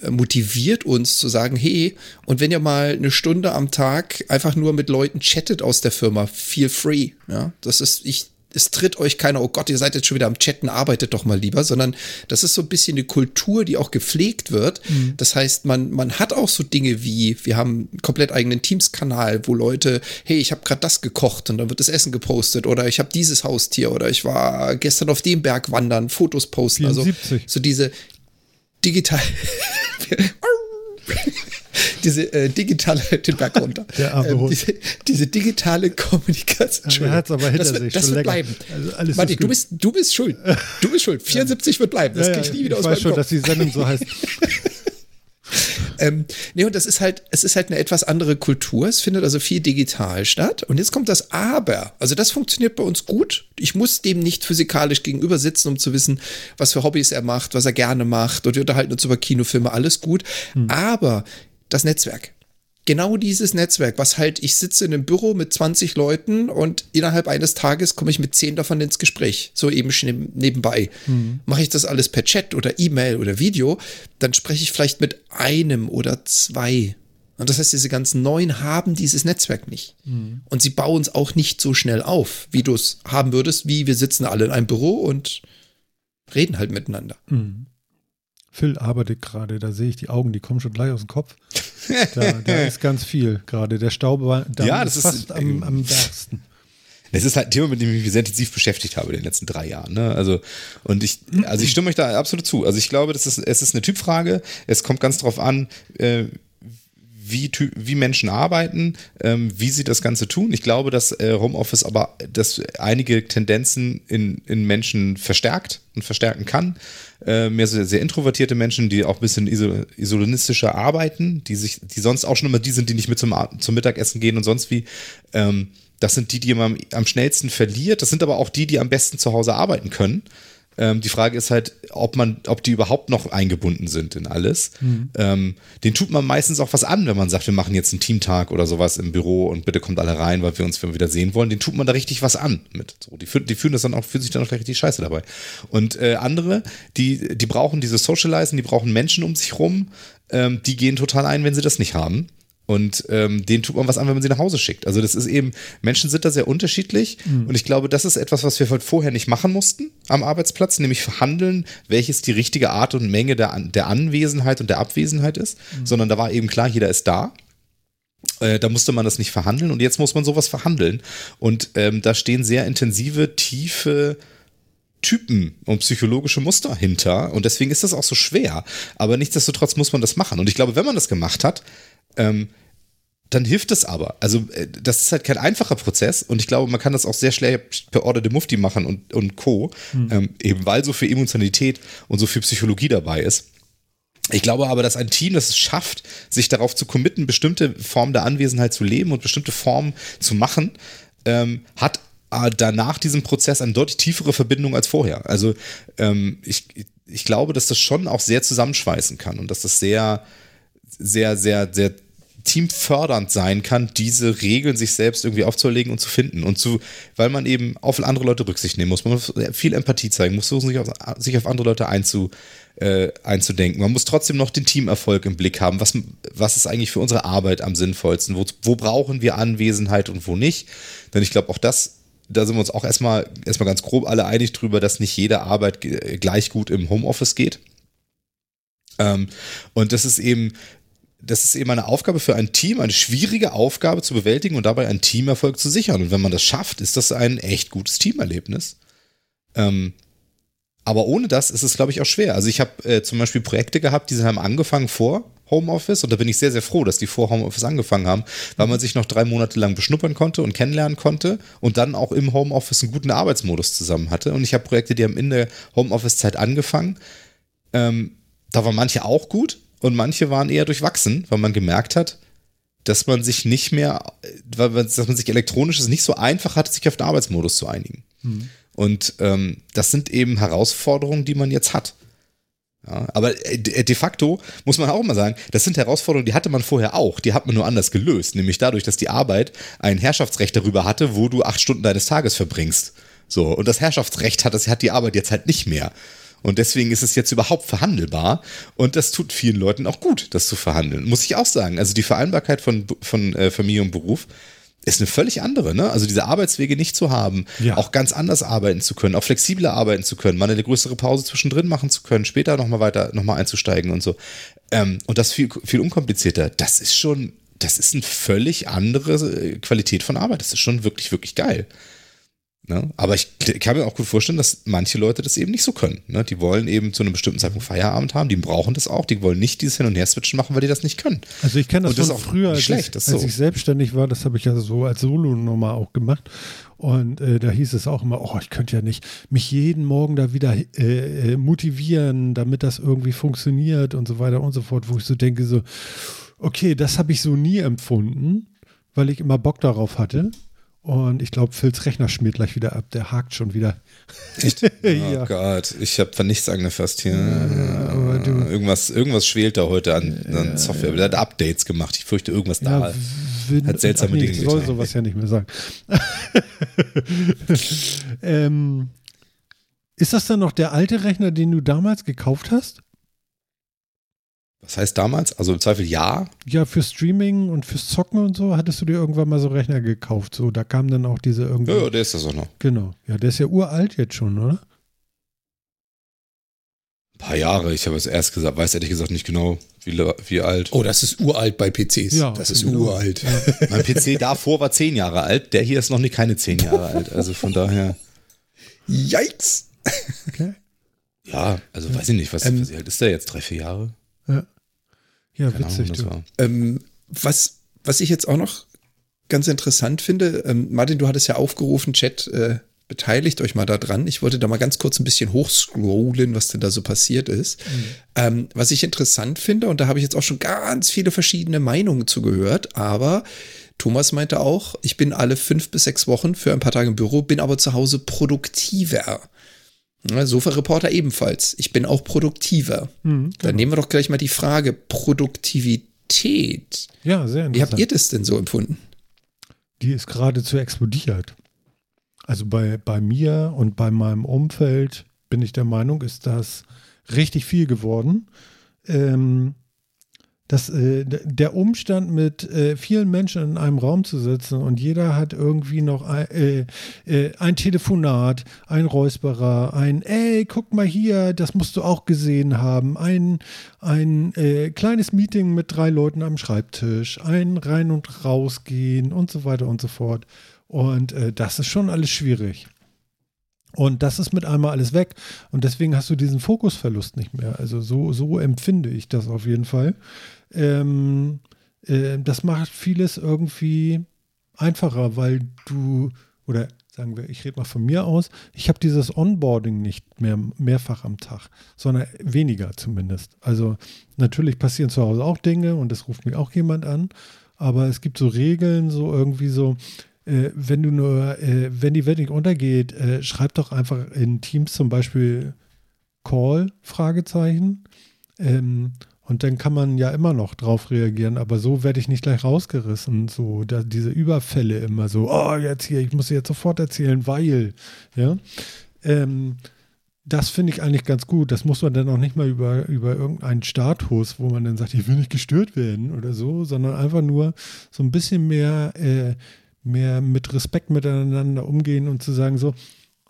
äh, motiviert uns zu sagen, hey, und wenn ihr mal eine Stunde am Tag einfach nur mit Leuten chattet aus der Firma, feel free. Ja, das ist, ich es tritt euch keiner, oh Gott, ihr seid jetzt schon wieder am Chatten, arbeitet doch mal lieber, sondern das ist so ein bisschen eine Kultur, die auch gepflegt wird. Mhm. Das heißt, man, man hat auch so Dinge wie, wir haben einen komplett eigenen Teams-Kanal, wo Leute, hey, ich habe gerade das gekocht und dann wird das Essen gepostet oder ich habe dieses Haustier oder ich war gestern auf dem Berg wandern, Fotos posten. 74. Also so diese digital. [laughs] [laughs] diese äh, digitale, [laughs] den Berg runter. Ähm, diese, diese, digitale Kommunikation. Ja, er hat aber hinter das wird, sich das wird länger. bleiben. Also Martin, du bist, du bist schuld. Du bist schuld. 74 [laughs] ja. wird bleiben. Das ja, krieg ich nie wieder ich aus weiß schon, Kopf. dass die Sendung so heißt. Ähm, nee, und das ist halt, es ist halt eine etwas andere Kultur. Es findet also viel digital statt. Und jetzt kommt das Aber. Also das funktioniert bei uns gut. Ich muss dem nicht physikalisch gegenüber sitzen, um zu wissen, was für Hobbys er macht, was er gerne macht. Und wir unterhalten uns über Kinofilme, alles gut. Hm. Aber das Netzwerk. Genau dieses Netzwerk, was halt, ich sitze in einem Büro mit 20 Leuten und innerhalb eines Tages komme ich mit 10 davon ins Gespräch, so eben nebenbei. Mhm. Mache ich das alles per Chat oder E-Mail oder Video, dann spreche ich vielleicht mit einem oder zwei. Und das heißt, diese ganzen Neuen haben dieses Netzwerk nicht. Mhm. Und sie bauen es auch nicht so schnell auf, wie du es haben würdest, wie wir sitzen alle in einem Büro und reden halt miteinander. Mhm. Phil arbeitet gerade, da sehe ich die Augen, die kommen schon gleich aus dem Kopf. Da, da [laughs] ist ganz viel gerade. Der Staub da ja, das ist fast am, am bersten. Es ist halt ein Thema, mit dem ich mich sehr intensiv beschäftigt habe in den letzten drei Jahren. Ne? Also, und ich, also ich stimme euch da absolut zu. Also ich glaube, das ist, es ist eine Typfrage. Es kommt ganz drauf an, äh, wie, wie Menschen arbeiten, ähm, wie sie das Ganze tun. Ich glaube, dass äh, Homeoffice aber dass einige Tendenzen in, in Menschen verstärkt und verstärken kann. Äh, mehr so sehr introvertierte Menschen, die auch ein bisschen isol isolanistischer arbeiten, die sich, die sonst auch schon immer die sind, die nicht mit zum, zum Mittagessen gehen und sonst wie. Ähm, das sind die, die man am schnellsten verliert. Das sind aber auch die, die am besten zu Hause arbeiten können. Ähm, die Frage ist halt, ob man, ob die überhaupt noch eingebunden sind in alles. Mhm. Ähm, den tut man meistens auch was an, wenn man sagt, wir machen jetzt einen Teamtag oder sowas im Büro und bitte kommt alle rein, weil wir uns wieder sehen wollen. Den tut man da richtig was an mit. So, die, die fühlen das dann auch, fühlen sich dann auch richtig scheiße dabei. Und äh, andere, die, die brauchen diese Socializen, die brauchen Menschen um sich rum, ähm, die gehen total ein, wenn sie das nicht haben. Und ähm, denen tut man was an, wenn man sie nach Hause schickt. Also das ist eben, Menschen sind da sehr unterschiedlich. Mhm. Und ich glaube, das ist etwas, was wir halt vorher nicht machen mussten am Arbeitsplatz, nämlich verhandeln, welches die richtige Art und Menge der, der Anwesenheit und der Abwesenheit ist. Mhm. Sondern da war eben klar, jeder ist da. Äh, da musste man das nicht verhandeln und jetzt muss man sowas verhandeln. Und ähm, da stehen sehr intensive, tiefe Typen und psychologische Muster hinter. Und deswegen ist das auch so schwer. Aber nichtsdestotrotz muss man das machen. Und ich glaube, wenn man das gemacht hat, ähm, dann hilft es aber. Also, äh, das ist halt kein einfacher Prozess und ich glaube, man kann das auch sehr schlecht per Order de Mufti machen und, und Co. Mhm. Ähm, eben weil so viel Emotionalität und so viel Psychologie dabei ist. Ich glaube aber, dass ein Team, das es schafft, sich darauf zu committen, bestimmte Formen der Anwesenheit zu leben und bestimmte Formen zu machen, ähm, hat äh, danach diesem Prozess eine deutlich tiefere Verbindung als vorher. Also ähm, ich, ich glaube, dass das schon auch sehr zusammenschweißen kann und dass das sehr, sehr, sehr, sehr teamfördernd sein kann, diese Regeln sich selbst irgendwie aufzuerlegen und zu finden. Und zu, weil man eben auf andere Leute Rücksicht nehmen muss. Man muss viel Empathie zeigen, muss versuchen, sich auf, sich auf andere Leute einzu, äh, einzudenken. Man muss trotzdem noch den Teamerfolg im Blick haben. Was, was ist eigentlich für unsere Arbeit am sinnvollsten? Wo, wo brauchen wir Anwesenheit und wo nicht? Denn ich glaube, auch das da sind wir uns auch erstmal, erstmal ganz grob alle einig drüber, dass nicht jede Arbeit gleich gut im Homeoffice geht. Ähm, und das ist eben das ist eben eine Aufgabe für ein Team, eine schwierige Aufgabe zu bewältigen und dabei einen Teamerfolg zu sichern. Und wenn man das schafft, ist das ein echt gutes Teamerlebnis. Ähm, aber ohne das ist es, glaube ich, auch schwer. Also ich habe äh, zum Beispiel Projekte gehabt, die haben angefangen vor Homeoffice und da bin ich sehr, sehr froh, dass die vor Homeoffice angefangen haben, weil man sich noch drei Monate lang beschnuppern konnte und kennenlernen konnte und dann auch im Homeoffice einen guten Arbeitsmodus zusammen hatte. Und ich habe Projekte, die haben in der Homeoffice-Zeit angefangen. Ähm, da waren manche auch gut, und manche waren eher durchwachsen, weil man gemerkt hat, dass man sich nicht mehr, dass man sich elektronisch nicht so einfach hat, sich auf den Arbeitsmodus zu einigen. Mhm. Und ähm, das sind eben Herausforderungen, die man jetzt hat. Ja, aber äh, de facto muss man auch mal sagen, das sind Herausforderungen, die hatte man vorher auch, die hat man nur anders gelöst, nämlich dadurch, dass die Arbeit ein Herrschaftsrecht darüber hatte, wo du acht Stunden deines Tages verbringst. So, und das Herrschaftsrecht hat, das hat die Arbeit jetzt halt nicht mehr. Und deswegen ist es jetzt überhaupt verhandelbar. Und das tut vielen Leuten auch gut, das zu verhandeln. Muss ich auch sagen. Also die Vereinbarkeit von, von äh, Familie und Beruf ist eine völlig andere, ne? Also diese Arbeitswege nicht zu haben, ja. auch ganz anders arbeiten zu können, auch flexibler arbeiten zu können, mal eine größere Pause zwischendrin machen zu können, später nochmal weiter, nochmal einzusteigen und so. Ähm, und das viel, viel unkomplizierter. Das ist schon, das ist eine völlig andere äh, Qualität von Arbeit. Das ist schon wirklich, wirklich geil. Ne? Aber ich kann mir auch gut vorstellen, dass manche Leute das eben nicht so können. Ne? Die wollen eben zu einem bestimmten Zeitpunkt Feierabend haben, die brauchen das auch, die wollen nicht dieses Hin- und Her-Switchen machen, weil die das nicht können. Also ich kenne das, das von früher, als, schlecht, ich, als so. ich selbstständig war, das habe ich ja so als Solo-Nummer auch gemacht. Und äh, da hieß es auch immer, oh, ich könnte ja nicht mich jeden Morgen da wieder äh, äh motivieren, damit das irgendwie funktioniert und so weiter und so fort, wo ich so denke, so, okay, das habe ich so nie empfunden, weil ich immer Bock darauf hatte. Und ich glaube, Phils Rechner schmiert gleich wieder ab. Der hakt schon wieder. Echt? [laughs] Oh ja. Gott, ich habe da nichts angefasst hier. Ja, irgendwas, irgendwas schwelt da heute an, an Software. Der hat Updates gemacht. Ich fürchte, irgendwas ja, da Win hat seltsame nee, Dinge Ich soll sowas ja nicht mehr sagen. [laughs] [laughs] ähm, ist das dann noch der alte Rechner, den du damals gekauft hast? Was heißt damals? Also im Zweifel ja. Ja, für Streaming und fürs Zocken und so hattest du dir irgendwann mal so Rechner gekauft. So, da kam dann auch diese irgendwie. Ja, ja, der ist das auch noch. Genau. Ja, der ist ja uralt jetzt schon, oder? Ein paar Jahre. Ich habe es erst gesagt, weiß ehrlich gesagt nicht genau, wie, wie alt. Oh, das ist uralt bei PCs. Ja, das ist genau. uralt. Ja. [laughs] mein PC davor war zehn Jahre alt. Der hier ist noch nicht keine zehn Jahre alt. Also von daher. Yikes! Okay. Ja, also weiß ich nicht, was, ähm, wie alt ist der jetzt? Drei, vier Jahre? Ja, ja witzig. Ahnung, ähm, was, was ich jetzt auch noch ganz interessant finde, ähm, Martin, du hattest ja aufgerufen, Chat, äh, beteiligt euch mal da dran. Ich wollte da mal ganz kurz ein bisschen hochscrollen, was denn da so passiert ist. Mhm. Ähm, was ich interessant finde, und da habe ich jetzt auch schon ganz viele verschiedene Meinungen zugehört, aber Thomas meinte auch, ich bin alle fünf bis sechs Wochen für ein paar Tage im Büro, bin aber zu Hause produktiver. Ja, Sofa-Reporter ebenfalls. Ich bin auch produktiver. Mhm, Dann nehmen wir doch gleich mal die Frage Produktivität. Ja, sehr interessant. Wie habt ihr das denn so empfunden? die ist geradezu explodiert. Also bei, bei mir und bei meinem Umfeld bin ich der Meinung, ist das richtig viel geworden. Ähm, das, äh, der Umstand, mit äh, vielen Menschen in einem Raum zu sitzen und jeder hat irgendwie noch ein, äh, äh, ein Telefonat, ein Räusperer, ein Ey, guck mal hier, das musst du auch gesehen haben, ein, ein äh, kleines Meeting mit drei Leuten am Schreibtisch, ein Rein- und Rausgehen und so weiter und so fort. Und äh, das ist schon alles schwierig. Und das ist mit einmal alles weg. Und deswegen hast du diesen Fokusverlust nicht mehr. Also so, so empfinde ich das auf jeden Fall. Ähm, äh, das macht vieles irgendwie einfacher, weil du, oder sagen wir, ich rede mal von mir aus, ich habe dieses Onboarding nicht mehr mehrfach am Tag, sondern weniger zumindest. Also natürlich passieren zu Hause auch Dinge und es ruft mich auch jemand an, aber es gibt so Regeln, so irgendwie so, äh, wenn du nur, äh, wenn die Welt nicht untergeht, äh, schreib doch einfach in Teams zum Beispiel Call, Fragezeichen. Ähm, und dann kann man ja immer noch drauf reagieren, aber so werde ich nicht gleich rausgerissen. So, da, diese Überfälle immer so, oh, jetzt hier, ich muss jetzt sofort erzählen, weil, ja. Ähm, das finde ich eigentlich ganz gut. Das muss man dann auch nicht mal über, über irgendeinen Status, wo man dann sagt, ich will nicht gestört werden oder so, sondern einfach nur so ein bisschen mehr, äh, mehr mit Respekt miteinander umgehen und zu sagen, so,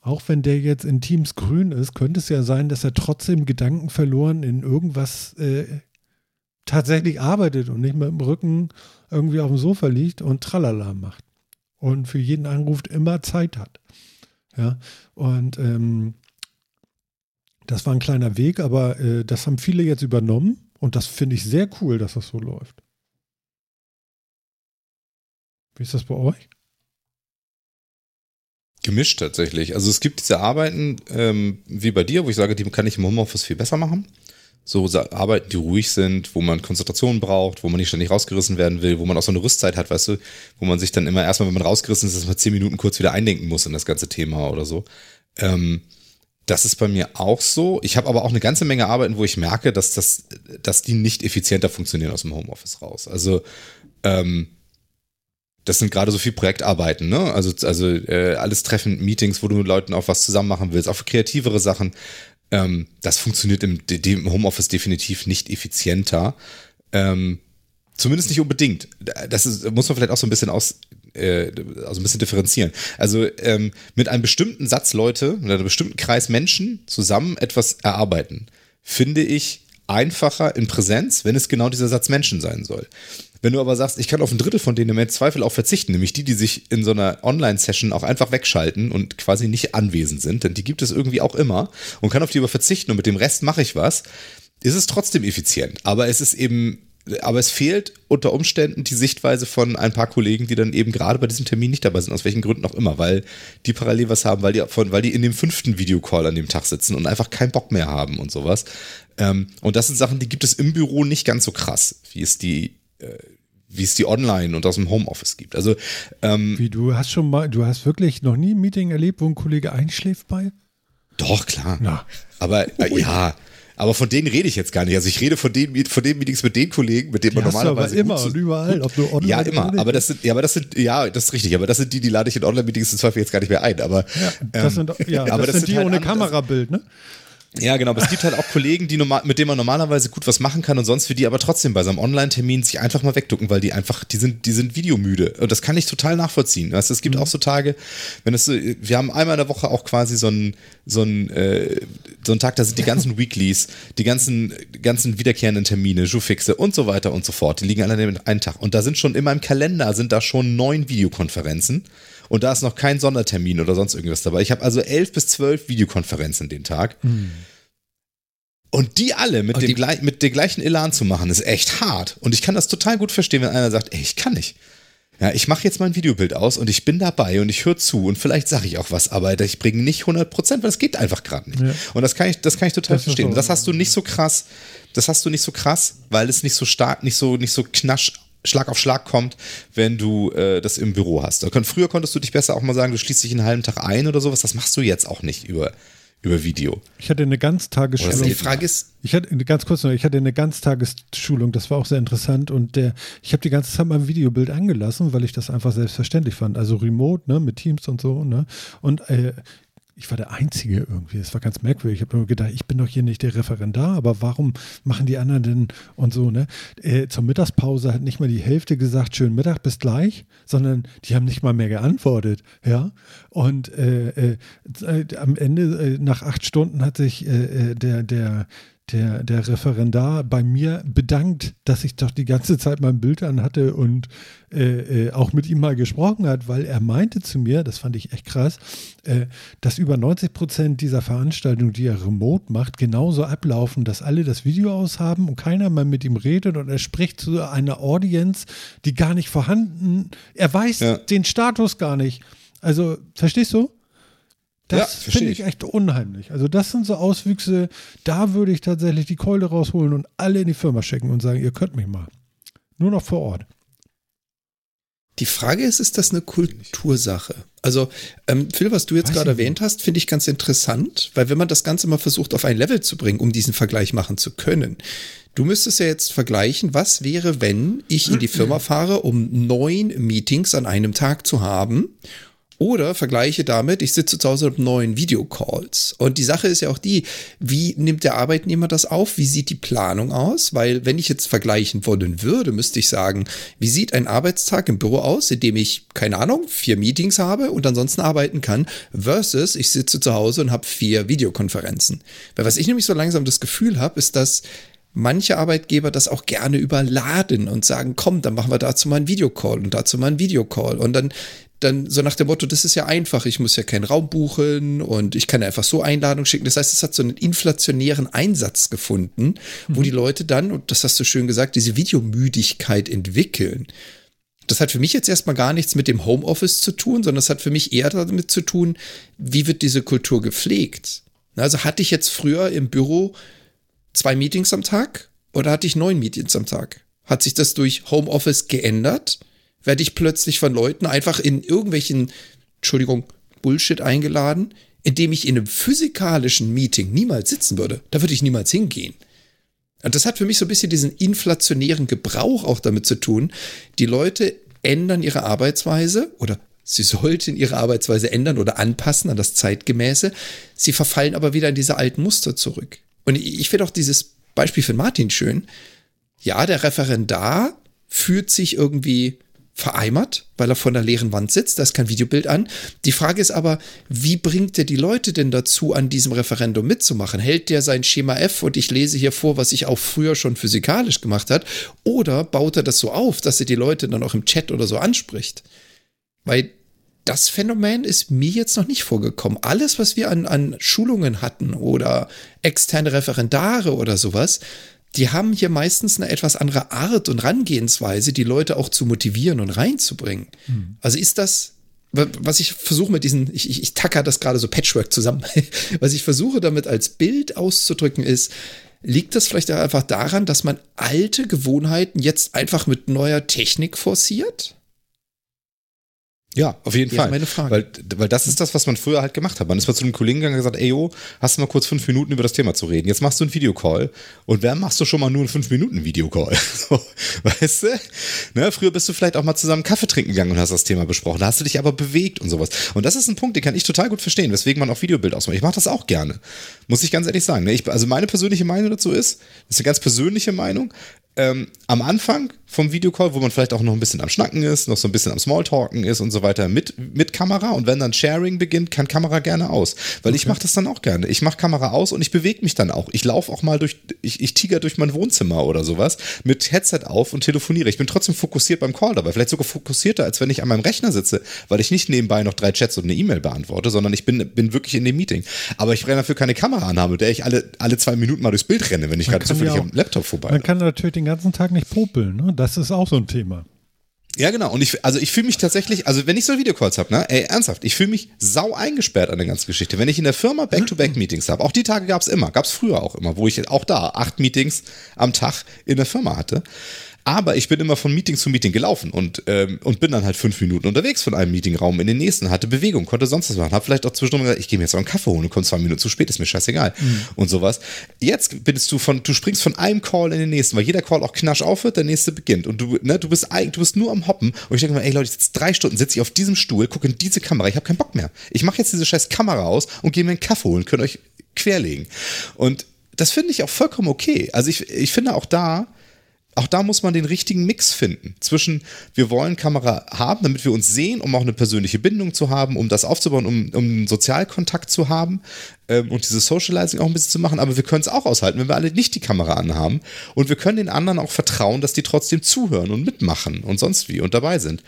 auch wenn der jetzt in Teams grün ist, könnte es ja sein, dass er trotzdem Gedanken verloren in irgendwas äh, tatsächlich arbeitet und nicht mit dem Rücken irgendwie auf dem Sofa liegt und Tralala macht. Und für jeden Anruf immer Zeit hat. Ja, und ähm, das war ein kleiner Weg, aber äh, das haben viele jetzt übernommen und das finde ich sehr cool, dass das so läuft. Wie ist das bei euch? Gemischt tatsächlich. Also es gibt diese Arbeiten, ähm, wie bei dir, wo ich sage, die kann ich im Homeoffice viel besser machen. So Arbeiten, die ruhig sind, wo man Konzentration braucht, wo man nicht ständig rausgerissen werden will, wo man auch so eine Rüstzeit hat, weißt du, wo man sich dann immer erstmal, wenn man rausgerissen ist, man zehn Minuten kurz wieder eindenken muss in das ganze Thema oder so. Ähm, das ist bei mir auch so. Ich habe aber auch eine ganze Menge Arbeiten, wo ich merke, dass, das, dass die nicht effizienter funktionieren aus dem Homeoffice raus. Also ähm, das sind gerade so viel Projektarbeiten, ne? Also, also äh, alles Treffen, Meetings, wo du mit Leuten auch was zusammen machen willst, auch für kreativere Sachen. Ähm, das funktioniert im, dem Homeoffice definitiv nicht effizienter. Ähm, zumindest nicht unbedingt. Das ist, muss man vielleicht auch so ein bisschen aus, äh, also ein bisschen differenzieren. Also ähm, mit einem bestimmten Satz Leute, mit einem bestimmten Kreis Menschen zusammen etwas erarbeiten, finde ich einfacher in Präsenz, wenn es genau dieser Satz Menschen sein soll. Wenn du aber sagst, ich kann auf ein Drittel von denen im Zweifel auch verzichten, nämlich die, die sich in so einer Online-Session auch einfach wegschalten und quasi nicht anwesend sind, denn die gibt es irgendwie auch immer und kann auf die aber verzichten und mit dem Rest mache ich was, ist es trotzdem effizient. Aber es ist eben, aber es fehlt unter Umständen die Sichtweise von ein paar Kollegen, die dann eben gerade bei diesem Termin nicht dabei sind, aus welchen Gründen auch immer, weil die parallel was haben, weil die, von, weil die in dem fünften Videocall an dem Tag sitzen und einfach keinen Bock mehr haben und sowas. Ähm, und das sind Sachen, die gibt es im Büro nicht ganz so krass, wie es die wie es die online und aus dem Homeoffice gibt. Also ähm, Wie, du hast schon mal, du hast wirklich noch nie ein Meeting erlebt, wo ein Kollege einschläft bei? doch klar. Na. Aber äh, ja, aber von denen rede ich jetzt gar nicht. Also ich rede von den von den Meetings mit den Kollegen, mit denen Die man hast du aber normalerweise immer und überall, ob du [laughs] online ja, immer. Aber das sind, ja, aber das sind, ja, das ist richtig. Aber das sind die, die lade ich in Online-Meetings im Zweifel jetzt gar nicht mehr ein. Aber Das ähm, sind, ja, [laughs] aber das das sind sind die halt ohne Kamerabild, ne? Ja, genau. Aber es gibt halt auch Kollegen, die normal, mit denen man normalerweise gut was machen kann und sonst für die aber trotzdem bei so einem Online-Termin sich einfach mal wegducken, weil die einfach, die sind, die sind videomüde. Und das kann ich total nachvollziehen. Weißt, es gibt auch so Tage, wenn es so, wir haben einmal in der Woche auch quasi so einen, so einen, äh, so einen Tag, da sind die ganzen [laughs] Weeklies, die ganzen, ganzen wiederkehrenden Termine, Joufixe und so weiter und so fort. Die liegen alle an einem Tag. Und da sind schon in meinem Kalender sind da schon neun Videokonferenzen. Und da ist noch kein Sondertermin oder sonst irgendwas dabei. Ich habe also elf bis zwölf Videokonferenzen den Tag. Und die alle mit, dem die- mit dem gleichen Elan zu machen, ist echt hart. Und ich kann das total gut verstehen, wenn einer sagt, ey, ich kann nicht. Ja, ich mache jetzt mal ein Videobild aus und ich bin dabei und ich höre zu und vielleicht sage ich auch was, aber ich bringe nicht 100 Prozent, weil das geht einfach gerade nicht. Ja. Und das kann ich, das kann ich total Das verstehen. so. Das hast du nicht so krass, das hast du nicht so krass, weil es nicht so stark, nicht so, nicht so knasch, Schlag auf Schlag kommt, wenn du äh, das im Büro hast. Früher konntest du dich besser auch mal sagen, du schließt dich einen halben Tag ein oder sowas. Das machst du jetzt auch nicht über, über Video. Ich hatte eine Ganztagesschulung. Die Frage ist, ich hatte ganz kurz noch, ich hatte eine Ganztagesschulung, das war auch sehr interessant und der, ich habe die ganze Zeit mein Videobild angelassen, weil ich das einfach selbstverständlich fand. Also remote, ne, mit Teams und so, ne? Und äh, ich war der Einzige irgendwie. Es war ganz merkwürdig. Ich habe immer gedacht, ich bin doch hier nicht der Referendar, aber warum machen die anderen denn und so, ne? Äh, zur Mittagspause hat nicht mal die Hälfte gesagt, schönen Mittag, bis gleich, sondern die haben nicht mal mehr geantwortet, ja. Und äh, äh, am Ende, äh, nach acht Stunden, hat sich äh, äh, der, der, der, der Referendar bei mir bedankt, dass ich doch die ganze Zeit mein Bild an hatte und äh, äh, auch mit ihm mal gesprochen hat, weil er meinte zu mir, das fand ich echt krass, äh, dass über 90 Prozent dieser Veranstaltungen, die er remote macht, genauso ablaufen, dass alle das Video aushaben und keiner mal mit ihm redet und er spricht zu einer Audience, die gar nicht vorhanden, er weiß Ja. den Status gar nicht. Also, verstehst du? Ja, Das verstehe finde ich echt unheimlich. Also das sind so Auswüchse, da würde ich tatsächlich die Keule rausholen und alle in die Firma schicken und sagen, ihr könnt mich mal. Nur noch vor Ort. die Frage ist, ist das eine Kultursache? Also, ähm, Phil, was du jetzt gerade erwähnt hast, finde ich ganz interessant, weil wenn man das Ganze mal versucht, auf ein Level zu bringen, um diesen Vergleich machen zu können, du müsstest ja jetzt vergleichen, was wäre, wenn ich in die Firma fahre, um neun Meetings an einem Tag zu haben Oder vergleiche damit, ich sitze zu Hause und habe neun Videocalls. Und die Sache ist ja auch die, wie nimmt der Arbeitnehmer das auf? Wie sieht die Planung aus? Weil wenn ich jetzt vergleichen wollen würde, müsste ich sagen, wie sieht ein Arbeitstag im Büro aus, in dem ich, keine Ahnung, vier Meetings habe und ansonsten arbeiten kann, versus ich sitze zu Hause und habe vier Videokonferenzen. Weil was ich nämlich so langsam das Gefühl habe, ist, dass manche Arbeitgeber das auch gerne überladen und sagen, komm, dann machen wir dazu mal einen Videocall und dazu mal einen Videocall. Und dann, dann so nach dem Motto, das ist ja einfach, ich muss ja keinen Raum buchen und ich kann einfach so Einladung schicken. Das heißt, es hat so einen inflationären Einsatz gefunden, wo die Leute dann, und das hast du schön gesagt, diese Videomüdigkeit entwickeln. Das hat für mich jetzt erstmal gar nichts mit dem Homeoffice zu tun, sondern das hat für mich eher damit zu tun, wie wird diese Kultur gepflegt. Also hatte ich jetzt früher im Büro zwei Meetings am Tag oder hatte ich neun Meetings am Tag? Hat sich das durch Homeoffice geändert? Werde ich plötzlich von Leuten einfach in irgendwelchen, Entschuldigung, Bullshit eingeladen, indem ich in einem physikalischen Meeting niemals sitzen würde? Da würde ich niemals hingehen. Und das hat für mich so ein bisschen diesen inflationären Gebrauch auch damit zu tun. Die Leute ändern ihre Arbeitsweise oder sie sollten ihre Arbeitsweise ändern oder anpassen an das Zeitgemäße. Sie verfallen aber wieder in diese alten Muster zurück. Und ich finde auch dieses Beispiel von Martin schön. Ja, der Referendar fühlt sich irgendwie vereimert, weil er vor einer leeren Wand sitzt, da ist kein Videobild an. Die Frage ist aber, wie bringt er die Leute denn dazu, an diesem Referendum mitzumachen? Hält der sein Schema F und ich lese hier vor, was ich auch früher schon physikalisch gemacht hat? Oder baut er das so auf, dass er die Leute dann auch im Chat oder so anspricht? Weil das Phänomen ist mir jetzt noch nicht vorgekommen. Alles, was wir an, an Schulungen hatten oder externe Referendare oder sowas, die haben hier meistens eine etwas andere Art und Rangehensweise, die Leute auch zu motivieren und reinzubringen. Also ist das, was ich versuche mit diesen, ich, ich, ich tacker das gerade so Patchwork zusammen, [laughs] was ich versuche damit als Bild auszudrücken ist, liegt das vielleicht auch einfach daran, dass man alte Gewohnheiten jetzt einfach mit neuer Technik forciert? Ja, auf jeden Fall. meine Frage. Weil, weil das ist das, was man früher halt gemacht hat. Man ist mal zu einem Kollegen gegangen und gesagt, ey, yo, hast du mal kurz fünf Minuten über das Thema zu reden? Jetzt machst du einen Videocall. Und wer machst du schon mal nur einen fünf Minuten Videocall? [laughs] So, weißt du? Ne, früher bist du vielleicht auch mal zusammen Kaffee trinken gegangen und hast das Thema besprochen. Da hast du dich aber bewegt und sowas. Und das ist ein Punkt, den kann ich total gut verstehen, weswegen man auch Videobild ausmacht. Ich mache das auch gerne. Muss ich ganz ehrlich sagen. Ne? Ich, also meine persönliche Meinung dazu ist, das ist eine ganz persönliche Meinung, ähm, am Anfang vom Videocall, wo man vielleicht auch noch ein bisschen am Schnacken ist, noch so ein bisschen am Smalltalken ist und so weiter, mit, mit Kamera. Und wenn dann Sharing beginnt, kann Kamera gerne aus. Weil ich mache das dann auch gerne. Ich mache Kamera aus und ich bewege mich dann auch. Ich laufe auch mal durch, ich, ich tiger durch mein Wohnzimmer oder sowas mit Headset auf und telefoniere. Ich bin trotzdem fokussiert beim Call dabei. Vielleicht sogar fokussierter, als wenn ich an meinem Rechner sitze, weil ich nicht nebenbei noch drei Chats und eine E-Mail beantworte, sondern ich bin, bin wirklich in dem Meeting. Aber ich brenne dafür keine Kamera anhabe, mit der ich alle, alle zwei Minuten mal durchs Bild renne, wenn ich gerade zufällig ja auch- am Laptop vorbei Man kann natürlich den ganzen Tag nicht popeln. Ne? Das ist auch so ein Thema. Ja, genau. Und ich, also ich fühle mich tatsächlich, also wenn ich so Videocalls habe, ne, ey, ernsthaft, ich fühle mich sau eingesperrt an der ganzen Geschichte. Wenn ich in der Firma Back-to-Back-Meetings habe, auch die Tage gab es immer, gab es früher auch immer, wo ich auch da acht Meetings am Tag in der Firma hatte. Aber ich bin immer von Meeting zu Meeting gelaufen und, ähm, und bin dann halt fünf Minuten unterwegs von einem Meetingraum in den nächsten, hatte Bewegung, konnte sonst was machen, hab vielleicht auch zwischendurch gesagt, ich gehe mir jetzt auch einen Kaffee holen und komme zwei Minuten zu spät, ist mir scheißegal mhm. und sowas. Jetzt bist du von, du springst von einem Call in den nächsten, weil jeder Call auch knasch aufhört, der nächste beginnt und du, ne, du bist, du bist nur am Hoppen und ich denke mir, ey Leute, jetzt drei Stunden sitze ich auf diesem Stuhl, gucke in diese Kamera, ich habe keinen Bock mehr. Ich mache jetzt diese scheiß Kamera aus und gehe mir einen Kaffee holen, könnt euch querlegen. Und das finde ich auch vollkommen okay. Also ich, ich finde auch da, auch da muss man den richtigen Mix finden. Zwischen, wir wollen Kamera haben, damit wir uns sehen, um auch eine persönliche Bindung zu haben, um das aufzubauen, um, um einen Sozialkontakt zu haben ähm, und dieses Socializing auch ein bisschen zu machen. Aber wir können es auch aushalten, wenn wir alle nicht die Kamera anhaben. Und wir können den anderen auch vertrauen, dass die trotzdem zuhören und mitmachen und sonst wie und dabei sind.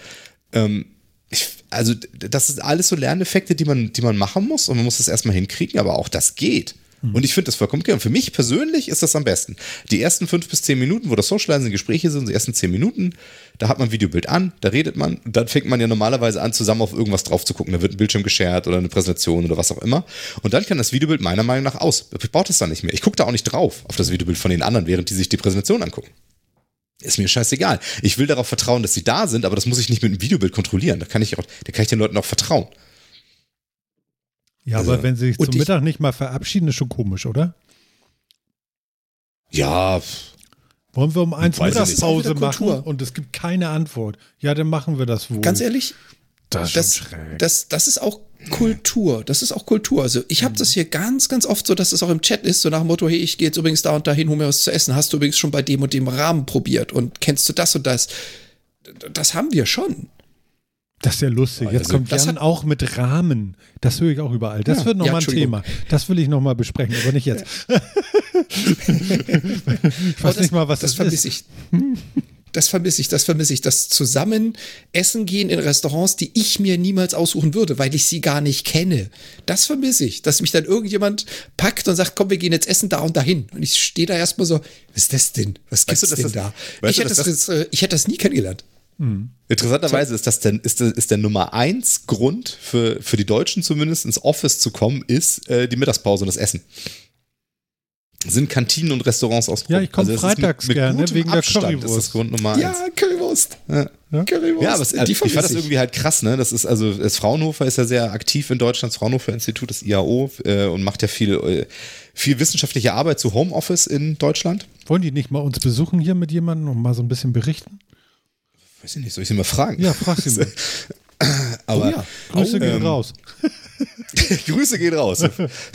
Ähm, ich, also, das sind alles so Lerneffekte, die man, die man machen muss und man muss das erstmal hinkriegen, aber auch das geht. Mhm. Und ich finde das vollkommen okay. Und für mich persönlich ist das am besten. Die ersten fünf bis zehn Minuten, wo das Socializing Gespräche sind, die ersten zehn Minuten, da hat man Videobild an, da redet man, und dann fängt man ja normalerweise an, zusammen auf irgendwas drauf zu gucken. Da wird ein Bildschirm geshared oder eine Präsentation oder was auch immer. Und dann kann das Videobild meiner Meinung nach aus. Ich brauche das dann nicht mehr. Ich gucke da auch nicht drauf auf das Videobild von den anderen, während die sich die Präsentation angucken. Ist mir scheißegal. Ich will darauf vertrauen, dass sie da sind, aber das muss ich nicht mit einem Videobild kontrollieren. Da kann ich auch, da kann ich den Leuten auch vertrauen. Ja, also, aber wenn sie sich zum Mittag nicht mal verabschieden, ist schon komisch, oder? Ja. Wollen wir um eins Mittagspause machen und es gibt keine Antwort? Ja, dann machen wir das wohl. Ganz ehrlich, das, das, das, das, ist auch Kultur. Das ist auch Kultur. Also ich habe mhm. das hier ganz, ganz oft so, dass es auch im Chat ist, so nach dem Motto, hey, ich gehe jetzt übrigens da und dahin, hol mir was zu essen. Hast du übrigens schon bei dem und dem Rahmen probiert und kennst du das und das? Das haben wir schon. Das ist ja lustig. Jetzt also, kommt Jan auch mit Rahmen. Das höre ich auch überall. Das ja, wird nochmal ja, ein Thema. Das will ich nochmal besprechen, aber nicht jetzt. [laughs] ich weiß das, nicht mal, was das, das vermisse ich. Das vermisse ich, das vermisse ich. Das zusammen essen gehen in Restaurants, die ich mir niemals aussuchen würde, weil ich sie gar nicht kenne. Das vermisse ich. Dass mich dann irgendjemand packt und sagt, komm, wir gehen jetzt essen da und dahin. Und ich stehe da erstmal so, was ist das denn? Was gibt's weißt du, denn das, da? Ich hätte das, das, äh, ich hätte das nie kennengelernt. Mhm. Interessanterweise ist das denn, ist, der, ist der Nummer eins Grund für, für die Deutschen zumindest ins Office zu kommen, ist äh, die Mittagspause und das Essen. Sind Kantinen und Restaurants aus Ja, ich komme also freitags mit, mit gerne wegen Abstand der Currywurst. Ist das Grund Nummer eins. Ja, Currywurst. Ja. Ja, Currywurst. ja aber es, also, ich fand das irgendwie halt krass, ne? Das ist also, das Fraunhofer ist ja sehr aktiv in Deutschland, das Fraunhofer Institut, das IAO, äh, und macht ja viel, äh, viel wissenschaftliche Arbeit zu Homeoffice in Deutschland. Wollen die nicht mal uns besuchen hier mit jemandem und mal so ein bisschen berichten? Weiß ich nicht, soll ich sie mal fragen? Ja, frag sie mal. [laughs] Aber oh ja, Grüße ähm, gehen raus. [laughs] Grüße gehen raus.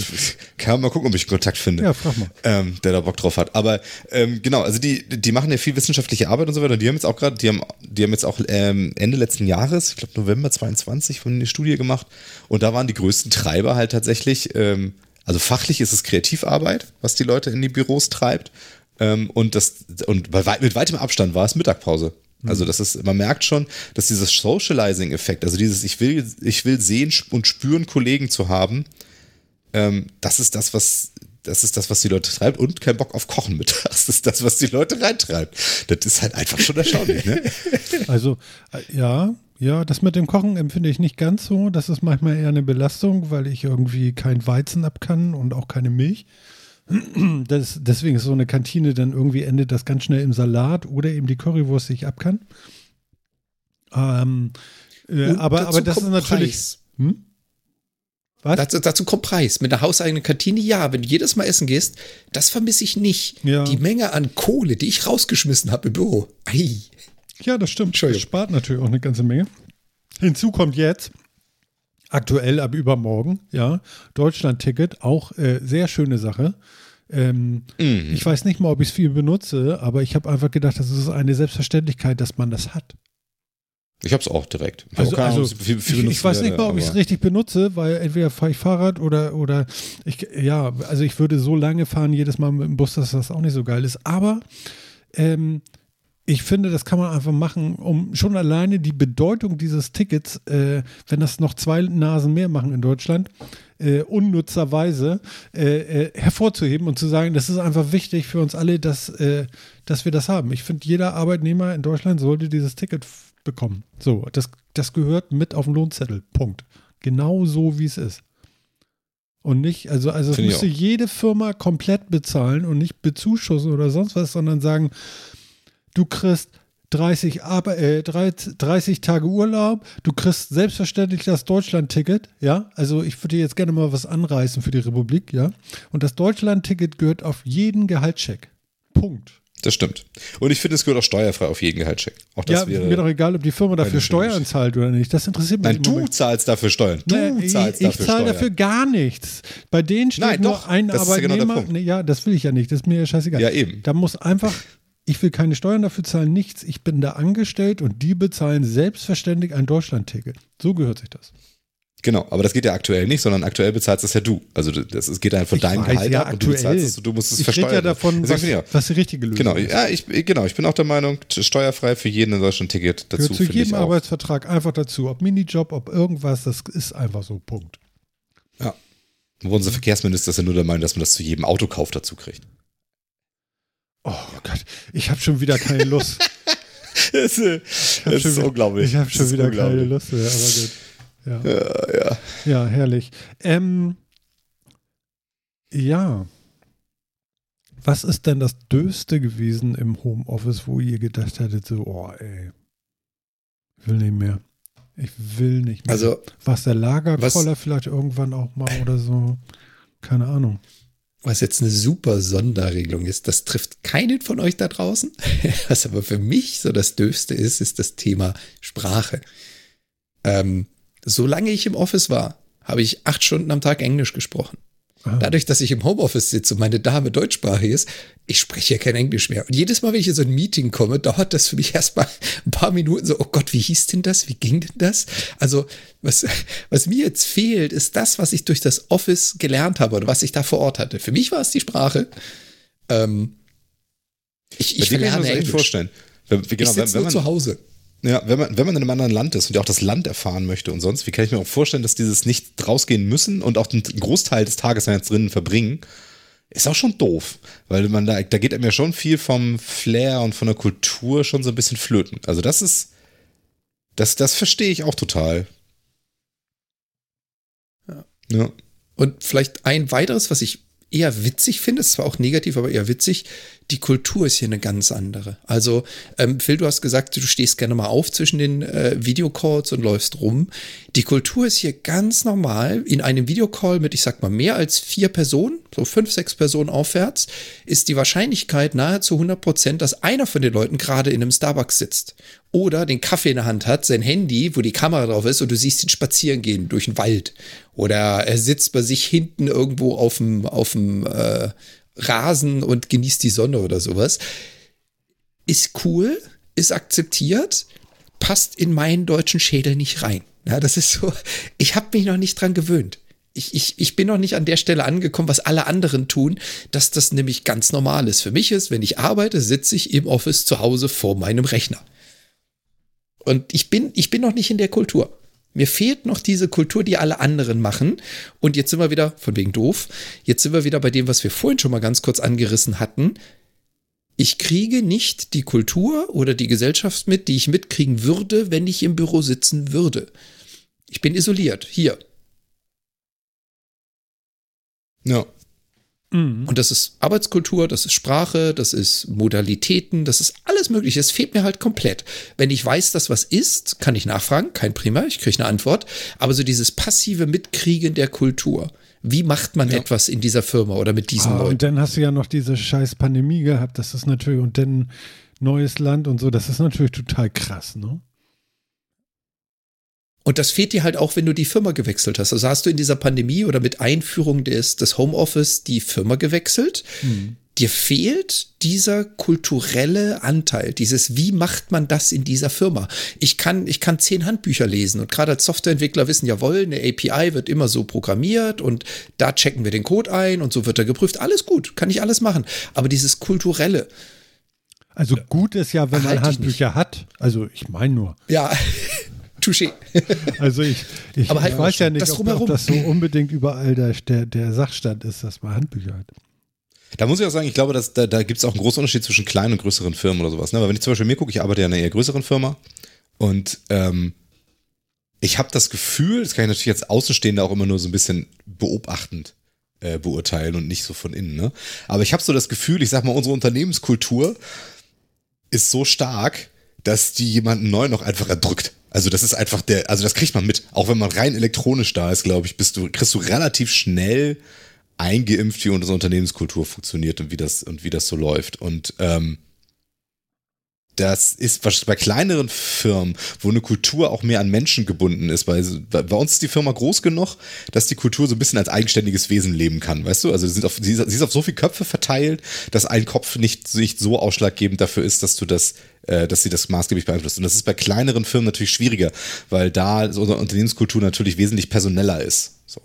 [laughs] kann mal gucken, ob ich Kontakt finde. Ja, frag mal. Ähm, der da Bock drauf hat. Aber ähm, genau, also die, die machen ja viel wissenschaftliche Arbeit und so weiter. Und die haben jetzt auch gerade, die haben, die haben jetzt auch ähm, Ende letzten Jahres, ich glaube November 22, von eine Studie gemacht. Und da waren die größten Treiber halt tatsächlich, ähm, also fachlich ist es Kreativarbeit, was die Leute in die Büros treibt. Ähm, und das, und bei, mit weitem Abstand war es Mittagpause. Also mhm. das ist, man merkt schon, dass dieses Socializing-Effekt, also dieses, ich will, ich will sehen und spüren, Kollegen zu haben, ähm, das ist das, was, das ist das, was die Leute treibt und kein Bock auf Kochen mit. [laughs] Das ist das, was die Leute reintreibt. Das ist halt einfach schon erstaunlich, ne? [laughs] Also, äh, ja, ja, das mit dem Kochen empfinde ich nicht ganz so. Das ist manchmal eher eine Belastung, weil ich irgendwie kein Weizen ab kann und auch keine Milch. [clears throat] Das, deswegen ist so eine Kantine dann irgendwie endet das ganz schnell im Salat oder eben die Currywurst, die ich ab kann. Ähm, äh, aber, aber das ist natürlich. Hm? Was? Dazu, dazu, kommt Preis. Mit einer hauseigenen Kantine, ja, wenn du jedes Mal essen gehst, das vermisse ich nicht. Ja. Die Menge an Kohle, die ich rausgeschmissen habe im Büro. Ei. Ja, das stimmt. Das spart natürlich auch eine ganze Menge. Hinzu kommt jetzt, aktuell ab übermorgen, ja, Deutschland-Ticket, auch äh, sehr schöne Sache. Ähm, mhm. Ich weiß nicht mal, ob ich es viel benutze, aber ich habe einfach gedacht, das ist eine Selbstverständlichkeit, dass man das hat. Ich habe es auch direkt. Ich, also, also viel, viel ich, ich, weiß nicht mal, ob ich es richtig benutze, weil entweder fahre ich Fahrrad oder, oder ich, ja, also ich würde so lange fahren jedes Mal mit dem Bus, dass das auch nicht so geil ist. Aber ähm, ich finde, das kann man einfach machen, um schon alleine die Bedeutung dieses Tickets, äh, wenn das noch zwei Nasen mehr machen in Deutschland, äh, unnutzerweise äh, äh hervorzuheben und zu sagen, das ist einfach wichtig für uns alle, dass, äh, dass wir das haben. Ich finde, jeder Arbeitnehmer in Deutschland sollte dieses Ticket bekommen. So, das, das gehört mit auf den Lohnzettel. Punkt. Genau so, wie es ist. Und nicht, also, also es müsste jede Firma komplett bezahlen und nicht bezuschussen oder sonst was, sondern sagen, du kriegst 30, Arbe äh, 30 Tage Urlaub, du kriegst selbstverständlich das Deutschland-Ticket, ja. Also ich würde jetzt gerne mal was anreißen für die Republik, ja. Und das Deutschland-Ticket gehört auf jeden Gehaltscheck. Punkt. Das stimmt. Und ich finde, es gehört auch steuerfrei auf jeden Gehaltscheck. Auch das ja, wäre mir doch egal, ob die Firma dafür Steuern zahlt oder nicht. Das interessiert mich Nein, du Moment. zahlst dafür Steuern. Du Nee, zahlst ich, dafür ich zahle Steuern. dafür gar nichts. Bei denen steht Nein, nur doch, ein das ist ja genau der Arbeitnehmer. Punkt. nee, ja, das will ich ja nicht. Das ist mir ja scheißegal. Ja, eben. Da muss einfach, ich will keine Steuern dafür zahlen, nichts. Ich bin da angestellt und die bezahlen selbstverständlich ein Deutschland-Ticket. So gehört sich das. Genau, aber das geht ja aktuell nicht, sondern aktuell bezahlst das ja du. Also das es geht dann von Ich deinem weiß Gehalt ja ab und du aktuell. bezahlst es und du musst es ich versteuern. rede ja davon, was, ich was die richtige Lösung Genau, ist. ja, ich, genau, ich bin auch der Meinung, steuerfrei für jeden in Deutschland Ticket dazu. Gehört zu ich jedem. Arbeitsvertrag einfach dazu. Ob Minijob, ob irgendwas, das ist einfach so. Punkt. Ja. Wo unser Verkehrsminister ist ja nur der Meinung, dass man das zu jedem Autokauf dazu kriegt. Oh Gott, ich habe schon wieder keine Lust. [laughs] Das, hab das ist wieder- unglaublich. Ich habe schon ist wieder keine. Lust mehr, aber gut. Ja. Ja, ja. Ja, herrlich. Ähm, ja. Was ist denn das Döste gewesen im Homeoffice, wo ihr gedacht hättet, so, oh ey, ich will nicht mehr. Ich will nicht mehr. Also, War es der Lagerkoller was- vielleicht irgendwann auch mal oder so? Keine Ahnung. Was jetzt eine super Sonderregelung ist, das trifft keinen von euch da draußen. [laughs] Was aber für mich so das Döfste ist, ist das Thema Sprache. Ähm, solange ich im Office war, habe ich acht Stunden am Tag Englisch gesprochen. Ah. Dadurch, dass ich im Homeoffice sitze und meine Dame deutschsprachig ist, ich spreche ja kein Englisch mehr. Und jedes Mal, wenn ich in so ein Meeting komme, dauert das für mich [laughs] erstmal ein paar Minuten so, oh Gott, wie hieß denn das? Wie ging denn das? Also, was, was mir jetzt fehlt, ist das, was ich durch das Office gelernt habe oder was ich da vor Ort hatte. Für mich war es die Sprache. Ähm, ich ich kann ich mir das echt Englisch. vorstellen. Wenn, ich genau, wenn, sitze nur zu man, Hause. Ja, wenn, man, wenn man in einem anderen Land ist und ja auch das Land erfahren möchte und sonst, wie kann ich mir auch vorstellen, dass dieses nicht rausgehen müssen und auch den Großteil des Tages dann jetzt drinnen verbringen, ist auch schon doof. Weil man da, da geht einem ja schon viel vom Flair und von der Kultur schon so ein bisschen flöten. Also das ist, das, das verstehe ich auch total. Ja. Ja. Und vielleicht ein weiteres, was ich eher witzig finde, ist zwar auch negativ, aber eher witzig, die Kultur ist hier eine ganz andere. Also, ähm, Phil, du hast gesagt, du stehst gerne mal auf zwischen den äh, Videocalls und läufst rum. Die Kultur ist hier ganz normal. In einem Videocall mit, ich sag mal, mehr als vier Personen, so fünf, sechs Personen aufwärts, ist die Wahrscheinlichkeit nahezu 100 Prozent, dass einer von den Leuten gerade in einem Starbucks sitzt oder den Kaffee in der Hand hat, sein Handy, wo die Kamera drauf ist und du siehst ihn spazieren gehen durch den Wald. Oder er sitzt bei sich hinten irgendwo auf dem, auf dem äh, Rasen und genießt die Sonne oder sowas. Ist cool, ist akzeptiert, passt in meinen deutschen Schädel nicht rein. Ja, das ist so, ich habe mich noch nicht dran gewöhnt. Ich, ich, ich bin noch nicht an der Stelle angekommen, was alle anderen tun, dass das nämlich ganz normal ist. Für mich ist, wenn ich arbeite, sitze ich im Office zu Hause vor meinem Rechner. Und ich bin, ich bin noch nicht in der Kultur. Mir fehlt noch diese Kultur, die alle anderen machen. Und jetzt sind wir wieder, von wegen doof, jetzt sind wir wieder bei dem, was wir vorhin schon mal ganz kurz angerissen hatten. Ich kriege nicht die Kultur oder die Gesellschaft mit, die ich mitkriegen würde, wenn ich im Büro sitzen würde. Ich bin isoliert, hier. Ja. Mhm. Und das ist Arbeitskultur, das ist Sprache, das ist Modalitäten, das ist alles mögliche. Es fehlt mir halt komplett. Wenn ich weiß, dass was ist, kann ich nachfragen, kein Prima, ich kriege eine Antwort. Aber so dieses passive Mitkriegen der Kultur. Wie macht man Ja. etwas in dieser Firma oder mit diesen Ah, Leuten? und dann hast du ja noch diese scheiß Pandemie gehabt. Das ist natürlich, und dann neues Land und so, das ist natürlich total krass, ne? Und das fehlt dir halt auch, wenn du die Firma gewechselt hast. Also hast du in dieser Pandemie oder mit Einführung des, des Homeoffice die Firma gewechselt. Dir fehlt dieser kulturelle Anteil, dieses, wie macht man das in dieser Firma? Ich kann, ich kann zehn Handbücher lesen und gerade als Softwareentwickler wissen, jawohl, eine API wird immer so programmiert und da checken wir den Code ein und so wird er geprüft. Alles gut, kann ich alles machen. Aber dieses kulturelle, Also gut ist ja, wenn man Handbücher hat. Also ich meine nur. ja, touché. [laughs] Also ich, ich, Aber halt ich weiß ja nicht, das ob, ob das so unbedingt überall der, der, der Sachstand ist, dass man Handbücher hat. Da muss ich auch sagen, ich glaube, dass da, da gibt es auch einen großen Unterschied zwischen kleinen und größeren Firmen oder sowas. Ne? Weil wenn ich zum Beispiel mir gucke, ich arbeite ja in einer eher größeren Firma und ähm, ich habe das Gefühl, das kann ich natürlich als Außenstehender auch immer nur so ein bisschen beobachtend äh, beurteilen und nicht so von innen. Ne? Aber ich habe so das Gefühl, ich sag mal, unsere Unternehmenskultur ist so stark, dass die jemanden neu noch einfach erdrückt. Also das ist einfach der, also das kriegt man mit. Auch wenn man rein elektronisch da ist, glaube ich, bist du, kriegst du relativ schnell eingeimpft, wie unsere Unternehmenskultur funktioniert und wie das und wie das so läuft. Und ähm, das ist bei kleineren Firmen, wo eine Kultur auch mehr an Menschen gebunden ist, weil bei uns ist die Firma groß genug, dass die Kultur so ein bisschen als eigenständiges Wesen leben kann, weißt du? Also sie, auf, sie ist auf so viele Köpfe verteilt, dass ein Kopf nicht, nicht so ausschlaggebend dafür ist, dass du das, äh, dass sie das maßgeblich beeinflusst. Und das ist bei kleineren Firmen natürlich schwieriger, weil da so unsere Unternehmenskultur natürlich wesentlich personeller ist. So.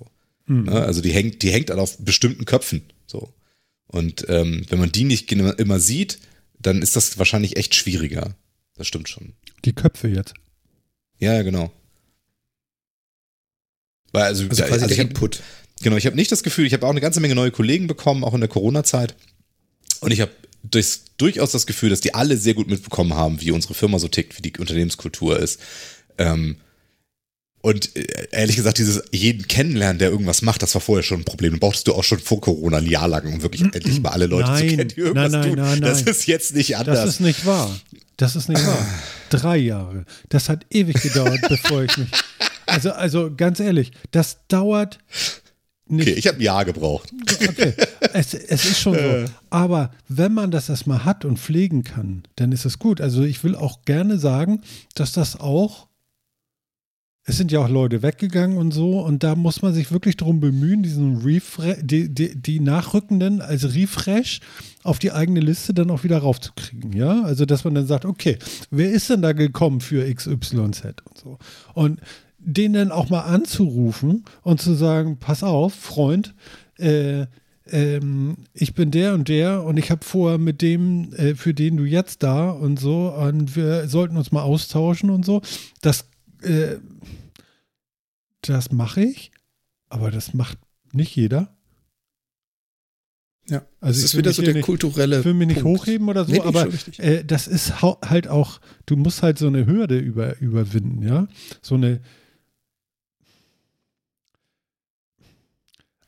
Mhm. Also die hängt, die hängt auf bestimmten Köpfen. So. Und ähm, wenn man die nicht immer sieht, dann ist das wahrscheinlich echt schwieriger. Das stimmt schon. Die Köpfe jetzt. Ja, ja, genau. Weil also, also quasi also der Input. Genau, ich habe nicht das Gefühl, ich habe auch eine ganze Menge neue Kollegen bekommen, auch in der Corona-Zeit. Und ich habe durchaus das Gefühl, dass die alle sehr gut mitbekommen haben, wie unsere Firma so tickt, wie die Unternehmenskultur ist. Ähm, und äh, ehrlich gesagt, dieses jeden kennenlernen, der irgendwas macht, das war vorher schon ein Problem. Brauchst du auch schon vor Corona ein Jahr lang, um wirklich endlich mal alle Leute nein, zu kennen, die irgendwas nein, nein, tun. Nein, das ist jetzt nicht anders. Das ist nicht wahr. Das ist nicht wahr. Drei Jahre. Das hat ewig gedauert, bevor ich mich. [laughs] Also, also ganz ehrlich, das dauert nicht. Okay, ich habe ein Jahr gebraucht. Okay, es, es ist schon so. Aber wenn man das erstmal hat und pflegen kann, dann ist es gut. Also ich will auch gerne sagen, dass das auch es sind ja auch Leute weggegangen und so, und da muss man sich wirklich darum bemühen, diesen Refresh, die, die, die, Nachrückenden als Refresh auf die eigene Liste dann auch wieder raufzukriegen, ja? Also, dass man dann sagt, okay, wer ist denn da gekommen für XYZ und so? Und den dann auch mal anzurufen und zu sagen, pass auf, Freund, äh, ähm, ich bin der und der und ich habe vor mit dem, äh, für den du jetzt da und so, und wir sollten uns mal austauschen und so. Das äh, das mache ich, aber das macht nicht jeder. Ja, also das ist wieder so der kulturelle. Ich will mich nicht Punkt. hochheben oder so, nee, aber äh, das ist halt auch, du musst halt so eine Hürde über, überwinden, ja. So eine.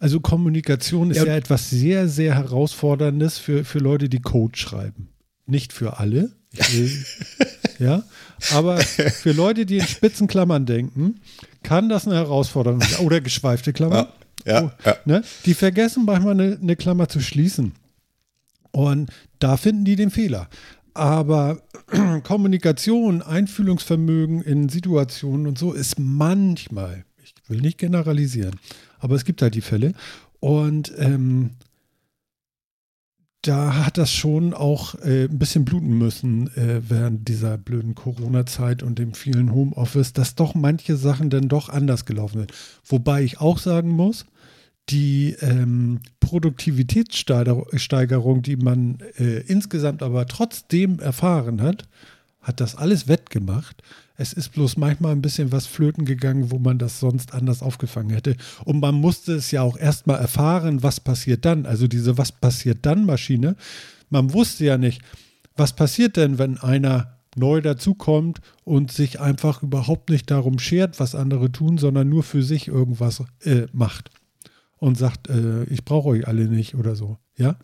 Also Kommunikation ist ja, ja etwas sehr, sehr Herausforderndes für, für Leute, die Code schreiben. Nicht für alle. Will, [laughs] ja, aber für Leute, die in Spitzenklammern denken, kann das eine Herausforderung sein. Oder geschweifte Klammern. Ja, ja, oh, ja. Ne? Die vergessen manchmal eine, eine Klammer zu schließen. Und da finden die den Fehler. Aber [clears throat] Kommunikation, Einfühlungsvermögen in Situationen und so ist manchmal, ich will nicht generalisieren, aber es gibt halt die Fälle. Und ähm, da hat das schon auch äh, ein bisschen bluten müssen äh, während dieser blöden Corona-Zeit und dem vielen Homeoffice, dass doch manche Sachen dann doch anders gelaufen sind. Wobei ich auch sagen muss, die ähm, Produktivitätssteigerung, die man äh, insgesamt aber trotzdem erfahren hat, hat das alles wettgemacht. Es ist bloß manchmal ein bisschen was flöten gegangen, wo man das sonst anders aufgefangen hätte. Und man musste es ja auch erstmal erfahren, was passiert dann. Also diese Was passiert dann Maschine. Man wusste ja nicht, was passiert denn, wenn einer neu dazukommt und sich einfach überhaupt nicht darum schert, was andere tun, sondern nur für sich irgendwas äh, macht und sagt, äh, ich brauche euch alle nicht oder so. Ja.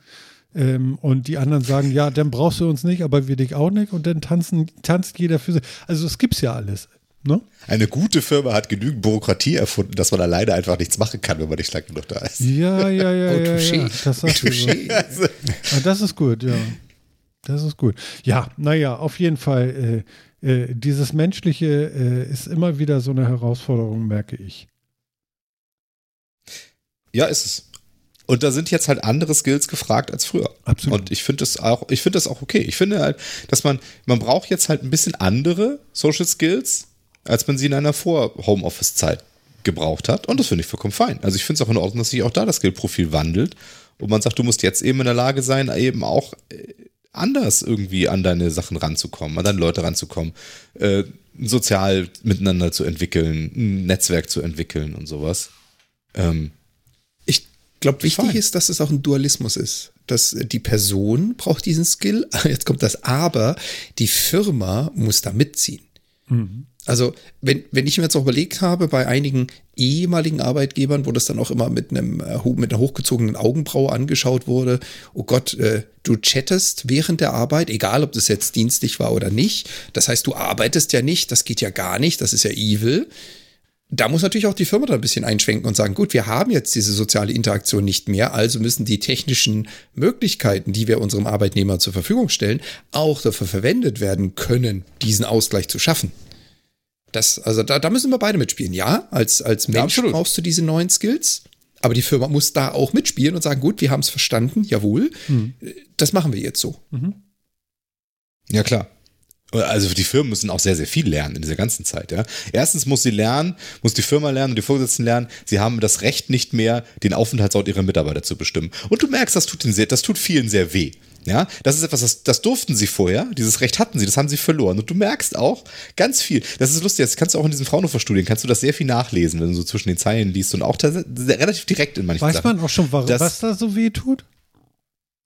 Ähm, und die anderen sagen, ja, dann brauchst du uns nicht, aber wir dich auch nicht. Und dann tanzen, tanzt jeder für sich. Also es gibt's ja alles. Ne? Eine gute Firma hat genügend Bürokratie erfunden, dass man alleine einfach nichts machen kann, wenn man nicht lang genug da ist. Ja, ja, ja. oh, ja, ja. Das, sagst du so. also. [laughs] ah, das ist gut, ja. Das ist gut. Ja, naja, auf jeden Fall. Äh, äh, dieses Menschliche äh, ist immer wieder so eine Herausforderung, merke ich. Ja, ist es. Und da sind jetzt halt andere Skills gefragt als früher. Absolut. Und ich finde das auch, ich finde das auch okay. Ich finde halt, dass man, man braucht jetzt halt ein bisschen andere Social Skills, als man sie in einer Vor-Homeoffice-Zeit gebraucht hat. Und das finde ich vollkommen fein. Also ich finde es auch in Ordnung, dass sich auch da das Skillprofil wandelt. Und man sagt, du musst jetzt eben in der Lage sein, eben auch äh, anders irgendwie an deine Sachen ranzukommen, an deine Leute ranzukommen, äh, sozial miteinander zu entwickeln, ein Netzwerk zu entwickeln und sowas. Ähm, glaube, wichtig Fein. ist, dass es auch ein Dualismus ist. Dass die Person braucht diesen Skill, [laughs] jetzt kommt das Aber, die Firma muss da mitziehen. Mhm. Also, wenn, wenn ich mir jetzt auch überlegt habe, bei einigen ehemaligen Arbeitgebern, wo das dann auch immer mit einem äh, mit einer hochgezogenen Augenbraue angeschaut wurde, oh Gott, äh, du chattest während der Arbeit, egal ob das jetzt dienstlich war oder nicht. Das heißt, du arbeitest ja nicht, das geht ja gar nicht, das ist ja evil. Da muss natürlich auch die Firma da ein bisschen einschwenken und sagen, gut, wir haben jetzt diese soziale Interaktion nicht mehr, also müssen die technischen Möglichkeiten, die wir unserem Arbeitnehmer zur Verfügung stellen, auch dafür verwendet werden können, diesen Ausgleich zu schaffen. Das, also da, da müssen wir beide mitspielen. Ja, als, als Mensch absolut. brauchst du diese neuen Skills. Aber die Firma muss da auch mitspielen und sagen, gut, wir haben es verstanden, jawohl, das machen wir jetzt so. Ja, klar. Also die Firmen müssen auch sehr, sehr viel lernen in dieser ganzen Zeit. Ja. Erstens muss sie lernen, muss die Firma lernen und die Vorgesetzten lernen, sie haben das Recht nicht mehr, den Aufenthaltsort ihrer Mitarbeiter zu bestimmen. Und du merkst, das tut, ihnen sehr, das tut vielen sehr weh. Ja, das ist etwas, das, das durften sie vorher, dieses Recht hatten sie, das haben sie verloren. Und du merkst auch ganz viel. Das ist lustig, das kannst du auch in diesen Fraunhofer-Studien, kannst du das sehr viel nachlesen, wenn du so zwischen den Zeilen liest und auch relativ direkt in manchen Weiß Sachen. man auch schon, warum, Das- was da so weh tut?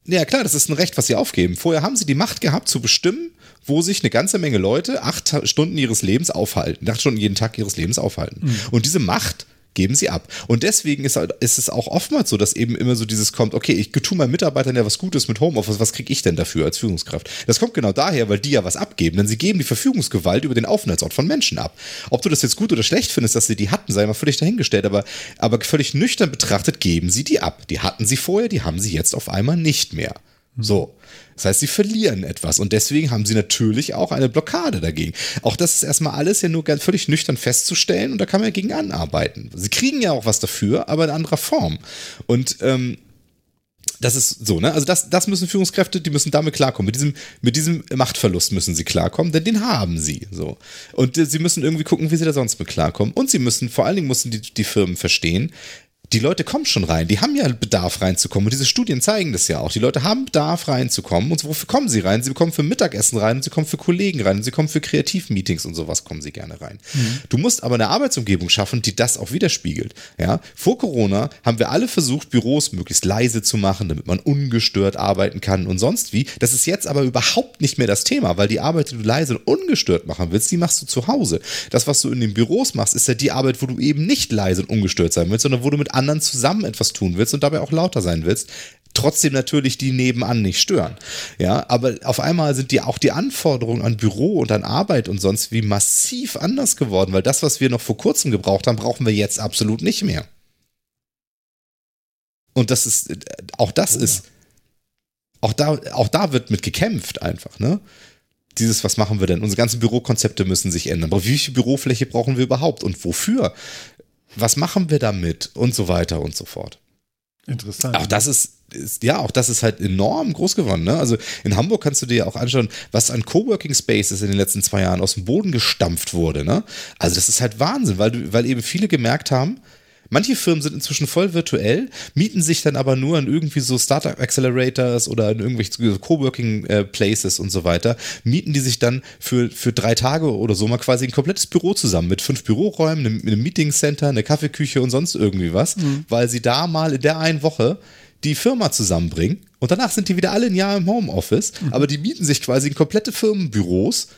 Ja, klar, das ist ein Recht, was sie aufgeben. Vorher haben sie die Macht gehabt, zu bestimmen, wo sich eine ganze Menge Leute acht Stunden ihres Lebens aufhalten, acht Stunden jeden Tag ihres Lebens aufhalten. Und diese Macht geben sie ab. Und deswegen ist, halt- ist es auch oftmals so, dass eben immer so dieses kommt, okay, ich tue meinen Mitarbeitern ja was Gutes mit Homeoffice, was kriege ich denn dafür als Führungskraft? Das kommt genau daher, weil die ja was abgeben, denn sie geben die Verfügungsgewalt über den Aufenthaltsort von Menschen ab. Ob du das jetzt gut oder schlecht findest, dass sie die hatten, sei mal völlig dahingestellt, aber, aber völlig nüchtern betrachtet geben sie die ab. Die hatten sie vorher, die haben sie jetzt auf einmal nicht mehr. So. Das heißt, sie verlieren etwas und deswegen haben sie natürlich auch eine Blockade dagegen. Auch das ist erstmal alles ja nur ganz völlig nüchtern festzustellen und da kann man ja gegen anarbeiten. Sie kriegen ja auch was dafür, aber in anderer Form. Und ähm, das ist so, ne? Also das, das müssen Führungskräfte, die müssen damit klarkommen. Mit diesem, mit diesem Machtverlust müssen sie klarkommen, denn den haben sie. So. Und äh, sie müssen irgendwie gucken, wie sie da sonst mit klarkommen. Und sie müssen, vor allen Dingen müssen die, die Firmen verstehen, die Leute kommen schon rein, die haben ja Bedarf reinzukommen. Und diese Studien zeigen das ja auch. Die Leute haben Bedarf reinzukommen. Und wofür kommen sie rein? Sie kommen für Mittagessen rein, und sie kommen für Kollegen rein, und sie kommen für Kreativmeetings und sowas kommen sie gerne rein. Du musst aber eine Arbeitsumgebung schaffen, die das auch widerspiegelt. Ja? Vor Corona haben wir alle versucht, Büros möglichst leise zu machen, damit man ungestört arbeiten kann und sonst wie. Das ist jetzt aber überhaupt nicht mehr das Thema, weil die Arbeit, die du leise und ungestört machen willst, die machst du zu Hause. Das, was du in den Büros machst, ist ja die Arbeit, wo du eben nicht leise und ungestört sein willst, sondern wo du mit anderen zusammen etwas tun willst und dabei auch lauter sein willst. Trotzdem natürlich die nebenan nicht stören. Ja, aber auf einmal sind die auch die Anforderungen an Büro und an Arbeit und sonst wie massiv anders geworden, weil das, was wir noch vor kurzem gebraucht haben, brauchen wir jetzt absolut nicht mehr. Und das ist, auch das ist, auch da, auch da wird mit gekämpft einfach, ne? Dieses, was machen wir denn? Unsere ganzen Bürokonzepte müssen sich ändern. Aber wie viel Bürofläche brauchen wir überhaupt und wofür? Was machen wir damit? Und so weiter und so fort. Interessant. Auch das ist, ist, ja, auch das ist halt enorm groß geworden. Ne? Also in Hamburg kannst du dir ja auch anschauen, was an Coworking Spaces in den letzten zwei Jahren aus dem Boden gestampft wurde. Ne? Also das ist halt Wahnsinn, weil, weil eben viele gemerkt haben, Manche Firmen sind inzwischen voll virtuell, mieten sich dann aber nur an irgendwie so Startup Accelerators oder in irgendwelche Coworking äh, Places und so weiter, mieten die sich dann für, für drei Tage oder so mal quasi ein komplettes Büro zusammen mit fünf Büroräumen, einem, einem Meeting Center, eine Kaffeeküche und sonst irgendwie was, weil sie da mal in der einen Woche die Firma zusammenbringen und danach sind die wieder alle ein Jahr im Homeoffice, aber die mieten sich quasi in komplette Firmenbüros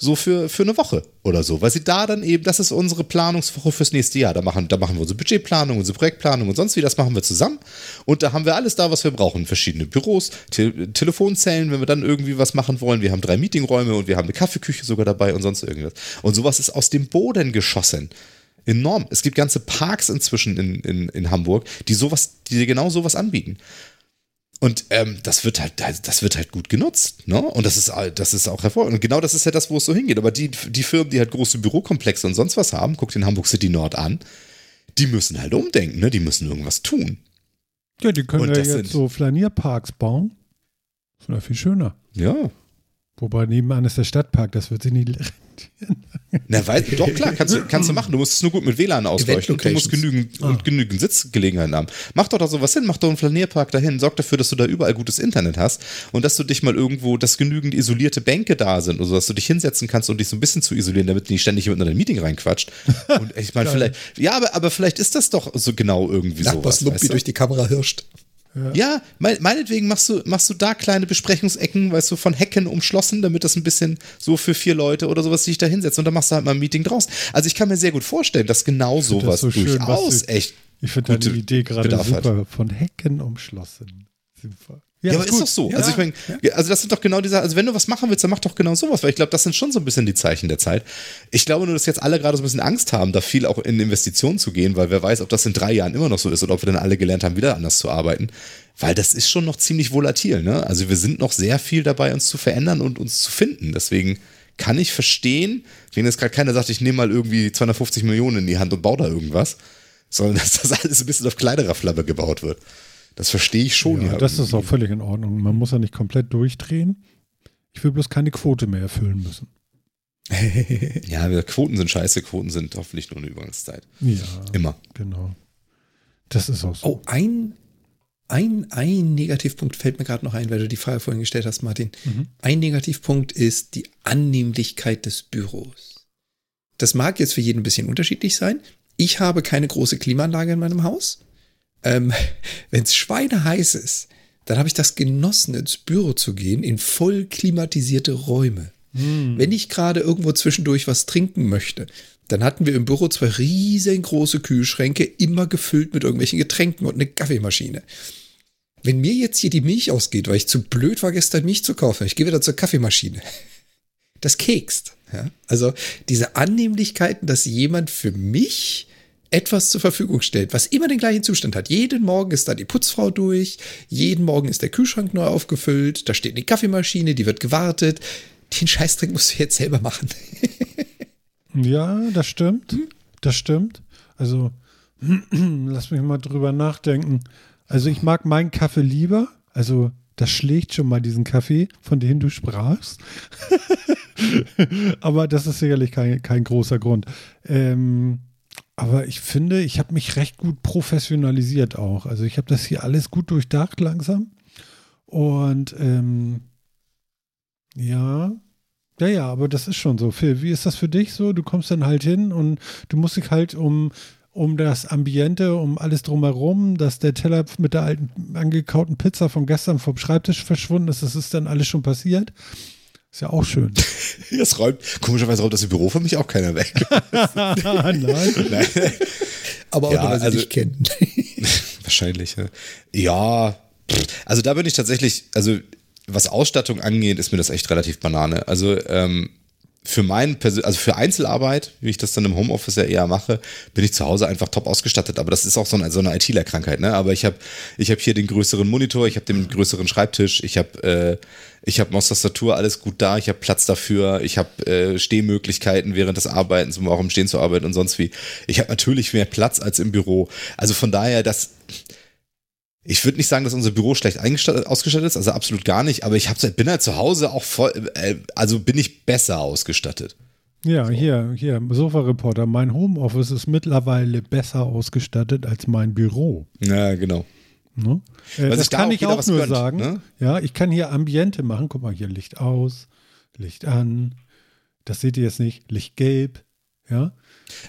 so für, für eine Woche oder so, weil sie da dann eben, das ist unsere Planungswoche fürs nächste Jahr. Da machen, da machen wir unsere Budgetplanung, unsere Projektplanung und sonst wie, das machen wir zusammen. Und da haben wir alles da, was wir brauchen. Verschiedene Büros, Te Telefonzellen, wenn wir dann irgendwie was machen wollen. Wir haben drei Meetingräume und wir haben eine Kaffeeküche sogar dabei und sonst irgendwas. Und sowas ist aus dem Boden geschossen. Enorm. Es gibt ganze Parks inzwischen in, in, in Hamburg, die sowas, die genau sowas anbieten. Und ähm, das wird halt, das wird halt gut genutzt, ne? Und das ist, das ist auch hervorragend. Und genau das ist ja das, wo es so hingeht. Aber die, die Firmen, die halt große Bürokomplexe und sonst was haben, guckt den Hamburg City Nord an, die müssen halt umdenken, ne? Die müssen irgendwas tun. ja, die können und ja jetzt so Flanierparks bauen. Das wäre viel schöner. Ja. Wobei nebenan ist der Stadtpark, das wird sich nicht rentieren. Na, weil, doch klar, kannst du, kannst du machen. Du musst es nur gut mit WLAN ausleuchten und du musst genügend, und genügend Sitzgelegenheiten haben. Mach doch da sowas hin, mach doch einen Flanierpark dahin, sorg dafür, dass du da überall gutes Internet hast und dass du dich mal irgendwo, dass genügend isolierte Bänke da sind, also dass du dich hinsetzen kannst und dich so ein bisschen zu isolieren, damit du nicht ständig jemand in dein Meeting reinquatscht. Und ich meine, [laughs] vielleicht, ja, aber, aber vielleicht ist das doch so genau irgendwie Nachbars sowas. Lumpi weißt du? durch die Kamera hirscht. Ja, mein, meinetwegen machst du, machst du da kleine Besprechungsecken, weißt du, von Hecken umschlossen, damit das ein bisschen so für vier Leute oder sowas sich da hinsetzt und dann machst du halt mal ein Meeting draußen. Also ich kann mir sehr gut vorstellen, dass genau sowas so schön, durchaus was du- echt. Ich finde deine Idee gerade Bedarf hat. super. Von Hecken umschlossen. Super. Ja, aber ist gut. doch so. Ja, also ich meine, also das sind doch genau diese, also wenn du was machen willst, dann mach doch genau sowas, weil ich glaube, das sind schon so ein bisschen die Zeichen der Zeit. Ich glaube nur, dass jetzt alle gerade so ein bisschen Angst haben, da viel auch in Investitionen zu gehen, weil wer weiß, ob das in drei Jahren immer noch so ist oder ob wir dann alle gelernt haben, wieder anders zu arbeiten. Weil das ist schon noch ziemlich volatil, ne? Also wir sind noch sehr viel dabei, uns zu verändern und uns zu finden. Deswegen kann ich verstehen, wenn jetzt gerade keiner sagt, ich nehme mal irgendwie 250 Millionen in die Hand und baue da irgendwas, sondern [laughs] dass das alles ein bisschen auf kleinerer Flamme gebaut wird. Das verstehe ich schon. ja, das ist auch völlig in Ordnung. Man muss ja nicht komplett durchdrehen. Ich will bloß keine Quote mehr erfüllen müssen. [laughs] Ja, wir- Quoten sind scheiße, Quoten sind hoffentlich nur eine Übergangszeit. Ja, Immer. genau. Das ist auch so. Oh, ein, ein, ein Negativpunkt fällt mir gerade noch ein, weil du die Frage vorhin gestellt hast, Martin. Ein Negativpunkt ist die Annehmlichkeit des Büros. Das mag jetzt für jeden ein bisschen unterschiedlich sein. Ich habe keine große Klimaanlage in meinem Haus. Ähm, [laughs] Wenn es schweineheiß ist, dann habe ich das genossen, ins Büro zu gehen, in voll klimatisierte Räume. Wenn ich gerade irgendwo zwischendurch was trinken möchte, dann hatten wir im Büro zwei riesengroße Kühlschränke, immer gefüllt mit irgendwelchen Getränken und eine Kaffeemaschine. Wenn mir jetzt hier die Milch ausgeht, weil ich zu blöd war, gestern Milch zu kaufen, ich gehe wieder zur Kaffeemaschine. [laughs] Das kekst. Ja? Also diese Annehmlichkeiten, dass jemand für mich etwas zur Verfügung stellt, was immer den gleichen Zustand hat. Jeden Morgen ist da die Putzfrau durch, jeden Morgen ist der Kühlschrank neu aufgefüllt, da steht eine Kaffeemaschine, die wird gewartet. Den Scheißdreck musst du jetzt selber machen. [laughs] Ja, das stimmt. Hm? Das stimmt. Also, [clears throat] lass mich mal drüber nachdenken. Also, ich mag meinen Kaffee lieber. Also, das schlägt schon mal diesen Kaffee, von dem du sprachst. [laughs] aber das ist sicherlich kein, kein großer Grund. Ähm, aber ich finde, ich habe mich recht gut professionalisiert auch. Also, ich habe das hier alles gut durchdacht langsam. Und ähm, ja, ja, ja, aber das ist schon so. Phil, wie ist das für dich so? Du kommst dann halt hin und du musst dich halt um, um das Ambiente, um alles drumherum, dass der Teller mit der alten angekauten Pizza von gestern vom Schreibtisch verschwunden ist, das ist dann alles schon passiert. Ist ja auch schön. [laughs] Das räumt, komischerweise räumt das im Büro für mich auch keiner weg. [laughs] Nein. Nein. [laughs] Aber auch Ja, nur, weil sie also- dich kennen. Wahrscheinlich, ja. Ja, also da bin ich tatsächlich, also was Ausstattung angeht, ist mir das echt relativ Banane. Also ähm, für meinen Persön also für Einzelarbeit, wie ich das dann im Homeoffice ja eher mache, bin ich zu Hause einfach top ausgestattet. Aber das ist auch so eine, so eine ITler-Krankheit. Ne? Aber ich habe ich hab hier den größeren Monitor, ich habe den größeren Schreibtisch, ich habe äh, ich habe Maustastatur, alles gut da, ich habe Platz dafür, ich habe äh, Stehmöglichkeiten während des Arbeitens, um auch im Stehen zu arbeiten und sonst wie. Ich habe natürlich mehr Platz als im Büro. Also von daher, das ich würde nicht sagen, dass unser Büro schlecht ausgestattet ist, also absolut gar nicht, aber ich hab, bin halt zu Hause auch voll, äh, also bin ich besser ausgestattet. Ja, hier, hier, Sofa-Reporter. Mein Homeoffice ist mittlerweile besser ausgestattet als mein Büro. Ja, genau. Ne? Äh, das kann auch ich auch nur gönnt, sagen. ne? Ja, ich kann hier Ambiente machen. Guck mal hier, Licht aus, Licht an. Das seht ihr jetzt nicht. Licht gelb. Ja.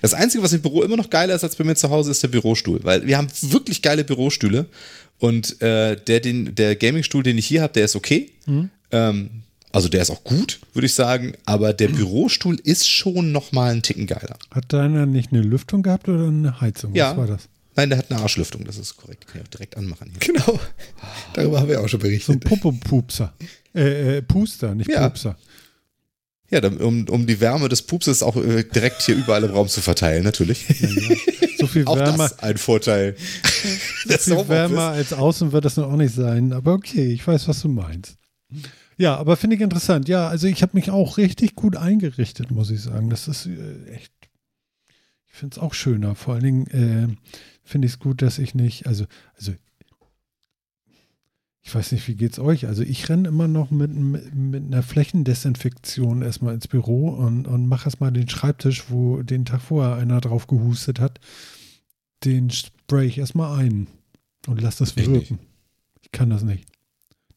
Das Einzige, was im Büro immer noch geiler ist als bei mir zu Hause, ist der Bürostuhl, weil wir haben wirklich geile Bürostühle und äh, der, den, der Gamingstuhl, den ich hier habe, der ist okay. Ähm, also der ist auch gut, würde ich sagen, aber der Bürostuhl ist schon noch mal einen Ticken geiler. Hat deiner nicht eine Lüftung gehabt oder eine Heizung? Ja. Was war das? Nein, der hat eine Arschlüftung, das ist korrekt. Kann ich auch direkt anmachen hier. genau. Darüber haben wir auch schon So ein berichtet. Popo-Pupser. Äh, äh, Puster, nicht Ja. Pupser. Ja, um, um die Wärme des Pupses auch äh, direkt hier überall im Raum zu verteilen, natürlich. So viel [laughs] Auch wärmer, das ein Vorteil. [laughs] Das viel wärmer als außen wird das noch auch nicht sein. Aber okay, ich weiß, was du meinst. Ja, aber finde ich interessant. Ja, also ich habe mich auch richtig gut eingerichtet, muss ich sagen. Das ist äh, echt. Ich finde es auch schöner. Vor allen Dingen äh, finde ich es gut, dass ich nicht, also, also ich weiß nicht, wie geht's euch? Also ich renne immer noch mit, mit, mit einer Flächendesinfektion erstmal ins Büro und, und mache erstmal den Schreibtisch, wo den Tag vorher einer drauf gehustet hat, den spray ich erstmal ein und lass das Ich wirken. Ich kann das nicht.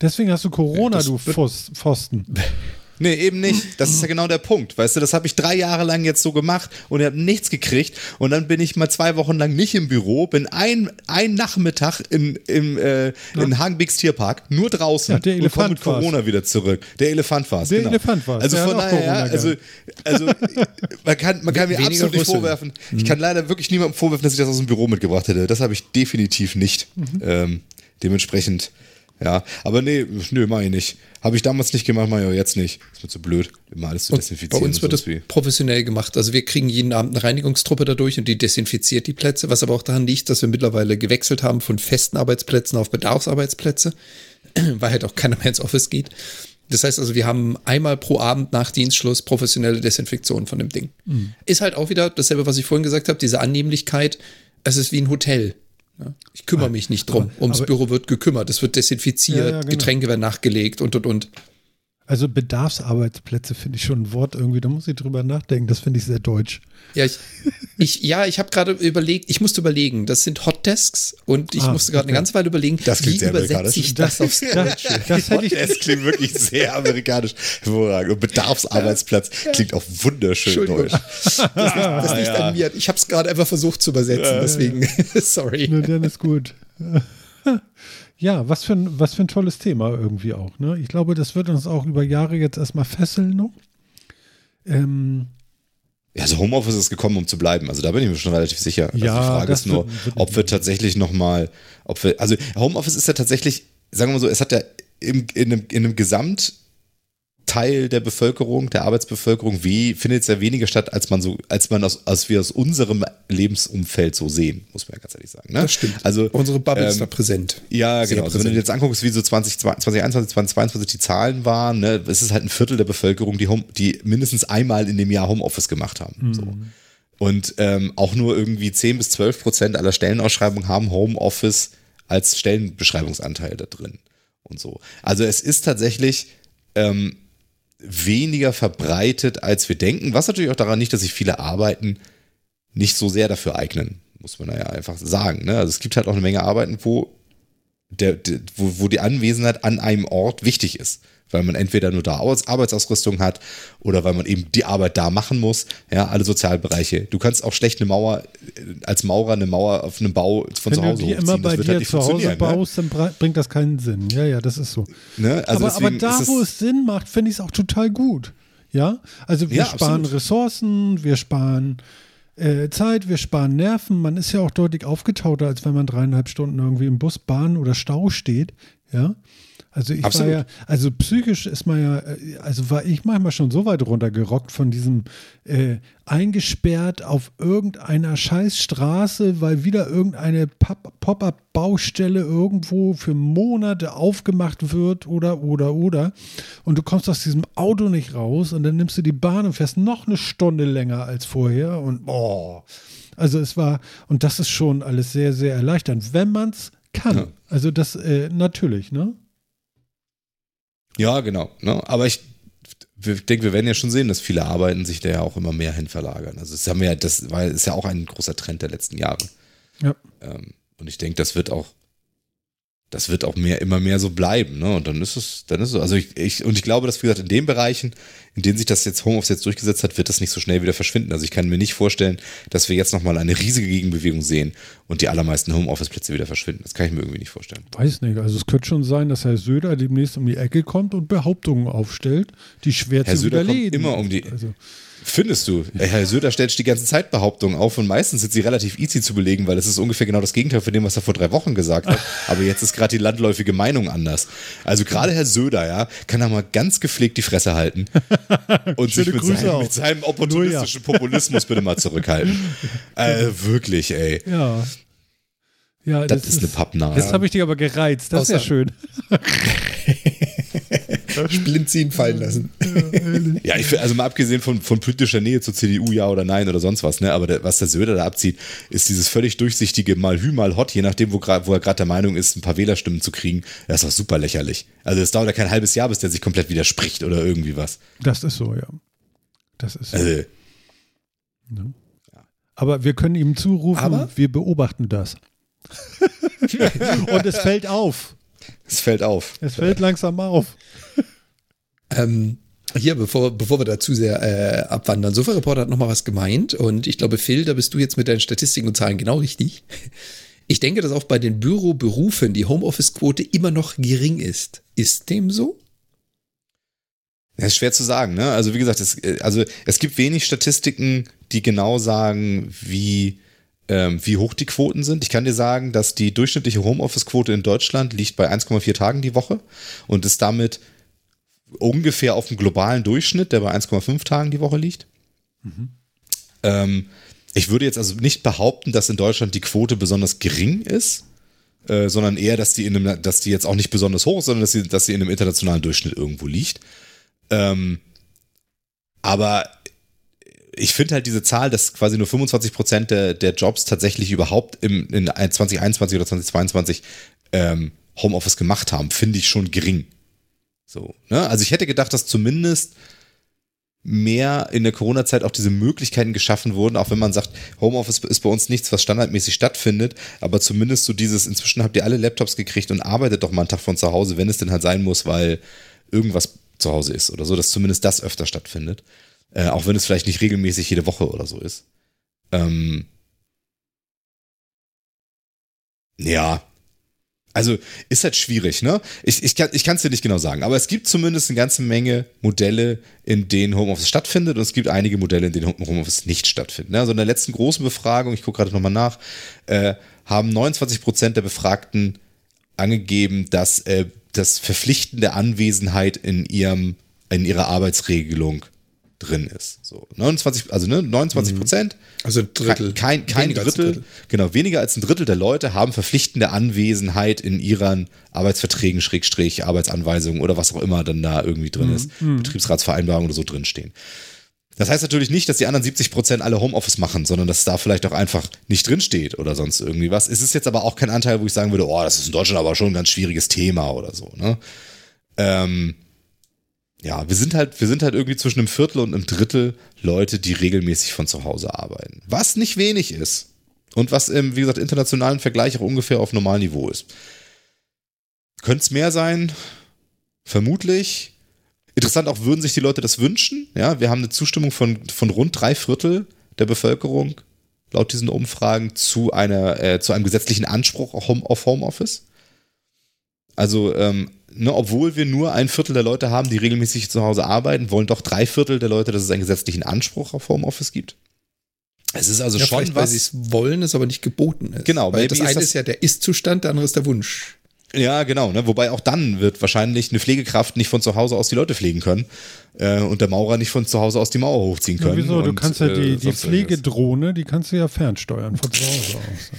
Deswegen hast du Corona, Das du Pfosten. [laughs] Nee, eben nicht. Das ist ja genau der Punkt. Weißt du, das habe ich drei Jahre lang jetzt so gemacht und ich habe nichts gekriegt. Und dann bin ich mal zwei Wochen lang nicht im Büro, bin ein, ein Nachmittag in, im, äh, in Hagenbecks Tierpark, nur draußen Ja, der und Elefant komme mit war's. Corona wieder zurück. Der Elefant war es. Der genau. Elefant war's. Also Der von daher, ja, Corona also, also [laughs] man kann, man kann mir Weniger absolut nicht vorwerfen. Ich kann leider wirklich niemandem vorwerfen, dass ich das aus dem Büro mitgebracht hätte. Das habe ich definitiv nicht. Ähm, dementsprechend, ja. Aber nee, nö, mach ich nicht. Habe ich damals nicht gemacht, auch jetzt nicht. Ist mir zu blöd, immer alles zu Und desinfizieren. bei uns wird das professionell gemacht. Also wir kriegen jeden Abend eine Reinigungstruppe dadurch und die desinfiziert die Plätze, was aber auch daran liegt, dass wir mittlerweile gewechselt haben von festen Arbeitsplätzen auf Bedarfsarbeitsplätze, [clears throat] weil halt auch keiner mehr ins Office geht. Das heißt also, wir haben einmal pro Abend nach Dienstschluss professionelle Desinfektion von dem Ding. Mhm. Ist halt auch wieder dasselbe, was ich vorhin gesagt habe, diese Annehmlichkeit. Es ist wie ein Hotel. Ja, Ich kümmere mich nicht drum. Ums aber- Büro wird gekümmert. Es wird desinfiziert, Ja, ja, genau. Getränke werden nachgelegt und und und. Also Bedarfsarbeitsplätze finde ich schon ein Wort irgendwie, da muss ich drüber nachdenken. Das finde ich sehr deutsch. Ja, ich, ich, ja, ich habe gerade überlegt, ich musste überlegen, das sind Hotdesks und ich Ah, musste gerade okay. eine ganze Weile überlegen, Das klingt wie sehr übersetze amerikanisch. ich das aufs [laughs] Das, Deutsche? das ich, Es klingt wirklich sehr amerikanisch. Hervorragend. Und Bedarfsarbeitsplatz klingt auch wunderschön deutsch. Das, das [laughs] liegt ja. an mir. Ich habe es gerade einfach versucht zu übersetzen, deswegen, [laughs] sorry. ne, dann ist gut. Ja, was für, ein, was für ein tolles Thema irgendwie auch. Ne? Ich glaube, das wird uns auch über Jahre jetzt erstmal fesseln noch. Ähm, Ja, also Homeoffice ist gekommen, um zu bleiben. Also da bin ich mir schon relativ sicher. Also Ja, die Frage ist nur, wird- wird- ob wir tatsächlich nochmal, ob wir, also Homeoffice ist ja tatsächlich, sagen wir mal so, es hat ja im, in, einem, in einem Gesamtteil der Bevölkerung, der Arbeitsbevölkerung, wie findet es ja weniger statt, als man so, als man aus, als wir aus unserem Lebensumfeld so sehen, muss man ja ganz ehrlich sagen. Ne? Das stimmt. Also Unsere Bubble ist ähm, da präsent. Ja, Sehr genau. Also wenn du präsent. dir jetzt anguckst, wie so 20, 2021, 2022 die Zahlen waren, ne, es ist halt ein Viertel der Bevölkerung, die, Home, die mindestens einmal in dem Jahr Homeoffice gemacht haben. So. Und ähm, auch nur irgendwie 10 bis 12 Prozent aller Stellenausschreibungen haben Homeoffice als Stellenbeschreibungsanteil da drin und so. Also es ist tatsächlich ähm, weniger verbreitet, als wir denken, was natürlich auch daran liegt, dass sich viele Arbeiten nicht so sehr dafür eignen, muss man ja einfach sagen. Ne? Also es gibt halt auch eine Menge Arbeiten, wo, der, der, wo, wo die Anwesenheit an einem Ort wichtig ist. Weil man entweder nur da Arbeits Arbeitsausrüstung hat oder weil man eben die Arbeit da machen muss. Ja, alle Sozialbereiche. Du kannst auch schlecht eine Mauer, äh, als Maurer eine Mauer auf einem Bau von wenn zu du Hause die hochziehen. immer bei dir halt zu Hause ne? baust, dann bra- bringt das keinen Sinn. Ja, ja, das ist so. Ne? Also aber, aber da, wo es Sinn macht, finde ich es auch total gut. Ja, also wir Ja, sparen absolut. Ressourcen, wir sparen äh, Zeit, wir sparen Nerven. Man ist ja auch deutlich aufgetauter, als wenn man dreieinhalb Stunden irgendwie im Bus, Bahn oder Stau steht. Ja. Also ich Absolut. war ja, also psychisch ist man ja, äh, also war ich manchmal schon so weit runtergerockt von diesem äh, eingesperrt auf irgendeiner Scheißstraße, weil wieder irgendeine Pop- Pop-up-Baustelle irgendwo für Monate aufgemacht wird oder oder oder und du kommst aus diesem Auto nicht raus und dann nimmst du die Bahn und fährst noch eine Stunde länger als vorher und boah. Also es war, und das ist schon alles sehr, sehr erleichternd, wenn man es kann. Ja. Also das äh, natürlich, ne? Ja, genau. Ne? Aber ich denke, wir werden ja schon sehen, dass viele Arbeiten sich da ja auch immer mehr hin verlagern. Also das haben wir ja, das war, ist ja auch ein großer Trend der letzten Jahre. Ja. Ähm, und ich denke, das wird auch, das wird auch mehr, immer mehr so bleiben, ne? Und dann ist es, dann ist es so. Also ich, ich, und ich glaube, dass, wie gesagt, in den Bereichen, in denen sich das jetzt Homeoffice jetzt durchgesetzt hat, wird das nicht so schnell wieder verschwinden. Also ich kann mir nicht vorstellen, dass wir jetzt nochmal eine riesige Gegenbewegung sehen und die allermeisten Homeoffice-Plätze wieder verschwinden. Das kann ich mir irgendwie nicht vorstellen. Weiß nicht. Also es könnte schon sein, dass Herr Söder demnächst um die Ecke kommt und Behauptungen aufstellt, die schwer Herr zu Söder kommt widerlegen. immer um die- Also, Findest du? Herr Söder stellt die ganze Zeit Behauptungen auf und meistens sind sie relativ easy zu belegen, weil es ist ungefähr genau das Gegenteil von dem, was er vor drei Wochen gesagt hat. [laughs] Aber jetzt ist gerade die landläufige Meinung anders. Also gerade Herr Söder, ja, kann da mal ganz gepflegt die Fresse halten [laughs] und sich mit seinem, mit seinem opportunistischen [laughs] Populismus bitte mal zurückhalten. äh, wirklich, ey. ja. Ja, Das, ist eine Pappnase. Jetzt habe ich dich aber gereizt. Das ist ja Außer- schön. [laughs] Splintziehen fallen lassen. [laughs] Ja, ich also mal abgesehen von, von politischer Nähe zur CDU, ja oder nein oder sonst was, ne? Aber der, was der Söder da abzieht, ist dieses völlig durchsichtige mal Hü, mal Hot, je nachdem, wo, wo er gerade der Meinung ist, ein paar Wählerstimmen zu kriegen. Das ist doch super lächerlich. Also es dauert ja kein halbes Jahr, bis der sich komplett widerspricht oder irgendwie was. Das ist so, ja. Das ist so. Also, Aber wir können ihm zurufen, Aber- wir beobachten das. [laughs] und es fällt auf. es fällt auf. Es fällt langsam auf. Ähm, Hier, bevor, bevor wir da zu sehr äh, abwandern, Sofa-Reporter hat nochmal was gemeint und ich glaube, Phil, da bist du jetzt mit deinen Statistiken und Zahlen genau richtig. Ich denke, dass auch bei den Büroberufen die Homeoffice-Quote immer noch gering ist. Ist dem so? Das ist schwer zu sagen, ne? Also wie gesagt, es, äh, also es gibt wenig Statistiken, die genau sagen, wie, ähm, wie hoch die Quoten sind. Ich kann dir sagen, dass die durchschnittliche Homeoffice-Quote in Deutschland liegt bei 1,4 Tagen die Woche und ist damit ungefähr auf dem globalen Durchschnitt, der bei 1,5 Tagen die Woche liegt. Mhm. Ähm, ich würde jetzt also nicht behaupten, dass in Deutschland die Quote besonders gering ist, äh, sondern eher, dass die, in einem, dass die jetzt auch nicht besonders hoch ist, sondern dass sie, dass sie in einem internationalen Durchschnitt irgendwo liegt. Ähm, aber ich finde halt diese Zahl, dass quasi nur 25 Prozent der, der Jobs tatsächlich überhaupt im, in 2021 oder 2022 ähm, Homeoffice gemacht haben, finde ich schon gering. So, ne? Also ich hätte gedacht, dass zumindest mehr in der Corona-Zeit auch diese Möglichkeiten geschaffen wurden, auch wenn man sagt, Homeoffice ist bei uns nichts, was standardmäßig stattfindet, aber zumindest so dieses, inzwischen habt ihr alle Laptops gekriegt und arbeitet doch mal einen Tag von zu Hause, wenn es denn halt sein muss, weil irgendwas zu Hause ist oder so, dass zumindest das öfter stattfindet. Äh, auch wenn es vielleicht nicht regelmäßig jede Woche oder so ist. Ähm, ja, also ist halt schwierig, ne? Ich, ich kann es dir nicht genau sagen, aber es gibt zumindest eine ganze Menge Modelle, in denen Homeoffice stattfindet und es gibt einige Modelle, in denen Homeoffice nicht stattfindet. Ne? Also in der letzten großen Befragung, ich gucke gerade nochmal nach, äh, haben 29 Prozent der Befragten angegeben, dass äh, das verpflichtende Anwesenheit in ihrem in ihrer Arbeitsregelung drin ist. So 29, also ne, 29 Prozent. Also ein Drittel. Kein, kein, kein Drittel, Drittel, genau, weniger als ein Drittel der Leute haben verpflichtende Anwesenheit in ihren Arbeitsverträgen, Schrägstrich, Arbeitsanweisungen oder was auch immer dann da irgendwie drin mhm. ist. Mhm. Betriebsratsvereinbarungen oder so drinstehen. Das heißt natürlich nicht, dass die anderen 70 Prozent alle Homeoffice machen, sondern dass da vielleicht auch einfach nicht drinsteht oder sonst irgendwie was. Es ist jetzt aber auch kein Anteil, wo ich sagen würde, oh, das ist in Deutschland aber schon ein ganz schwieriges Thema oder so. Ne? Ähm, ja, wir sind halt, wir sind halt irgendwie zwischen einem Viertel und einem Drittel Leute, die regelmäßig von zu Hause arbeiten. Was nicht wenig ist. Und was im, wie gesagt, internationalen Vergleich auch ungefähr auf Normalniveau ist. Könnte es mehr sein? Vermutlich. Interessant auch, würden sich die Leute das wünschen? Ja, wir haben eine Zustimmung von, von rund drei Viertel der Bevölkerung laut diesen Umfragen zu einer, äh, zu einem gesetzlichen Anspruch auf Homeoffice. Also ähm, ne, obwohl wir nur ein Viertel der Leute haben, die regelmäßig zu Hause arbeiten, wollen doch drei Viertel der Leute, dass es einen gesetzlichen Anspruch auf Homeoffice gibt. Es ist also ja, schon was. Weil sie es wollen, es aber nicht geboten ist. Genau, weil das eine ist, das ist ja der Ist-Zustand, der andere ist der Wunsch. Ja, genau. Ne? Wobei auch dann wird wahrscheinlich eine Pflegekraft nicht von zu Hause aus die Leute pflegen können äh, und der Maurer nicht von zu Hause aus die Mauer hochziehen können. Ja, wieso? Du kannst ja die, äh, die Pflegedrohne, die kannst du ja fernsteuern von zu Hause aus.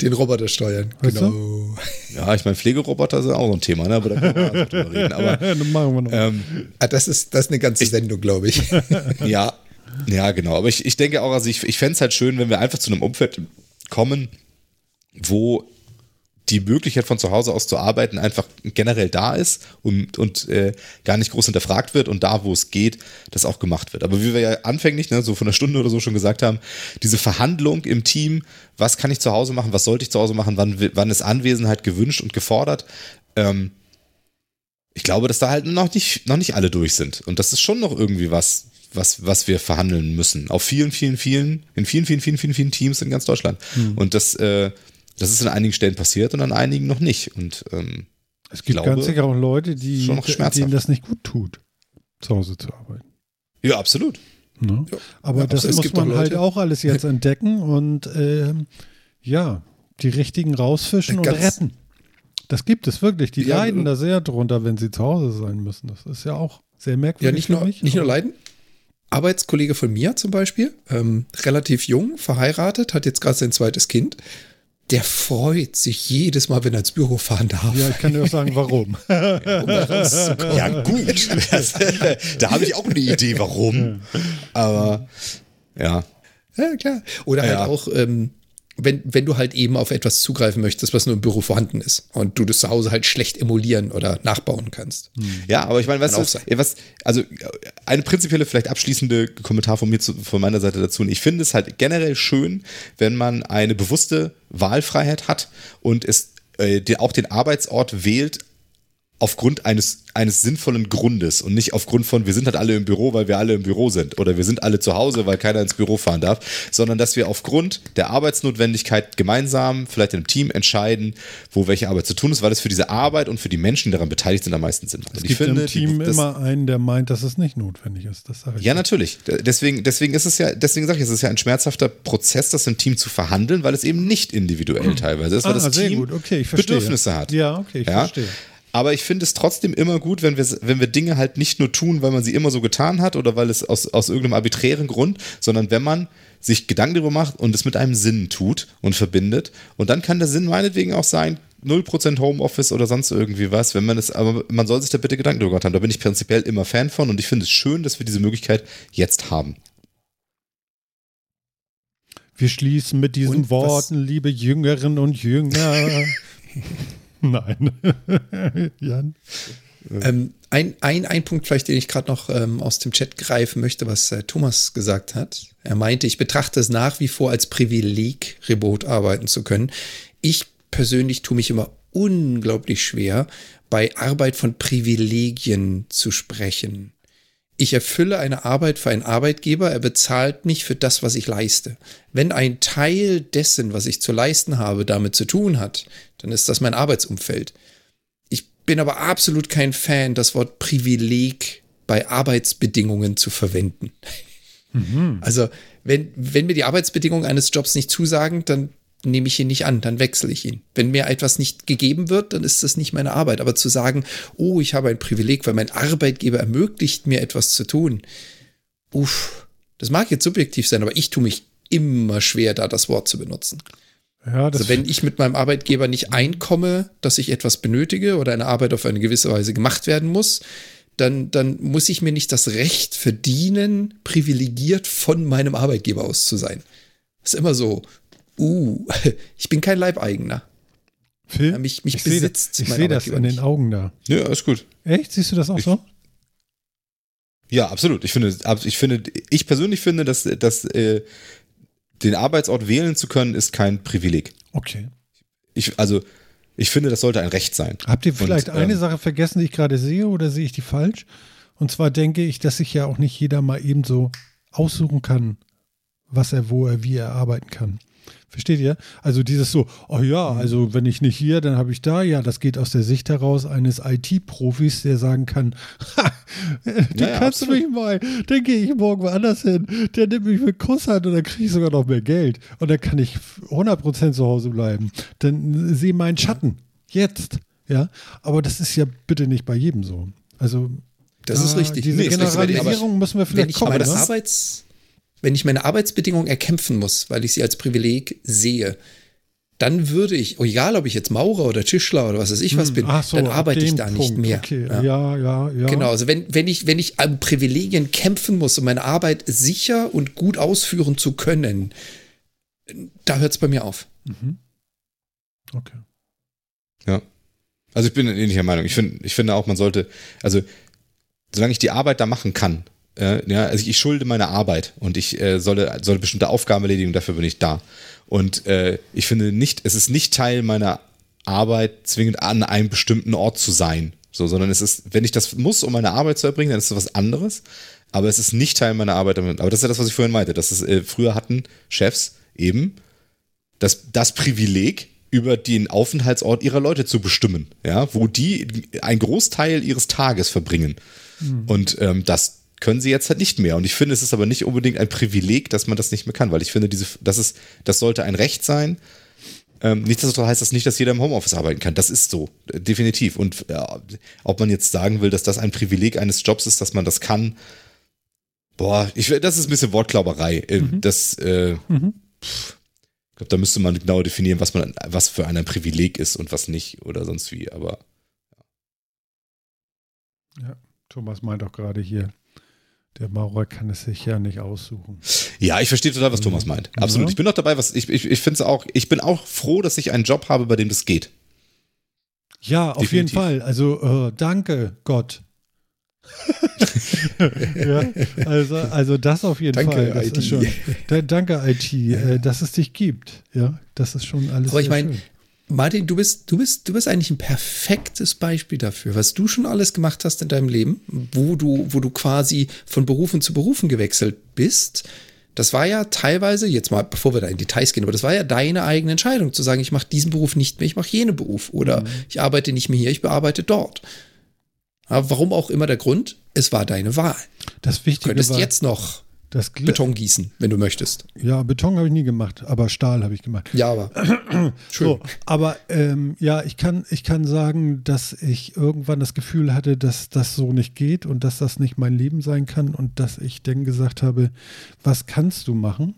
Den Roboter steuern. Weißt genau. Du? Ja, ich meine, Pflegeroboter sind auch so ein Thema, ne? aber da können wir auch drüber reden. Aber, [laughs] Dann machen wir noch. Ähm, ah, das, ist, das ist eine ganze ich, Sendung, glaube ich. [laughs] ja, ja, genau. Aber ich, ich denke auch, also ich, ich fände es halt schön, wenn wir einfach zu einem Umfeld kommen, wo die Möglichkeit von zu Hause aus zu arbeiten einfach generell da ist und, und äh, gar nicht groß hinterfragt wird und da, wo es geht, das auch gemacht wird. Aber wie wir ja anfänglich, ne, so von einer Stunde oder so schon gesagt haben, diese Verhandlung im Team, was kann ich zu Hause machen, was sollte ich zu Hause machen, wann, wann ist Anwesenheit gewünscht und gefordert, ähm, ich glaube, dass da halt noch nicht, noch nicht alle durch sind. Und das ist schon noch irgendwie was, was, was wir verhandeln müssen. Auf vielen, vielen, vielen, in vielen, vielen, vielen, vielen, vielen Teams in ganz Deutschland. Hm. Und das, äh, das ist an einigen Stellen passiert und an einigen noch nicht. Und ähm, es gibt glaube, ganz sicher auch Leute, die, denen das nicht gut tut, zu Hause zu arbeiten. Ja, absolut. Ne? Ja. Aber ja, das muss man halt auch alles jetzt [laughs] entdecken und ähm, ja, die richtigen rausfischen und retten. Das gibt es wirklich. Die ja, leiden da sehr drunter, wenn sie zu Hause sein müssen. Das ist ja auch sehr merkwürdig. Ja, nicht, nur, mich, nicht nur leiden. Arbeitskollege von mir zum Beispiel, ähm, relativ jung, verheiratet, hat jetzt gerade sein zweites Kind der freut sich jedes Mal, wenn er ins Büro fahren darf. Ja, ich kann dir auch sagen, warum. [laughs] um ja, gut. [laughs] da habe ich auch eine Idee, warum. Aber ja. Ja, klar. Oder halt ja. auch, ähm, wenn, wenn du halt eben auf etwas zugreifen möchtest, was nur im Büro vorhanden ist und du das zu Hause halt schlecht emulieren oder nachbauen kannst. Ja, aber ich meine, was, ist, was, also eine prinzipielle, vielleicht abschließende Kommentar von mir zu, von meiner Seite dazu. Und ich finde es halt generell schön, wenn man eine bewusste Wahlfreiheit hat und es äh, auch den Arbeitsort wählt aufgrund eines, eines sinnvollen Grundes und nicht aufgrund von, wir sind halt alle im Büro, weil wir alle im Büro sind oder wir sind alle zu Hause, weil keiner ins Büro fahren darf, sondern dass wir aufgrund der Arbeitsnotwendigkeit gemeinsam, vielleicht im Team entscheiden, wo welche Arbeit zu tun ist, weil es für diese Arbeit und für die Menschen, die daran beteiligt sind, am meisten Sinn macht. Es gibt im Team das, immer einen, der meint, dass es nicht notwendig ist. Das sage ich. ja, natürlich. Deswegen, deswegen ist es ja, deswegen sage ich, es ist ja ein schmerzhafter Prozess, das im Team zu verhandeln, weil es eben nicht individuell [clears throat] teilweise ist, weil Ah, das Team gut. Okay. Bedürfnisse hat. Ja, okay, ich Ja? verstehe. Aber ich finde es trotzdem immer gut, wenn wir, wenn wir Dinge halt nicht nur tun, weil man sie immer so getan hat oder weil es aus, aus irgendeinem arbiträren Grund, sondern wenn man sich Gedanken darüber macht und es mit einem Sinn tut und verbindet. Und dann kann der Sinn meinetwegen auch sein, 0% Homeoffice oder sonst irgendwie was, wenn man es, aber man soll sich da bitte Gedanken darüber gemacht haben. Da bin ich prinzipiell immer Fan von und ich finde es schön, dass wir diese Möglichkeit jetzt haben. Wir schließen mit diesen Und was- Worten, liebe Jüngerinnen und Jünger. [laughs] [laughs] Nein. [laughs] Jan? Ähm, ein, ein, ein Punkt vielleicht, den ich gerade noch ähm, aus dem Chat greifen möchte, was äh, Thomas gesagt hat. Er meinte, ich betrachte es nach wie vor als Privileg, remote arbeiten zu können. Ich persönlich tue mich immer unglaublich schwer, bei Arbeit von Privilegien zu sprechen. Ich erfülle eine Arbeit für einen Arbeitgeber, er bezahlt mich für das, was ich leiste. Wenn ein Teil dessen, was ich zu leisten habe, damit zu tun hat, dann ist das mein Arbeitsumfeld. Ich bin aber absolut kein Fan, das Wort Privileg bei Arbeitsbedingungen zu verwenden. Also, wenn, wenn mir die Arbeitsbedingungen eines Jobs nicht zusagen, dann nehme ich ihn nicht an, dann wechsle ich ihn. Wenn mir etwas nicht gegeben wird, dann ist das nicht meine Arbeit. Aber zu sagen, oh, ich habe ein Privileg, weil mein Arbeitgeber ermöglicht mir etwas zu tun, uff, das mag jetzt subjektiv sein, aber ich tue mich immer schwer, da das Wort zu benutzen. Ja, Also wenn ich mit meinem Arbeitgeber nicht einkomme, dass ich etwas benötige oder eine Arbeit auf eine gewisse Weise gemacht werden muss, dann, dann muss ich mir nicht das Recht verdienen, privilegiert von meinem Arbeitgeber aus zu sein. Das ist immer so, uh, [laughs] ich bin kein Leibeigener. Phil, Ja, mich- mich ich sehe das, besitzt ich mein sehe das in den. Augen da. Ja, ist gut. Echt? Siehst du das auch Ich- so? Ja, absolut. Ich finde, ich finde, ich persönlich finde, dass, dass äh, den Arbeitsort wählen zu können, ist kein Privileg. Okay. Ich, also, ich finde, das sollte ein Recht sein. Habt ihr vielleicht Und, eine ähm, Sache vergessen, die ich gerade sehe, oder sehe ich die falsch? Und zwar denke ich, dass sich ja auch nicht jeder mal eben so aussuchen kann, was er, wo er, wie er arbeiten kann. Versteht ihr? Also dieses so, oh ja, Mhm. also wenn ich nicht hier, dann habe ich da. Ja, das geht aus der Sicht heraus eines IT-Profis, der sagen kann, [laughs] ha, den Ja, ja, kannst du absolut. mich mal, dann gehe ich morgen woanders hin. Der nimmt mich mit Kusshand und dann kriege ich sogar noch mehr Geld. Und dann kann ich 100% zu Hause bleiben. Dann sehe meinen Schatten. Jetzt. Ja, aber das ist ja bitte nicht bei jedem so. Also Das ist da- richtig. Diese Nee, ist richtig, aber- Generalisierung müssen wir vielleicht ich, kommen. meine ne? Arbeits, wenn ich meine Arbeitsbedingungen erkämpfen muss, weil ich sie als Privileg sehe, dann würde ich, egal ob ich jetzt Maurer oder Tischler oder was weiß ich was bin, Hm, Ach so, dann arbeite ich da nicht Punkt. mehr. Okay, Ja. ja, ja, ja. Genau, also wenn, wenn ich, wenn ich an Privilegien kämpfen muss, um meine Arbeit sicher und gut ausführen zu können, da hört es bei mir auf. Okay. Ja. Also ich bin ähnlicher Meinung. Ich finde, ich finde auch, man sollte, also solange ich die Arbeit da machen kann, äh, ja, also ich schulde meine Arbeit und ich äh, solle, solle bestimmte Aufgaben erledigen, dafür bin ich da. Und äh, ich finde nicht, es ist nicht Teil meiner Arbeit, zwingend an einem bestimmten Ort zu sein. So, sondern es ist, wenn ich das muss, um meine Arbeit zu erbringen, dann ist das was anderes. Aber es ist nicht Teil meiner Arbeit. Aber das ist ja das, was ich vorhin meinte. Dass es, äh, früher hatten Chefs eben das, das Privileg, über den Aufenthaltsort ihrer Leute zu bestimmen, ja, wo die einen Großteil ihres Tages verbringen. Und ähm, das können sie jetzt halt nicht mehr. Und ich finde, es ist aber nicht unbedingt ein Privileg, dass man das nicht mehr kann, weil ich finde, diese, das ist, das sollte ein Recht sein. Ähm, nichtsdestotrotz heißt das nicht, dass jeder im Homeoffice arbeiten kann. Das ist so, äh, definitiv. Und ja, ob man jetzt sagen will, dass das ein Privileg eines Jobs ist, dass man das kann, boah, ich, das ist ein bisschen Wortklauberei. Äh, Das, äh, pff, ich glaube, da müsste man genau definieren, was man, was für ein Privileg ist und was nicht oder sonst wie. Aber Ja, Thomas meint auch gerade hier, der Maurer kann es sich ja nicht aussuchen. ja, ich verstehe total, was Thomas meint. Absolut. Ich bin doch dabei, was ich, ich, ich finde es auch, ich bin auch froh, dass ich einen Job habe, bei dem das geht. Ja, auf jeden. Fall. Also äh, danke Gott. [laughs] ja, also, also das auf jeden Danke, Fall. Das IT. Ist schon, da, danke IT, äh, dass es dich gibt. Ja, das ist schon alles. Aber ich meine, schön. Martin, du bist, du bist, du bist eigentlich ein perfektes Beispiel dafür, was du schon alles gemacht hast in deinem Leben, wo du, wo du quasi von Berufen zu Berufen gewechselt bist. Das war ja teilweise, jetzt mal, bevor wir da in Details gehen, aber das war ja deine eigene Entscheidung, zu sagen, ich mache diesen Beruf nicht mehr, ich mache jenen Beruf oder mhm. ich arbeite nicht mehr hier, ich bearbeite dort. Aber warum auch immer der Grund, es war deine Wahl. Das Wichtige du könntest war, jetzt noch das Beton gießen, wenn du möchtest. Ja, Beton habe ich nie gemacht, aber Stahl habe ich gemacht. Ja, aber. [clears throat] Schön. So, aber ähm, ja, ich kann, ich kann sagen, dass ich irgendwann das Gefühl hatte, dass das so nicht geht und dass das nicht mein Leben sein kann und dass ich dann gesagt habe, was kannst du machen?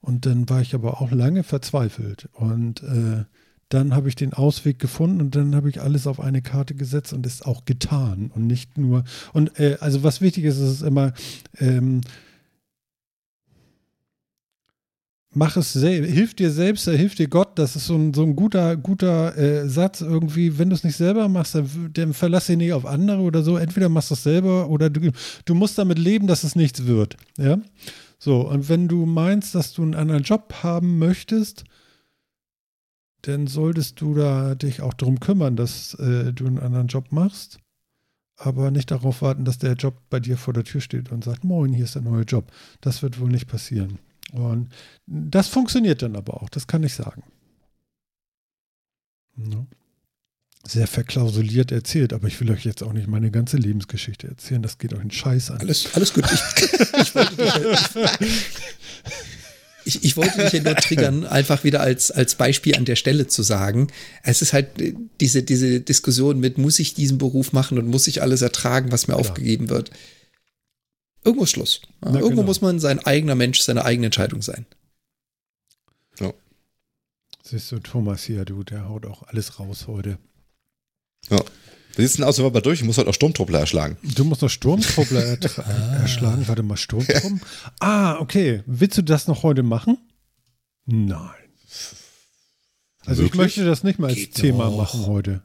Und dann war ich aber auch lange verzweifelt und äh, dann habe ich den Ausweg gefunden und dann habe ich alles auf eine Karte gesetzt und es auch getan und nicht nur. Und äh, also was wichtig ist, ist immer, ähm, mach es selbst, hilf dir selbst, da hilft dir Gott. Das ist so ein, so ein guter, guter äh, Satz irgendwie. Wenn du es nicht selber machst, dann, dann verlass dich nicht auf andere oder so. Entweder machst du es selber oder du, du musst damit leben, dass es nichts wird. Ja. So, und wenn du meinst, dass du einen anderen Job haben möchtest, dann solltest du da dich auch darum kümmern, dass äh, du einen anderen Job machst. Aber nicht darauf warten, dass der Job bei dir vor der Tür steht und sagt, moin, hier ist der neue Job. Das wird wohl nicht passieren. Und das funktioniert dann aber auch, das kann ich sagen. Ja. Sehr verklausuliert erzählt, aber ich will euch jetzt auch nicht meine ganze Lebensgeschichte erzählen. Das geht euch einen Scheiß an. Alles, alles gut. Ich, ich, wollte ich, ich, wollte dich ja nur triggern, einfach wieder als, als Beispiel an der Stelle zu sagen. Es ist halt diese, diese Diskussion mit, muss ich diesen Beruf machen und muss ich alles ertragen, was mir ja. aufgegeben wird irgendwo ist Schluss. Ja, irgendwo genau. muss man sein eigener Mensch, seine eigene Entscheidung sein. Ja. Siehst du, Thomas hier, du, der haut auch alles raus heute. Ja. Wie sieht denn aus, wenn wir durch? Ich muss halt auch Sturmtruppler erschlagen. Du musst noch Sturmtruppler [laughs] er ah. erschlagen. Warte mal, Sturmtruppen? [laughs] ah, okay. Willst du das noch heute machen? Nein. Also Wirklich? ich möchte das nicht mal als Geht Thema noch. machen heute.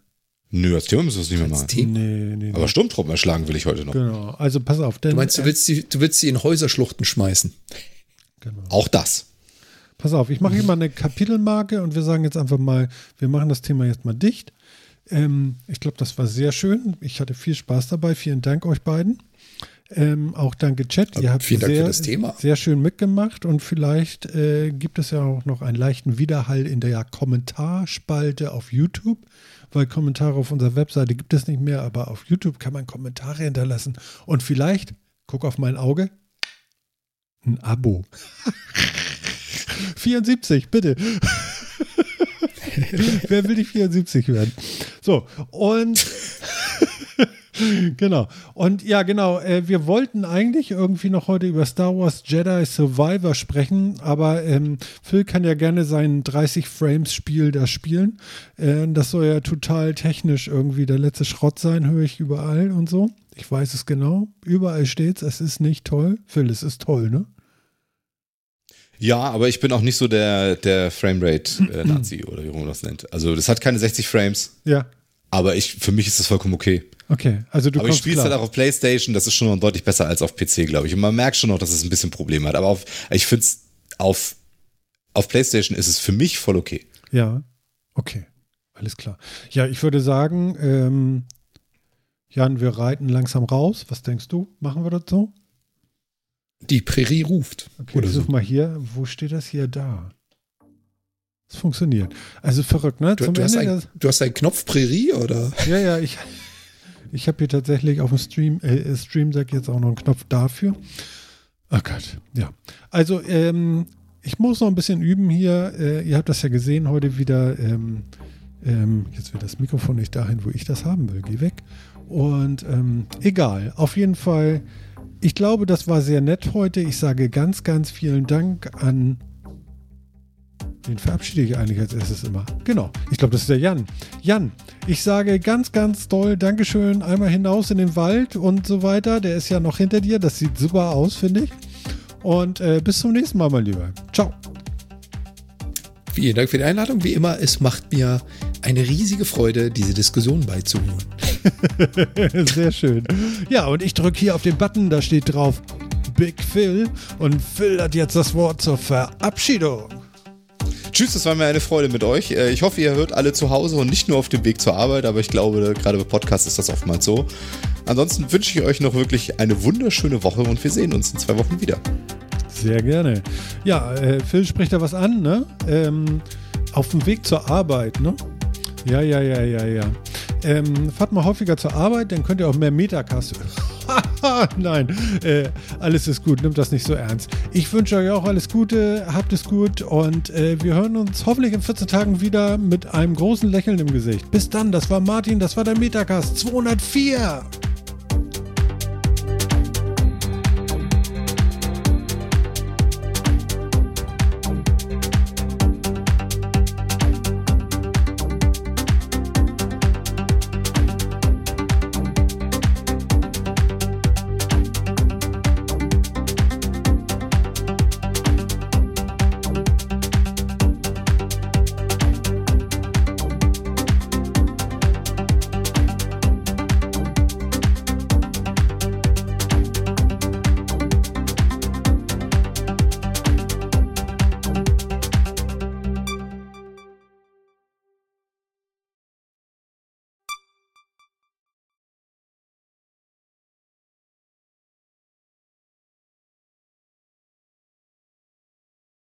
Nö, als Thema müssen wir es nicht mehr machen. Nee, nee, Aber Sturmtruppen erschlagen will ich heute noch. Genau, also pass auf. Denn, du meinst, du willst, die, du willst sie in Häuserschluchten schmeißen? Genau. Auch das. Pass auf, ich mache hier mal eine Kapitelmarke und wir sagen jetzt einfach mal, wir machen das Thema jetzt mal dicht. Ähm, ich glaube, das war sehr schön. Ich hatte viel Spaß dabei. Vielen Dank euch beiden. Ähm, auch danke Chat. Ihr habt Vielen Dank sehr, für das Thema. sehr schön mitgemacht und vielleicht äh, gibt es ja auch noch einen leichten Widerhall in der Kommentarspalte auf YouTube weil Kommentare auf unserer Webseite gibt es nicht mehr, aber auf YouTube kann man Kommentare hinterlassen. Und vielleicht, guck auf mein Auge, ein Abo. [laughs] 74, bitte. [laughs] Wer will die 74 werden? So, und [laughs] genau. Und ja, genau. Äh, wir wollten eigentlich irgendwie noch heute über Star Wars Jedi Survivor sprechen, aber ähm, Phil kann ja gerne sein 30 Frames Spiel da spielen. Äh, das soll ja total technisch irgendwie der letzte Schrott sein, höre ich überall und so. Ich weiß es genau. Überall steht's. Es ist nicht toll. Phil, es ist toll, ne? Ja, aber ich bin auch nicht so der, der Framerate-Nazi äh, [clears throat] oder wie man das nennt. Also das hat keine 60 Frames. Ja. Aber ich, für mich ist das vollkommen okay. Okay, also du Aber ich spiele es halt auch auf PlayStation, das ist schon noch deutlich besser als auf PC, glaube ich. Und man merkt schon noch, dass es ein bisschen Probleme hat. Aber auf, ich finde es auf, auf PlayStation ist es für mich voll okay. Ja, okay. Alles klar. Ja, ich würde sagen, ähm, Jan, wir reiten langsam raus. Was denkst du? Machen wir das so? Die Prärie ruft. Okay, ich such so. mal hier. Wo steht das hier da? Es funktioniert. Also verrückt, ne? Du, du, hast ein, du, hast einen Knopf Prärie, oder? Ja, ja, ich, ich habe hier tatsächlich auf dem Stream, äh, Stream Deck jetzt auch noch einen Knopf dafür. Oh Gott, ja. Also, ähm, ich muss noch ein bisschen üben hier. Äh, ihr habt das ja gesehen heute wieder. Ähm, ähm, jetzt wird das Mikrofon nicht dahin, wo ich das haben will. Geh weg. Und ähm, egal. Auf jeden Fall. Ich glaube, das war sehr nett heute. Ich sage ganz, ganz vielen Dank an den verabschiede ich eigentlich als erstes immer. Genau. Ich glaube, das ist der Jan. Jan, ich sage ganz, ganz toll Dankeschön. Einmal hinaus in den Wald und so weiter. Der ist ja noch hinter dir. Das sieht super aus, finde ich. Und äh, bis zum nächsten Mal, mein Lieber. Ciao. Vielen Dank für die Einladung. Wie immer, es macht mir eine riesige Freude, diese Diskussion beizuwohnen. [laughs] Sehr schön. Ja, und ich drücke hier auf den Button, da steht drauf Big Phil. Und Phil hat jetzt das Wort zur Verabschiedung. Tschüss, es war mir eine Freude mit euch. Äh, ich hoffe, ihr hört alle zu Hause und nicht nur auf dem Weg zur Arbeit, aber ich glaube, gerade bei Podcasts ist das oftmals so. Ansonsten wünsche ich euch noch wirklich eine wunderschöne Woche und wir sehen uns in zwei Wochen wieder. Sehr gerne. Ja, äh, Phil spricht da was an, ne? Ähm, auf dem Weg zur Arbeit, ne? Ja, ja, ja, ja, ja. Ähm, fahrt mal häufiger zur Arbeit, dann könnt ihr auch mehr Metacast [laughs] [laughs] Nein, äh, alles ist gut, nimmt das nicht so ernst. Ich wünsche euch auch alles Gute, habt es gut und äh, wir hören uns hoffentlich in 14 Tagen wieder mit einem großen Lächeln im Gesicht. Bis dann, das war Martin, das war der Metacast 204.